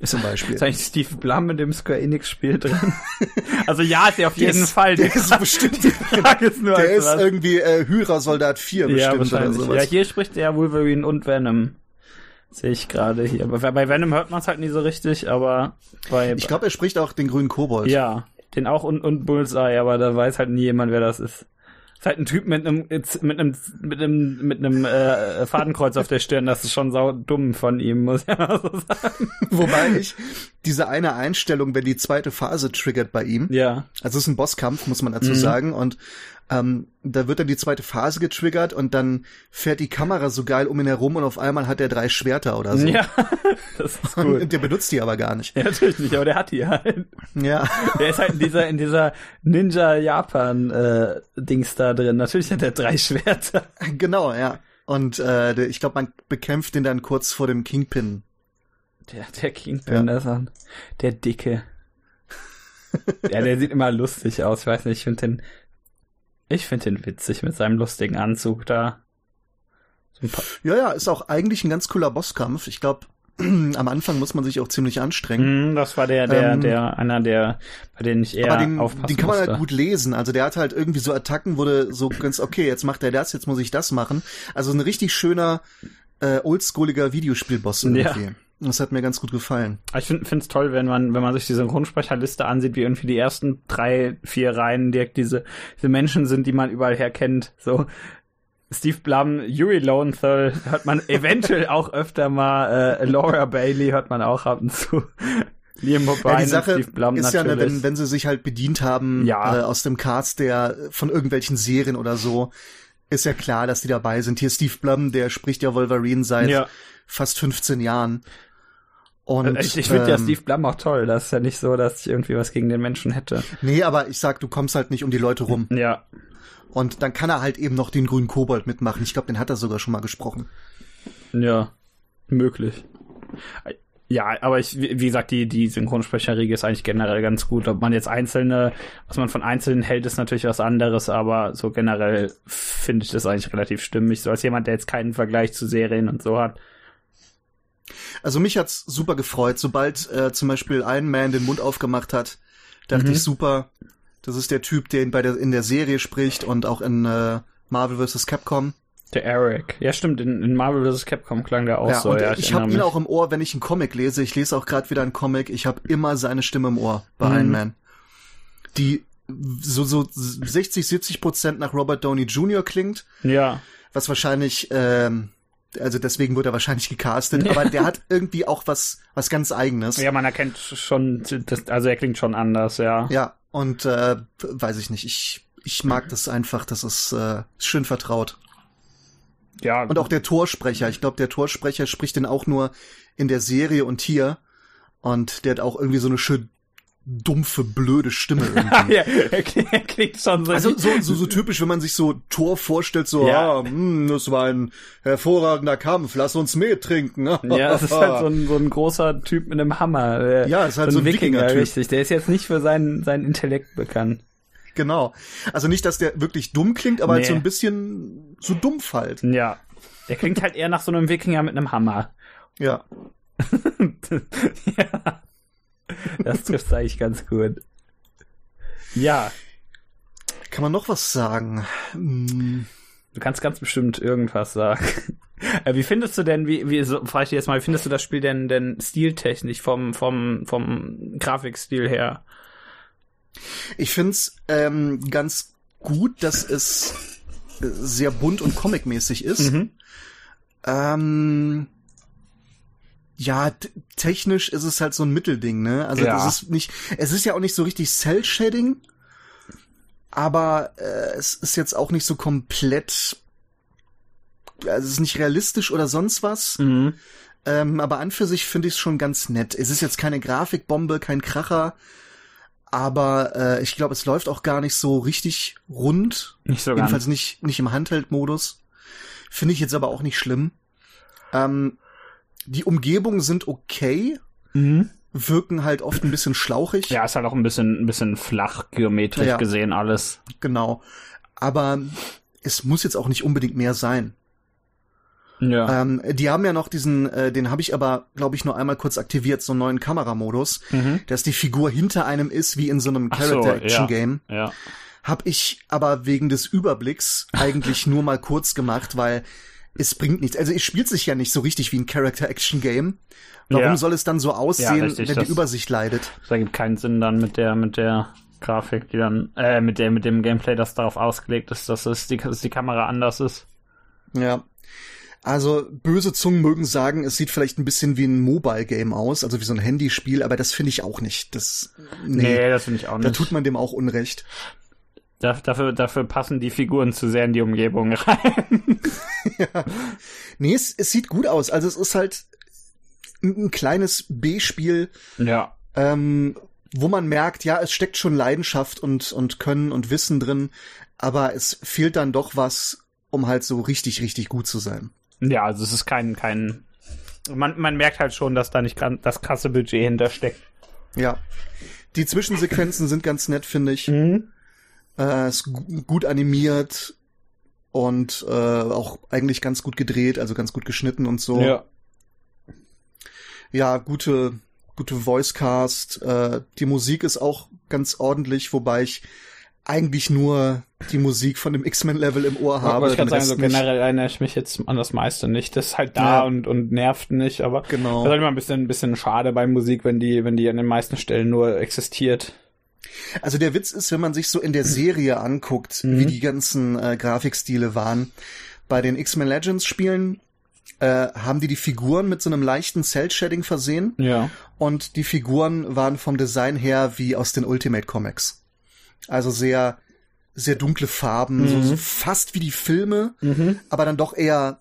zum Beispiel. Ist eigentlich Steve Blum in dem Square Enix Spiel drin? also ja, ist er auf Der jeden ist- Fall. der ist bestimmt- Frage ist nur, Der als ist was. irgendwie äh, Hydra-Soldat 4 ja, bestimmt oder sowas. Ja, hier spricht er Wolverine und Venom. Sehe ich gerade hier. Aber bei Venom hört man es halt nie so richtig, aber bei ich glaube, er spricht auch den grünen Kobold. ja, den auch und, und Bullseye, aber da weiß halt nie jemand, wer das ist. Ist halt ein Typ mit einem mit einem mit einem mit einem äh, Fadenkreuz auf der Stirn. Das ist schon sau dumm von ihm, muss ich mal so sagen. Wobei ich diese eine Einstellung, wenn die zweite Phase triggert bei ihm, Ja, also es ist ein Bosskampf, muss man dazu Mhm. sagen, und ähm, da wird dann die zweite Phase getriggert und dann fährt die Kamera so geil um ihn herum und auf einmal hat er drei Schwerter oder so. ja, das ist gut. Und der benutzt die aber gar nicht. Ja, natürlich nicht, aber der hat die halt. Ja. Der ist halt in dieser, in dieser Ninja Japan äh, Dings da drin. Natürlich hat er drei Schwerter. genau, ja. Und äh, ich glaube, man bekämpft den dann kurz vor dem Kingpin. Der, der Kingpin, Ja. ist der Dicke. ja, der sieht immer lustig aus. Ich weiß nicht, ich finde den, ich finde den witzig mit seinem lustigen Anzug da. Ein Ja, ja, ist auch eigentlich ein ganz cooler Bosskampf. Ich glaube, am Anfang muss man sich auch ziemlich anstrengen. Mm, das war der, der, ähm, der, einer der, bei denen ich eher aber den, aufpassen den kann man musste. halt gut lesen. Also der hat halt irgendwie so Attacken, wurde so ganz, okay, jetzt macht er das, jetzt muss ich das machen. Also ein richtig schöner, äh, oldschooliger Videospielboss irgendwie. Ja. Das hat mir ganz gut gefallen. Ich finde es toll, wenn man, wenn man sich die Synchronsprecherliste ansieht, wie irgendwie die ersten drei, vier Reihen direkt diese, diese Menschen sind, die man überall her kennt. So Steve Blum, Yuri Lowenthal hört man eventuell auch öfter mal, äh, Laura Bailey hört man auch ab und zu. Liam O'Brien Ja, die Sache Steve Blum ist ja, ne, natürlich. wenn, wenn sie sich halt bedient haben Ja. äh, aus dem Cast der von irgendwelchen Serien oder so, ist ja klar, dass die dabei sind. Hier Steve Blum, der spricht ja Wolverine seit ja. fast 15 Jahren. Und ich ich finde ja ähm, Steve Blum auch toll. Das ist ja nicht so, dass ich irgendwie was gegen den Menschen hätte. Nee, aber ich sag, du kommst halt nicht um die Leute rum. Ja. Und dann kann er halt eben noch den grünen Kobold mitmachen. Ich glaube, den hat er sogar schon mal gesprochen. Ja. Möglich. Ja, aber ich, wie gesagt, die, die Synchronsprecherriege ist eigentlich generell ganz gut. Ob man jetzt einzelne, was man von einzelnen hält, ist natürlich was anderes, aber so generell finde ich das eigentlich relativ stimmig. So als jemand, der jetzt keinen Vergleich zu Serien und so hat. Also mich hat's super gefreut. Sobald äh, zum Beispiel Iron Man den Mund aufgemacht hat, dachte Mhm. ich super. Das ist der Typ, der ihn bei der in der Serie spricht und auch in äh, Marvel vs. Capcom. Der Eric. Ja, stimmt, in, in Marvel vs. Capcom klang der auch ja, so. und ja, ich erinnere habe ihn auch im Ohr, wenn ich einen Comic lese. Ich lese auch gerade wieder einen Comic. Ich habe immer seine Stimme im Ohr bei Mhm. Iron Man. Die so so 60, 70 Prozent nach Robert Downey Jr. klingt, Ja. was wahrscheinlich ähm, also deswegen wurde er wahrscheinlich gecastet, Ja. aber der hat irgendwie auch was was ganz eigenes. Ja, man erkennt schon, das, also er klingt schon anders, ja. Ja, und äh, weiß ich nicht, ich, ich mag das einfach, das ist äh, schön vertraut. Ja, Und auch der Torsprecher, ich glaube, der Torsprecher spricht den auch nur in der Serie und hier. Und der hat auch irgendwie so eine schön dumpfe, blöde Stimme irgendwie. ja, er klingt, schon so. Also so, so, so typisch, wenn man sich so Tor vorstellt, so, Ja. ah, hm, das war ein hervorragender Kampf, lass uns Met trinken. Ja, es ist halt so ein, so ein großer Typ mit einem Hammer. Der, Ja, es ist halt so ein Wikinger-Typ. richtig. Der ist jetzt nicht für seinen, seinen Intellekt bekannt. Genau. Also nicht, dass der wirklich dumm klingt, aber halt Nee. so ein bisschen so dumpf halt. Ja. Der klingt halt eher nach so einem Wikinger mit einem Hammer. Ja. ja. Das trifft eigentlich ganz gut. Ja, Kann man noch was sagen? Hm. du kannst ganz bestimmt irgendwas sagen. Äh, Wie findest du denn, wie, wie so, frage ich dich jetzt mal, wie findest du das Spiel denn, denn stiltechnisch vom, vom, vom Grafikstil her? Ich find's ähm, ganz gut, dass es äh, sehr bunt und comicmäßig ist. Mhm. Ähm, ja, technisch ist es halt so ein Mittelding, ne? Also Ja. das ist nicht, es ist ja auch nicht so richtig Cell-Shading, aber äh, es ist jetzt auch nicht so komplett, also es ist nicht realistisch oder sonst was. Mhm. Ähm, aber an für sich finde ich es schon ganz nett. Es ist jetzt keine Grafikbombe, kein Kracher, aber äh, ich glaube, es läuft auch gar nicht so richtig rund. Nicht so Jedenfalls ganz. nicht, nicht im Handheld-Modus. Finde ich jetzt aber auch nicht schlimm. Ähm, die Umgebungen sind okay, Mhm. wirken halt oft ein bisschen schlauchig. Ja, ist halt auch ein bisschen, ein bisschen flach geometrisch Ja. gesehen alles. Genau. Aber es muss jetzt auch nicht unbedingt mehr sein. Ja. Ähm, die haben ja noch diesen, äh, den habe ich aber, glaube ich, nur einmal kurz aktiviert, so einen neuen Kameramodus, Mhm. dass die Figur hinter einem ist, wie in so einem Ach so, Character-Action-Game. Ja. Hab ich aber wegen des Überblicks eigentlich nur mal kurz gemacht, weil es bringt nichts. Also es spielt sich ja nicht so richtig wie ein Character-Action-Game. Warum Ja. soll es dann so aussehen, richtig, wenn das- die Übersicht leidet? Das ergibt keinen Sinn dann mit der, mit der Grafik, die dann, äh, mit der, mit dem Gameplay, das darauf ausgelegt ist, dass es die, dass die Kamera anders ist. Ja. Also böse Zungen mögen sagen, es sieht vielleicht ein bisschen wie ein Mobile-Game aus, also wie so ein Handyspiel, aber das finde ich auch nicht. Das, nee, Nee, das finde ich auch da nicht. tut man dem auch Unrecht. Da, dafür, dafür passen die Figuren zu sehr in die Umgebung rein. Nee, es, es sieht gut aus. Also es ist halt ein, ein kleines B-Spiel, ja. ähm, wo man merkt, ja, es steckt schon Leidenschaft und, und Können und Wissen drin, aber es fehlt dann doch was, um halt so richtig, richtig gut zu sein. Ja, also es ist kein, kein, man, man merkt halt schon, dass da nicht das krasse Budget hintersteckt. Ja. Die Zwischensequenzen sind ganz nett, finde ich. Mhm. Äh, ist gu- gut animiert und äh, auch eigentlich ganz gut gedreht, also ganz gut geschnitten und so. Ja. ja, gute, gute Voicecast. Äh, die Musik ist auch ganz ordentlich, wobei ich eigentlich nur die Musik von dem X-Men-Level im Ohr habe. Ich kann sagen, so generell erinnere ich mich jetzt an das meiste nicht. Das ist halt da ja. und, und nervt nicht, aber genau. das ist halt immer ein bisschen, ein bisschen schade bei Musik, wenn die, wenn die an den meisten Stellen nur existiert. Also der Witz ist, wenn man sich so in der Serie anguckt, mhm. wie die ganzen äh, Grafikstile waren, bei den X-Men Legends Spielen äh, haben die die Figuren mit so einem leichten Cell-Shading versehen. Ja. Und die Figuren waren vom Design her wie aus den Ultimate Comics. Also sehr, sehr dunkle Farben, mhm. so, so, fast wie die Filme, mhm. aber dann doch eher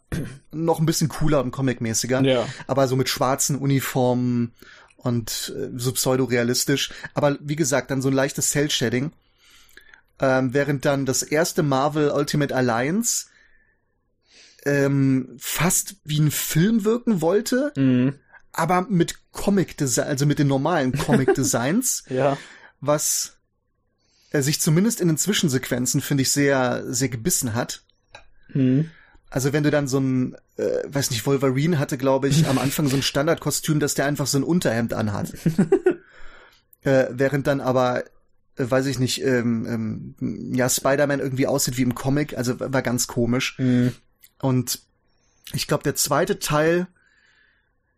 noch ein bisschen cooler und comicmäßiger. Ja. Aber so mit schwarzen Uniformen und äh, so pseudo-realistisch. Aber wie gesagt, dann so ein leichtes Cell-Shading. Ähm, während dann das erste Marvel Ultimate Alliance ähm, fast wie ein Film wirken wollte, mhm. aber mit Comic-Design, also mit den normalen Comic-Designs, ja. was sich zumindest in den Zwischensequenzen, finde ich, sehr, sehr gebissen hat. Mhm. Also wenn du dann so ein, äh, weiß nicht, Wolverine hatte, glaube ich, am Anfang so ein Standardkostüm, dass der einfach so ein Unterhemd anhat. äh, während dann aber, äh, weiß ich nicht, ähm, ähm, ja, Spider-Man irgendwie aussieht wie im Comic, also war ganz komisch. Mhm. Und ich glaube, der zweite Teil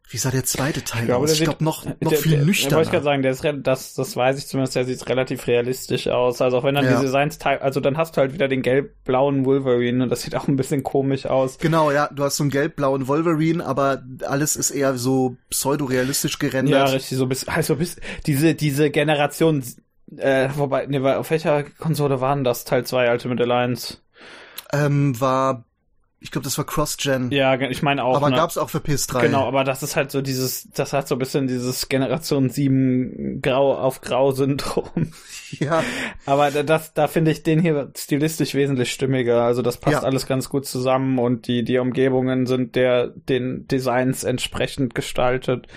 wie sah der zweite Teil ich glaube, aus? Ich glaube noch, noch der, viel nüchterner. Wollte ich gerade sagen, der ist, das, das weiß ich zumindest, der sieht relativ realistisch aus. Also auch wenn dann ja. die Designs, also dann hast du halt wieder den gelb-blauen Wolverine und das sieht auch ein bisschen komisch aus. Genau, ja, du hast so einen gelb-blauen Wolverine, aber alles ist eher so pseudo-realistisch gerendert. Ja, richtig, so bis, also bis, diese, diese Generation, äh, wobei, ne, auf welcher Konsole waren das? Teil 2 Ultimate Alliance? Ähm, war ich glaube, das war Cross-Gen. Ja, ich meine auch. Aber ne? gab's auch für PS3. Genau, aber das ist halt so dieses, das hat so ein bisschen dieses Generation 7 Grau auf Grau-Syndrom. Ja. Aber das, da finde ich den hier stilistisch wesentlich stimmiger. Also das passt ja. alles ganz gut zusammen und die, die Umgebungen sind der, den Designs entsprechend gestaltet.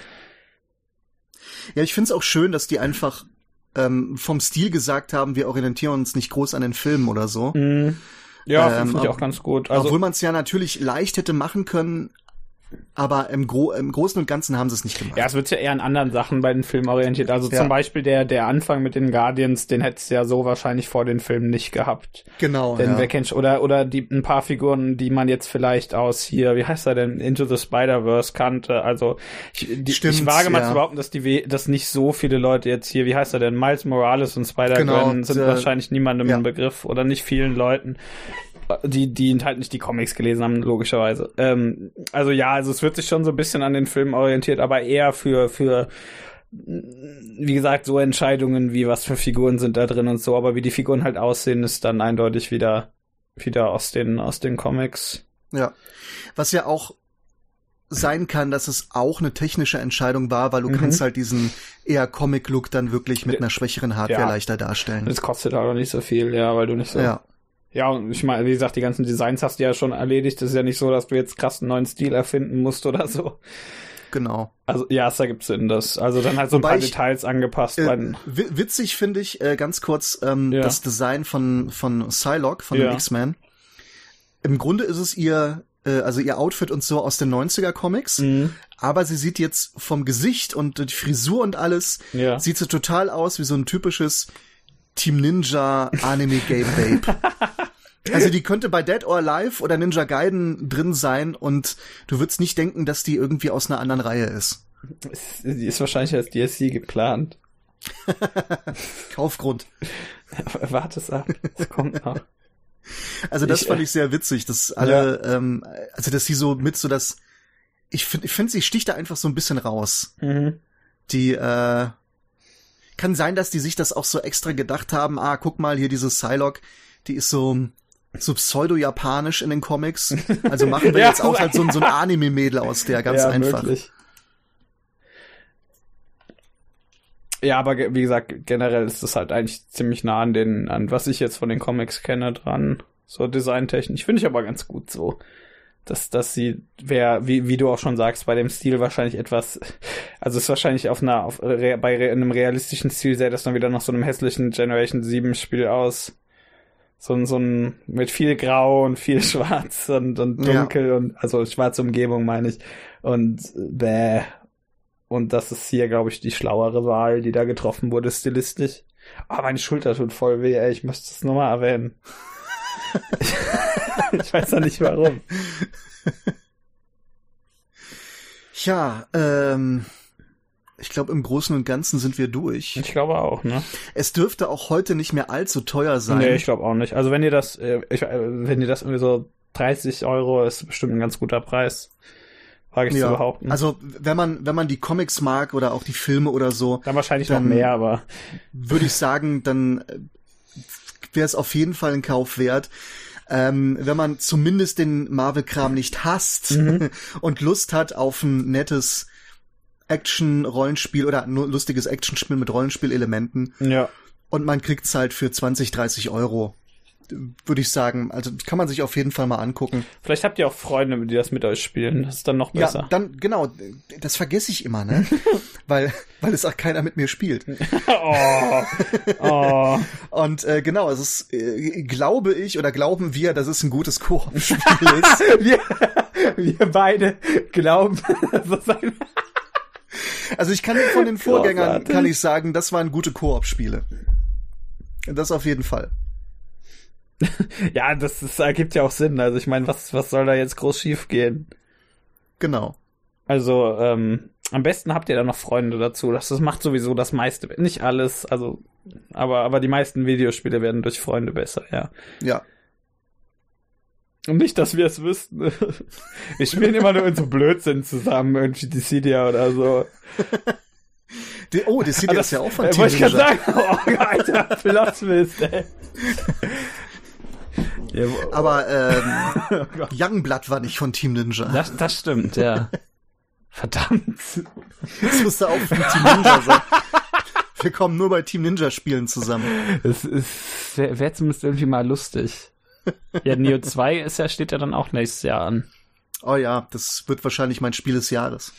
Ja, ich finde es auch schön, dass die einfach ähm, vom Stil gesagt haben, wir orientieren uns nicht groß an den Filmen oder so. Mhm ja, ähm, finde ich auch ganz gut. Also, obwohl man es ja natürlich leicht hätte machen können, aber im, Gro im Großen und Ganzen haben sie es nicht gemacht. Ja, es wird ja eher an anderen Sachen bei den Filmen orientiert. Also ja. zum Beispiel der, der Anfang mit den Guardians, den hättest du ja so wahrscheinlich vor den Filmen nicht gehabt. Genau. Denn ja. wer kennt, oder, oder die, ein paar Figuren, die man jetzt vielleicht aus hier, wie heißt er denn, Into the Spider-Verse kannte. Also, ich, die, Stimmt, ich wage mal ja. zu behaupten, dass die, dass nicht so viele Leute jetzt hier, wie heißt er denn, Miles Morales und Spider-Gwen genau, sind äh, wahrscheinlich niemandem ja. ein Begriff oder nicht vielen Leuten die, die halt nicht die Comics gelesen haben, logischerweise. Ähm, also ja, also es wird sich schon so ein bisschen an den Filmen orientiert, aber eher für, für, wie gesagt, so Entscheidungen wie was für Figuren sind da drin und so, aber wie die Figuren halt aussehen, ist dann eindeutig wieder, wieder aus den, aus den Comics. Ja. Was ja auch sein kann, dass es auch eine technische Entscheidung war, weil du mhm. kannst halt diesen eher Comic-Look dann wirklich mit einer schwächeren Hardware ja. leichter darstellen. Das kostet auch nicht so viel, ja, weil du nicht so ja. Ja, und ich meine, wie gesagt, die ganzen Designs hast du ja schon erledigt. Es ist ja nicht so, dass du jetzt krass einen neuen Stil erfinden musst oder so. Genau. Also ja, es ergibt Sinn, das. Also dann halt so Wobei ein paar ich, Details angepasst. Äh, witzig finde ich äh, ganz kurz ähm, ja. das Design von von Psylocke von ja. den X-Men. Im Grunde ist es ihr äh, also ihr Outfit und so aus den 90er Comics, mhm. aber sie sieht jetzt vom Gesicht und die Frisur und alles ja. sieht sie total aus wie so ein typisches Team Ninja Anime Game Babe. Also die könnte bei Dead or Alive oder Ninja Gaiden drin sein und du würdest nicht denken, dass die irgendwie aus einer anderen Reihe ist. Die ist wahrscheinlich als DLC geplant. Kaufgrund. Warte es ab, es kommt noch. Also das ich, fand ich sehr witzig, dass alle, ja. ähm, also dass sie so mit so das, ich finde, ich finde, sie sticht da einfach so ein bisschen raus. Mhm. Die, äh, kann sein, dass die sich das auch so extra gedacht haben, ah, guck mal, hier diese Psylocke, die ist so, so pseudo-japanisch in den Comics. Also machen wir ja, jetzt auch halt so, so ein Anime-Mädel aus der, ganz ja, einfach. Wirklich. Ja, aber wie gesagt, generell ist das halt eigentlich ziemlich nah an den, an was ich jetzt von den Comics kenne dran. So designtechnisch. Finde ich aber ganz gut so. Dass, dass sie, wer, wie, wie du auch schon sagst, bei dem Stil wahrscheinlich etwas, also ist wahrscheinlich auf einer, auf, bei einem realistischen Stil sähe das dann wieder nach so einem hässlichen Generation 7 Spiel aus so ein, so ein, mit viel Grau und viel Schwarz und, und dunkel ja. und, also schwarze Umgebung meine ich. Und bäh. Und das ist hier, glaube ich, die schlauere Wahl, die da getroffen wurde, stilistisch. Oh, meine Schulter tut voll weh, ey. Ich möchte es nochmal erwähnen. ich weiß noch nicht warum. Ja, ähm, ich glaube, im Großen und Ganzen sind wir durch. Ich glaube auch, ne? Es dürfte auch heute nicht mehr allzu teuer sein. Nee, ich glaube auch nicht. Also wenn ihr das, äh, ich, äh, wenn ihr das irgendwie so 30 Euro ist bestimmt ein ganz guter Preis. Wage ich ja. zu behaupten. Also wenn man, wenn man die Comics mag oder auch die Filme oder so. Dann wahrscheinlich dann noch mehr, aber. Würde ich sagen, dann äh, wäre es auf jeden Fall ein Kauf wert. Ähm, wenn man zumindest den Marvel-Kram nicht hasst mhm. und Lust hat auf ein nettes Action-Rollenspiel oder nur lustiges Action-Spiel mit Rollenspielelementen. Ja. Und man kriegt's halt für 20, 30 Euro würde ich sagen. Also kann man sich auf jeden Fall mal angucken. Vielleicht habt ihr auch Freunde, die das mit euch spielen. Das ist dann noch besser. Ja, dann genau. Das vergesse ich immer, ne? weil weil es auch keiner mit mir spielt. oh. oh. Und äh, genau, es ist, äh, glaube ich oder glauben wir, dass es ein gutes Koop-Spiel ist. wir, wir beide glauben, also ich kann von den Vorgängern kann ich sagen, das waren gute Koop-Spiele. Das auf jeden Fall. ja, das, das ergibt ja auch Sinn. Also ich meine, was, was soll da jetzt groß schief gehen? Genau. Also, ähm, am besten habt ihr da noch Freunde dazu. Das, das macht sowieso das meiste. Nicht alles, also, aber, aber die meisten Videospiele werden durch Freunde besser, ja. Ja. Und nicht, dass wir es wüssten. wir spielen immer nur in so Blödsinn zusammen, irgendwie die Cydia oder so. Die, oh, die Cydia ist ja auch von äh, Wollte ich gerade sagen, oh, Alter, Plot Twist, ey. Ja, Aber ähm, oh Youngblood war nicht von Team Ninja. Das, das stimmt, ja. Verdammt. Das musste auch von Team Ninja sein. Wir kommen nur bei Team Ninja Spielen zusammen. Das ist, wäre wär zumindest irgendwie mal lustig. Ja, Neo 2 ist ja, steht ja dann auch nächstes Jahr an. Oh ja, das wird wahrscheinlich mein Spiel des Jahres.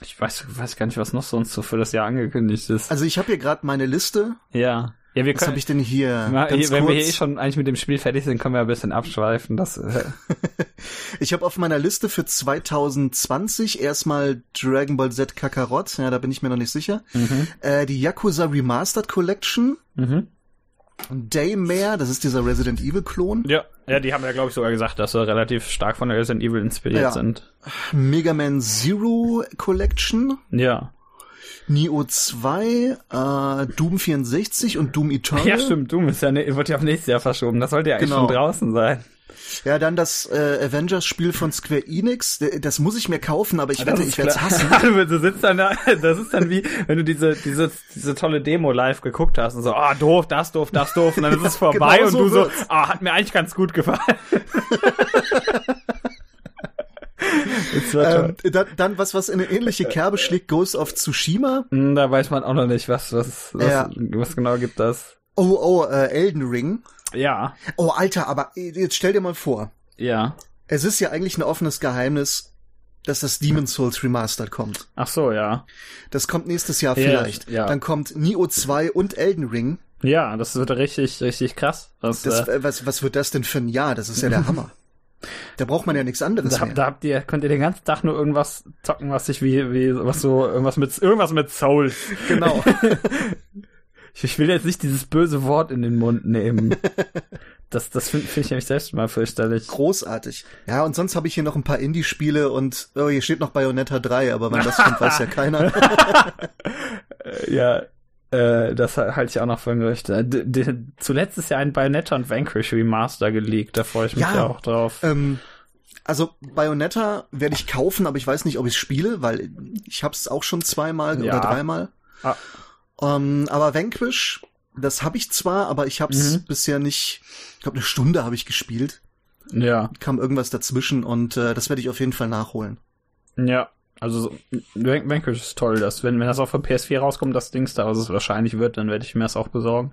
Ich weiß, weiß gar nicht, was noch sonst so für das Jahr angekündigt ist. Also ich habe hier gerade meine Liste. Ja. Ja, wir können, Was habe ich denn hier? Na, hier wenn kurz. wir eh schon eigentlich mit dem Spiel fertig sind, können wir ein bisschen abschweifen. Das, äh. ich habe auf meiner Liste für 2020 erstmal Dragon Ball Z Kakarot, ja, da bin ich mir noch nicht sicher. Mhm. Äh, die Yakuza Remastered Collection. Mhm. Daymare, das ist dieser Resident Evil Klon. Ja, ja, die haben ja glaube ich sogar gesagt, dass sie relativ stark von Resident Evil inspiriert ja. sind. Mega Man Zero Collection. Ja. Neo 2, äh, Doom 64 und Doom Eternal. Ja, stimmt, Doom ist ja, ne, wird ja auf nächstes Jahr verschoben. Das sollte ja eigentlich genau. schon draußen sein. Ja, dann das äh, Avengers-Spiel von Square Enix. Das muss ich mir kaufen, aber ich wette, ich werde es hassen. du sitzt dann da, das ist dann wie, wenn du diese, diese, diese tolle Demo live geguckt hast und so, ah, oh, doof, das doof, das doof, und dann ist es vorbei genau und so du so, ah, oh, hat mir eigentlich ganz gut gefallen. ähm, dann, dann, was, was in eine ähnliche Kerbe schlägt, Ghost of Tsushima. Hm, da weiß man auch noch nicht, was, was, was, ja. was genau gibt das. Oh, oh, äh, Elden Ring. Ja. Oh, Alter, aber jetzt stell dir mal vor. Ja. Es ist ja eigentlich ein offenes Geheimnis, dass das Demon Souls Remastered kommt. Ach so, ja. Das kommt nächstes Jahr vielleicht. Ja, ja. Dann kommt Nioh 2 und Elden Ring. Ja, das wird richtig, richtig krass. Das, das, äh, was, was wird das denn für ein Jahr? Das ist ja der Hammer. Da braucht man ja nichts anderes da, mehr. Da habt ihr, könnt ihr den ganzen Tag nur irgendwas zocken, was sich wie, wie, was so, irgendwas mit, irgendwas mit Soul. Genau. ich will jetzt nicht dieses böse Wort in den Mund nehmen. Das, das finde find ich nämlich selbst mal fürchterlich. Großartig. Ja, und sonst habe ich hier noch ein paar Indie-Spiele und oh, hier steht noch Bayonetta 3, aber wann das kommt, weiß ja keiner. ja, äh, das halte ich auch noch für ein Gerücht. Äh, zuletzt ist ja ein Bayonetta und Vanquish Remaster geleakt, da freue ich mich ja, ja auch drauf. Ähm, also Bayonetta werde ich kaufen, aber ich weiß nicht, ob ich es spiele, weil ich habe es auch schon zweimal ja. oder dreimal. Ah. Ähm, aber Vanquish, das habe ich zwar, aber ich habe es mhm. bisher nicht. Ich glaube, eine Stunde habe ich gespielt. Ja. Kam irgendwas dazwischen und äh, das werde ich auf jeden Fall nachholen. Ja, also Vanquish ist toll, dass wenn, wenn das auf der PS4 rauskommt, das Dings da, was es wahrscheinlich wird, dann werde ich mir das auch besorgen.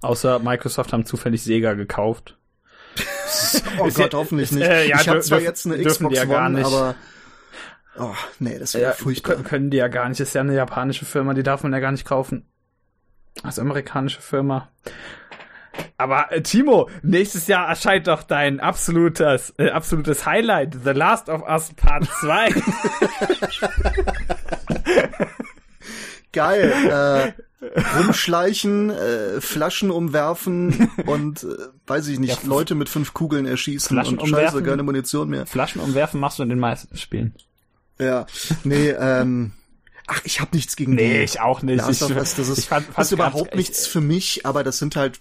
Außer Microsoft haben zufällig Sega gekauft. oh ist Gott, ja, hoffentlich nicht. Äh, ja, ich habe zwar jetzt eine Xbox ja One, nicht. aber oh, nee, das wäre ja, furchtbar. Können die ja gar nicht. Das ist ja eine japanische Firma, die darf man ja gar nicht kaufen. Als amerikanische Firma. Aber äh, Timo, nächstes Jahr erscheint doch dein absolutes, äh, absolutes Highlight, The Last of Us Part 2. Geil. Äh, rumschleichen, äh, Flaschen umwerfen und äh, weiß ich nicht, ja, Leute mit fünf Kugeln erschießen Flaschen und umwerfen, scheiße, keine Munition mehr. Flaschen umwerfen machst du in den meisten Spielen. Ja. Nee, ähm. Ach, ich habe nichts gegen Nee, ich auch nicht. Last ich, das ist, ich fand, fand ist überhaupt nichts für mich, aber das sind halt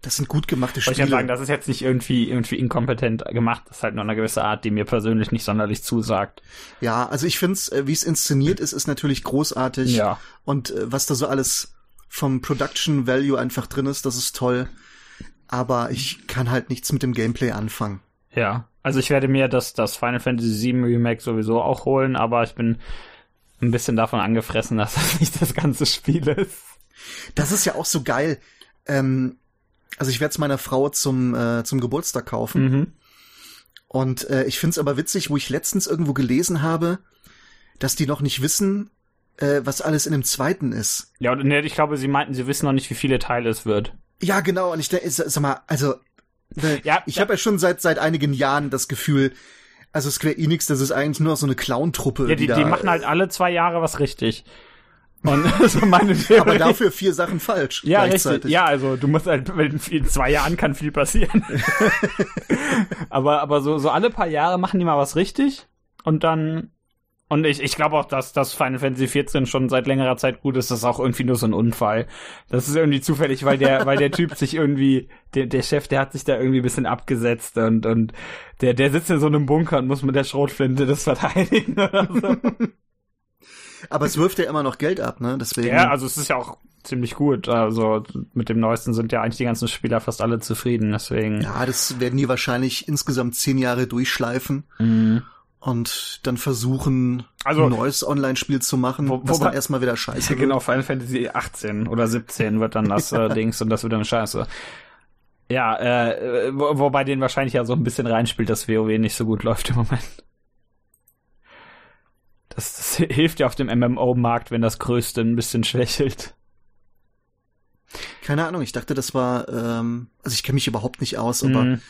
das sind gut gemachte Spiele. Ich sagen, das ist jetzt nicht irgendwie, irgendwie inkompetent gemacht. Das ist halt nur eine gewisse Art, die mir persönlich nicht sonderlich zusagt. Ja, also ich finde es, äh, wie es inszeniert ist, ist natürlich großartig. Ja. Und äh, was da so alles vom Production Value einfach drin ist, das ist toll. Aber ich kann halt nichts mit dem Gameplay anfangen. Ja. Also ich werde mir das, das Final Fantasy VII Remake sowieso auch holen, aber ich bin ein bisschen davon angefressen, dass das nicht das ganze Spiel ist. Das ist ja auch so geil. Ähm, also ich werde es meiner Frau zum, äh, zum Geburtstag kaufen. Mhm. Und äh, ich find's aber witzig, wo ich letztens irgendwo gelesen habe, dass die noch nicht wissen, äh, was alles in dem zweiten ist. Ja, und ne, ich glaube, sie meinten, sie wissen noch nicht, wie viele Teile es wird. Ja, genau. Und ich sag mal, also äh, ja, ich ja. habe ja schon seit seit einigen Jahren das Gefühl, also Square Enix, das ist eigentlich nur so eine Clown-Truppe. Ja, die, die, die machen halt alle zwei Jahre was richtig. Und so meine Theorie. Aber dafür vier Sachen falsch. Ja, richtig. Ja, also du musst halt, in zwei Jahren kann viel passieren. aber, aber so, so alle paar Jahre machen die mal was richtig und dann und ich, ich glaube auch, dass das Final Fantasy XIV schon seit längerer Zeit gut ist. Das ist auch irgendwie nur so ein Unfall. Das ist irgendwie zufällig, weil der, weil der Typ sich irgendwie, der, der Chef, der hat sich da irgendwie ein bisschen abgesetzt und, und der, der sitzt in so einem Bunker und muss mit der Schrotflinte das verteidigen oder so. Aber es wirft ja immer noch Geld ab, ne? Deswegen. Ja, also es ist ja auch ziemlich gut. Also mit dem neuesten sind ja eigentlich die ganzen Spieler fast alle zufrieden, deswegen. Ja, das werden die wahrscheinlich insgesamt zehn Jahre durchschleifen. Mhm. Und dann versuchen, also, ein neues Online-Spiel zu machen, wo, was dann erstmal wieder scheiße wird. Genau, Final Fantasy 18 oder 17 wird dann das äh, Dings und das wird dann scheiße. Ja, äh, wo, wobei den wahrscheinlich ja so ein bisschen reinspielt, dass WoW nicht so gut läuft im Moment. Das, das hilft ja auf dem MMO-Markt, wenn das Größte ein bisschen schwächelt. Keine Ahnung, ich dachte, das war, ähm, also ich kenne mich überhaupt nicht aus, aber mm.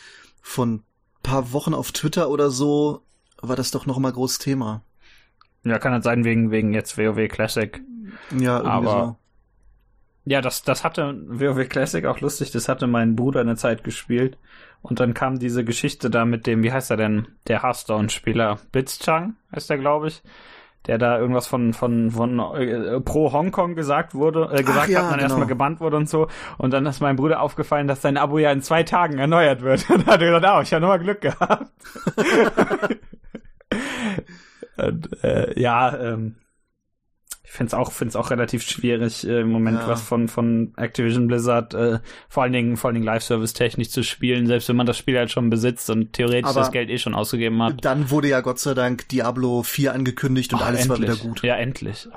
von paar Wochen auf Twitter oder so war das doch noch mal großes Thema. Ja, kann halt sein wegen wegen jetzt WoW Classic. Ja, aber so. ja, das das hatte WoW Classic auch lustig. Das hatte mein Bruder eine Zeit gespielt und dann kam diese Geschichte da mit dem, wie heißt er denn, der Hearthstone-Spieler Blitzchang heißt der, glaube ich der da irgendwas von von von äh, pro Hongkong gesagt wurde, äh, gesagt ja, hat, dann genau. erstmal gebannt wurde und so. Und dann ist meinem Bruder aufgefallen, dass sein Abo ja in zwei Tagen erneuert wird. Und dann hat er gesagt, ah, ich habe nochmal Glück gehabt. und, äh, ja, ähm, finde es auch, find's auch relativ schwierig, äh, im Moment ja. was von, von Activision Blizzard, äh, vor allen Dingen, vor allen Dingen Live-Service-technisch zu spielen, selbst wenn man das Spiel halt schon besitzt und theoretisch Aber das Geld eh schon ausgegeben hat. Dann wurde ja Gott sei Dank Diablo 4 angekündigt und Ach, alles endlich. war wieder gut. Ja, endlich.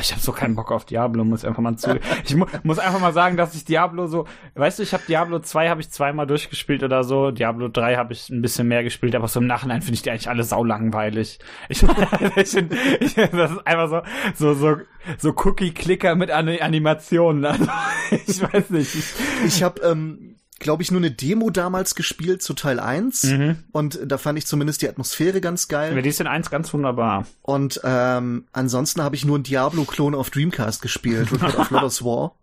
Ich habe so keinen Bock auf Diablo, muss einfach mal zu. Ich mu muss einfach mal sagen, dass ich Diablo so, weißt du, ich habe Diablo 2 habe ich zweimal durchgespielt oder so, Diablo 3 habe ich ein bisschen mehr gespielt, aber so im Nachhinein finde ich die eigentlich alle saulangweilig. Ich, ich, find, ich das ist einfach so so so so Cookie Clicker mit An Animationen. Also, ich weiß nicht. Ich, ich habe ähm glaube ich, nur eine Demo damals gespielt zu Teil 1. Mhm. Und da fand ich zumindest die Atmosphäre ganz geil. Ja, die ist in 1 ganz wunderbar. Und ähm, ansonsten habe ich nur einen Diablo-Klon auf Dreamcast gespielt, Record of Lotus War.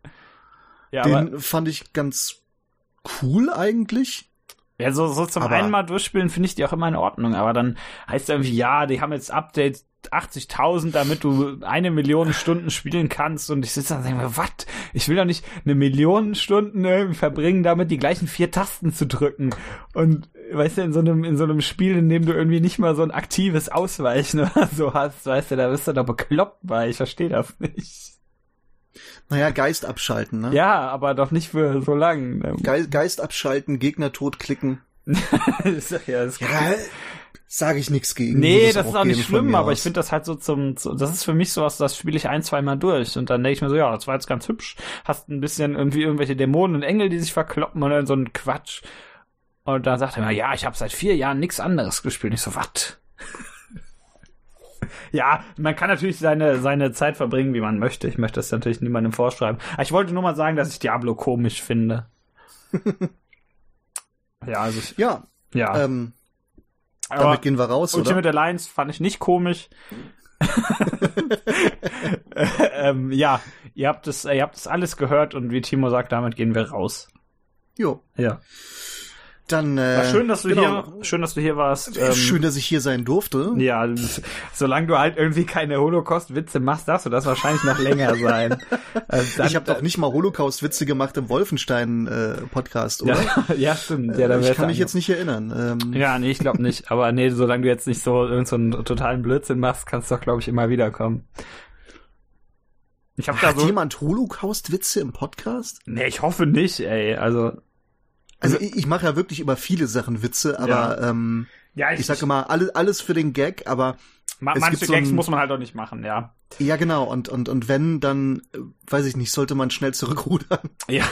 Ja, Den fand ich ganz cool eigentlich. Ja, so, so zum aber einen mal durchspielen finde ich die auch immer in Ordnung, aber dann heißt irgendwie, ja, die haben jetzt Updates 80.000, damit du eine Million Stunden spielen kannst. Und ich sitze da und denke mir, was? Ich will doch nicht eine Million Stunden verbringen, damit die gleichen vier Tasten zu drücken. Und weißt du, in so einem, in so einem Spiel, in dem du irgendwie nicht mal so ein aktives Ausweichen oder so hast, weißt du, da bist du doch bekloppt bei. Ich verstehe das nicht. Naja, Geist abschalten, ne? Ja, aber doch nicht für so lang. Ne? Ge Geist abschalten, Gegner totklicken. ja, ja, sage ich nichts gegen. Nee, das ist auch nicht schlimm, aber aus. ich finde das halt so zum, so, das ist für mich sowas, das spiele ich ein, zweimal durch und dann denke ich mir so, ja, das war jetzt ganz hübsch. Hast ein bisschen irgendwie irgendwelche Dämonen und Engel, die sich verkloppen und dann so ein Quatsch. Und dann sagt er mir, ja, ich habe seit vier Jahren nichts anderes gespielt. Ich so, was? ja, man kann natürlich seine, seine Zeit verbringen, wie man möchte. Ich möchte das natürlich niemandem vorschreiben. Aber ich wollte nur mal sagen, dass ich Diablo komisch finde. ja, also ich, ja, ja. Ähm, damit gehen wir raus, Ultimate oder? Alliance fand ich nicht komisch. ähm, ja, ihr habt es, ihr habt es alles gehört und wie Timo sagt, damit gehen wir raus. Jo. Ja. Dann äh, War schön, dass du genau. hier, schön, dass du hier warst. Äh, Ähm, Schön, dass ich hier sein durfte. Ja, solange du halt irgendwie keine Holocaust-Witze machst, darfst du das wahrscheinlich noch länger sein. Äh, dann- ich habe doch nicht mal Holocaust-Witze gemacht im Wolfenstein-Podcast, oder? ja, ja, stimmt. Ja, da ich kann mich jetzt nicht erinnern. Ähm, Ja, nee, ich glaube nicht. Aber nee, solange du jetzt nicht so irgendeinen so einen totalen Blödsinn machst, kannst du doch, glaube ich, immer wiederkommen. Ich habe da Hat so. jemand Holocaust-Witze im Podcast? Nee, ich hoffe nicht, ey. Also. Also ich, ich mache ja wirklich über viele Sachen Witze, aber ähm, Ja, ich sage immer alles, alles für den Gag, aber ma manche gibt so Gags ein- muss man halt auch nicht machen, ja. ja genau, und, und, und wenn, dann, äh, weiß ich nicht, sollte man schnell zurückrudern. Ja.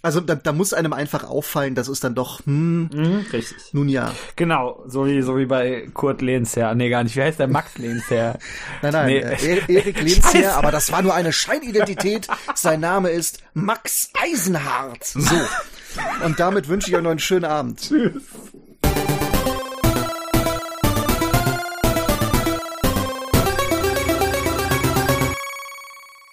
Also da, da muss einem einfach auffallen, das ist dann doch, hm, Mhm, richtig. nun ja. Genau, so wie, so wie bei Kurt Lehnsherr. Nee, gar nicht. Wie heißt der? Max Lehnsherr. Nein, nein, Nee. äh, E- Erik Lehnsherr, aber das war nur eine Scheinidentität. Sein Name ist Max Eisenhardt. So. Und damit wünsche ich euch noch einen schönen Abend. Tschüss.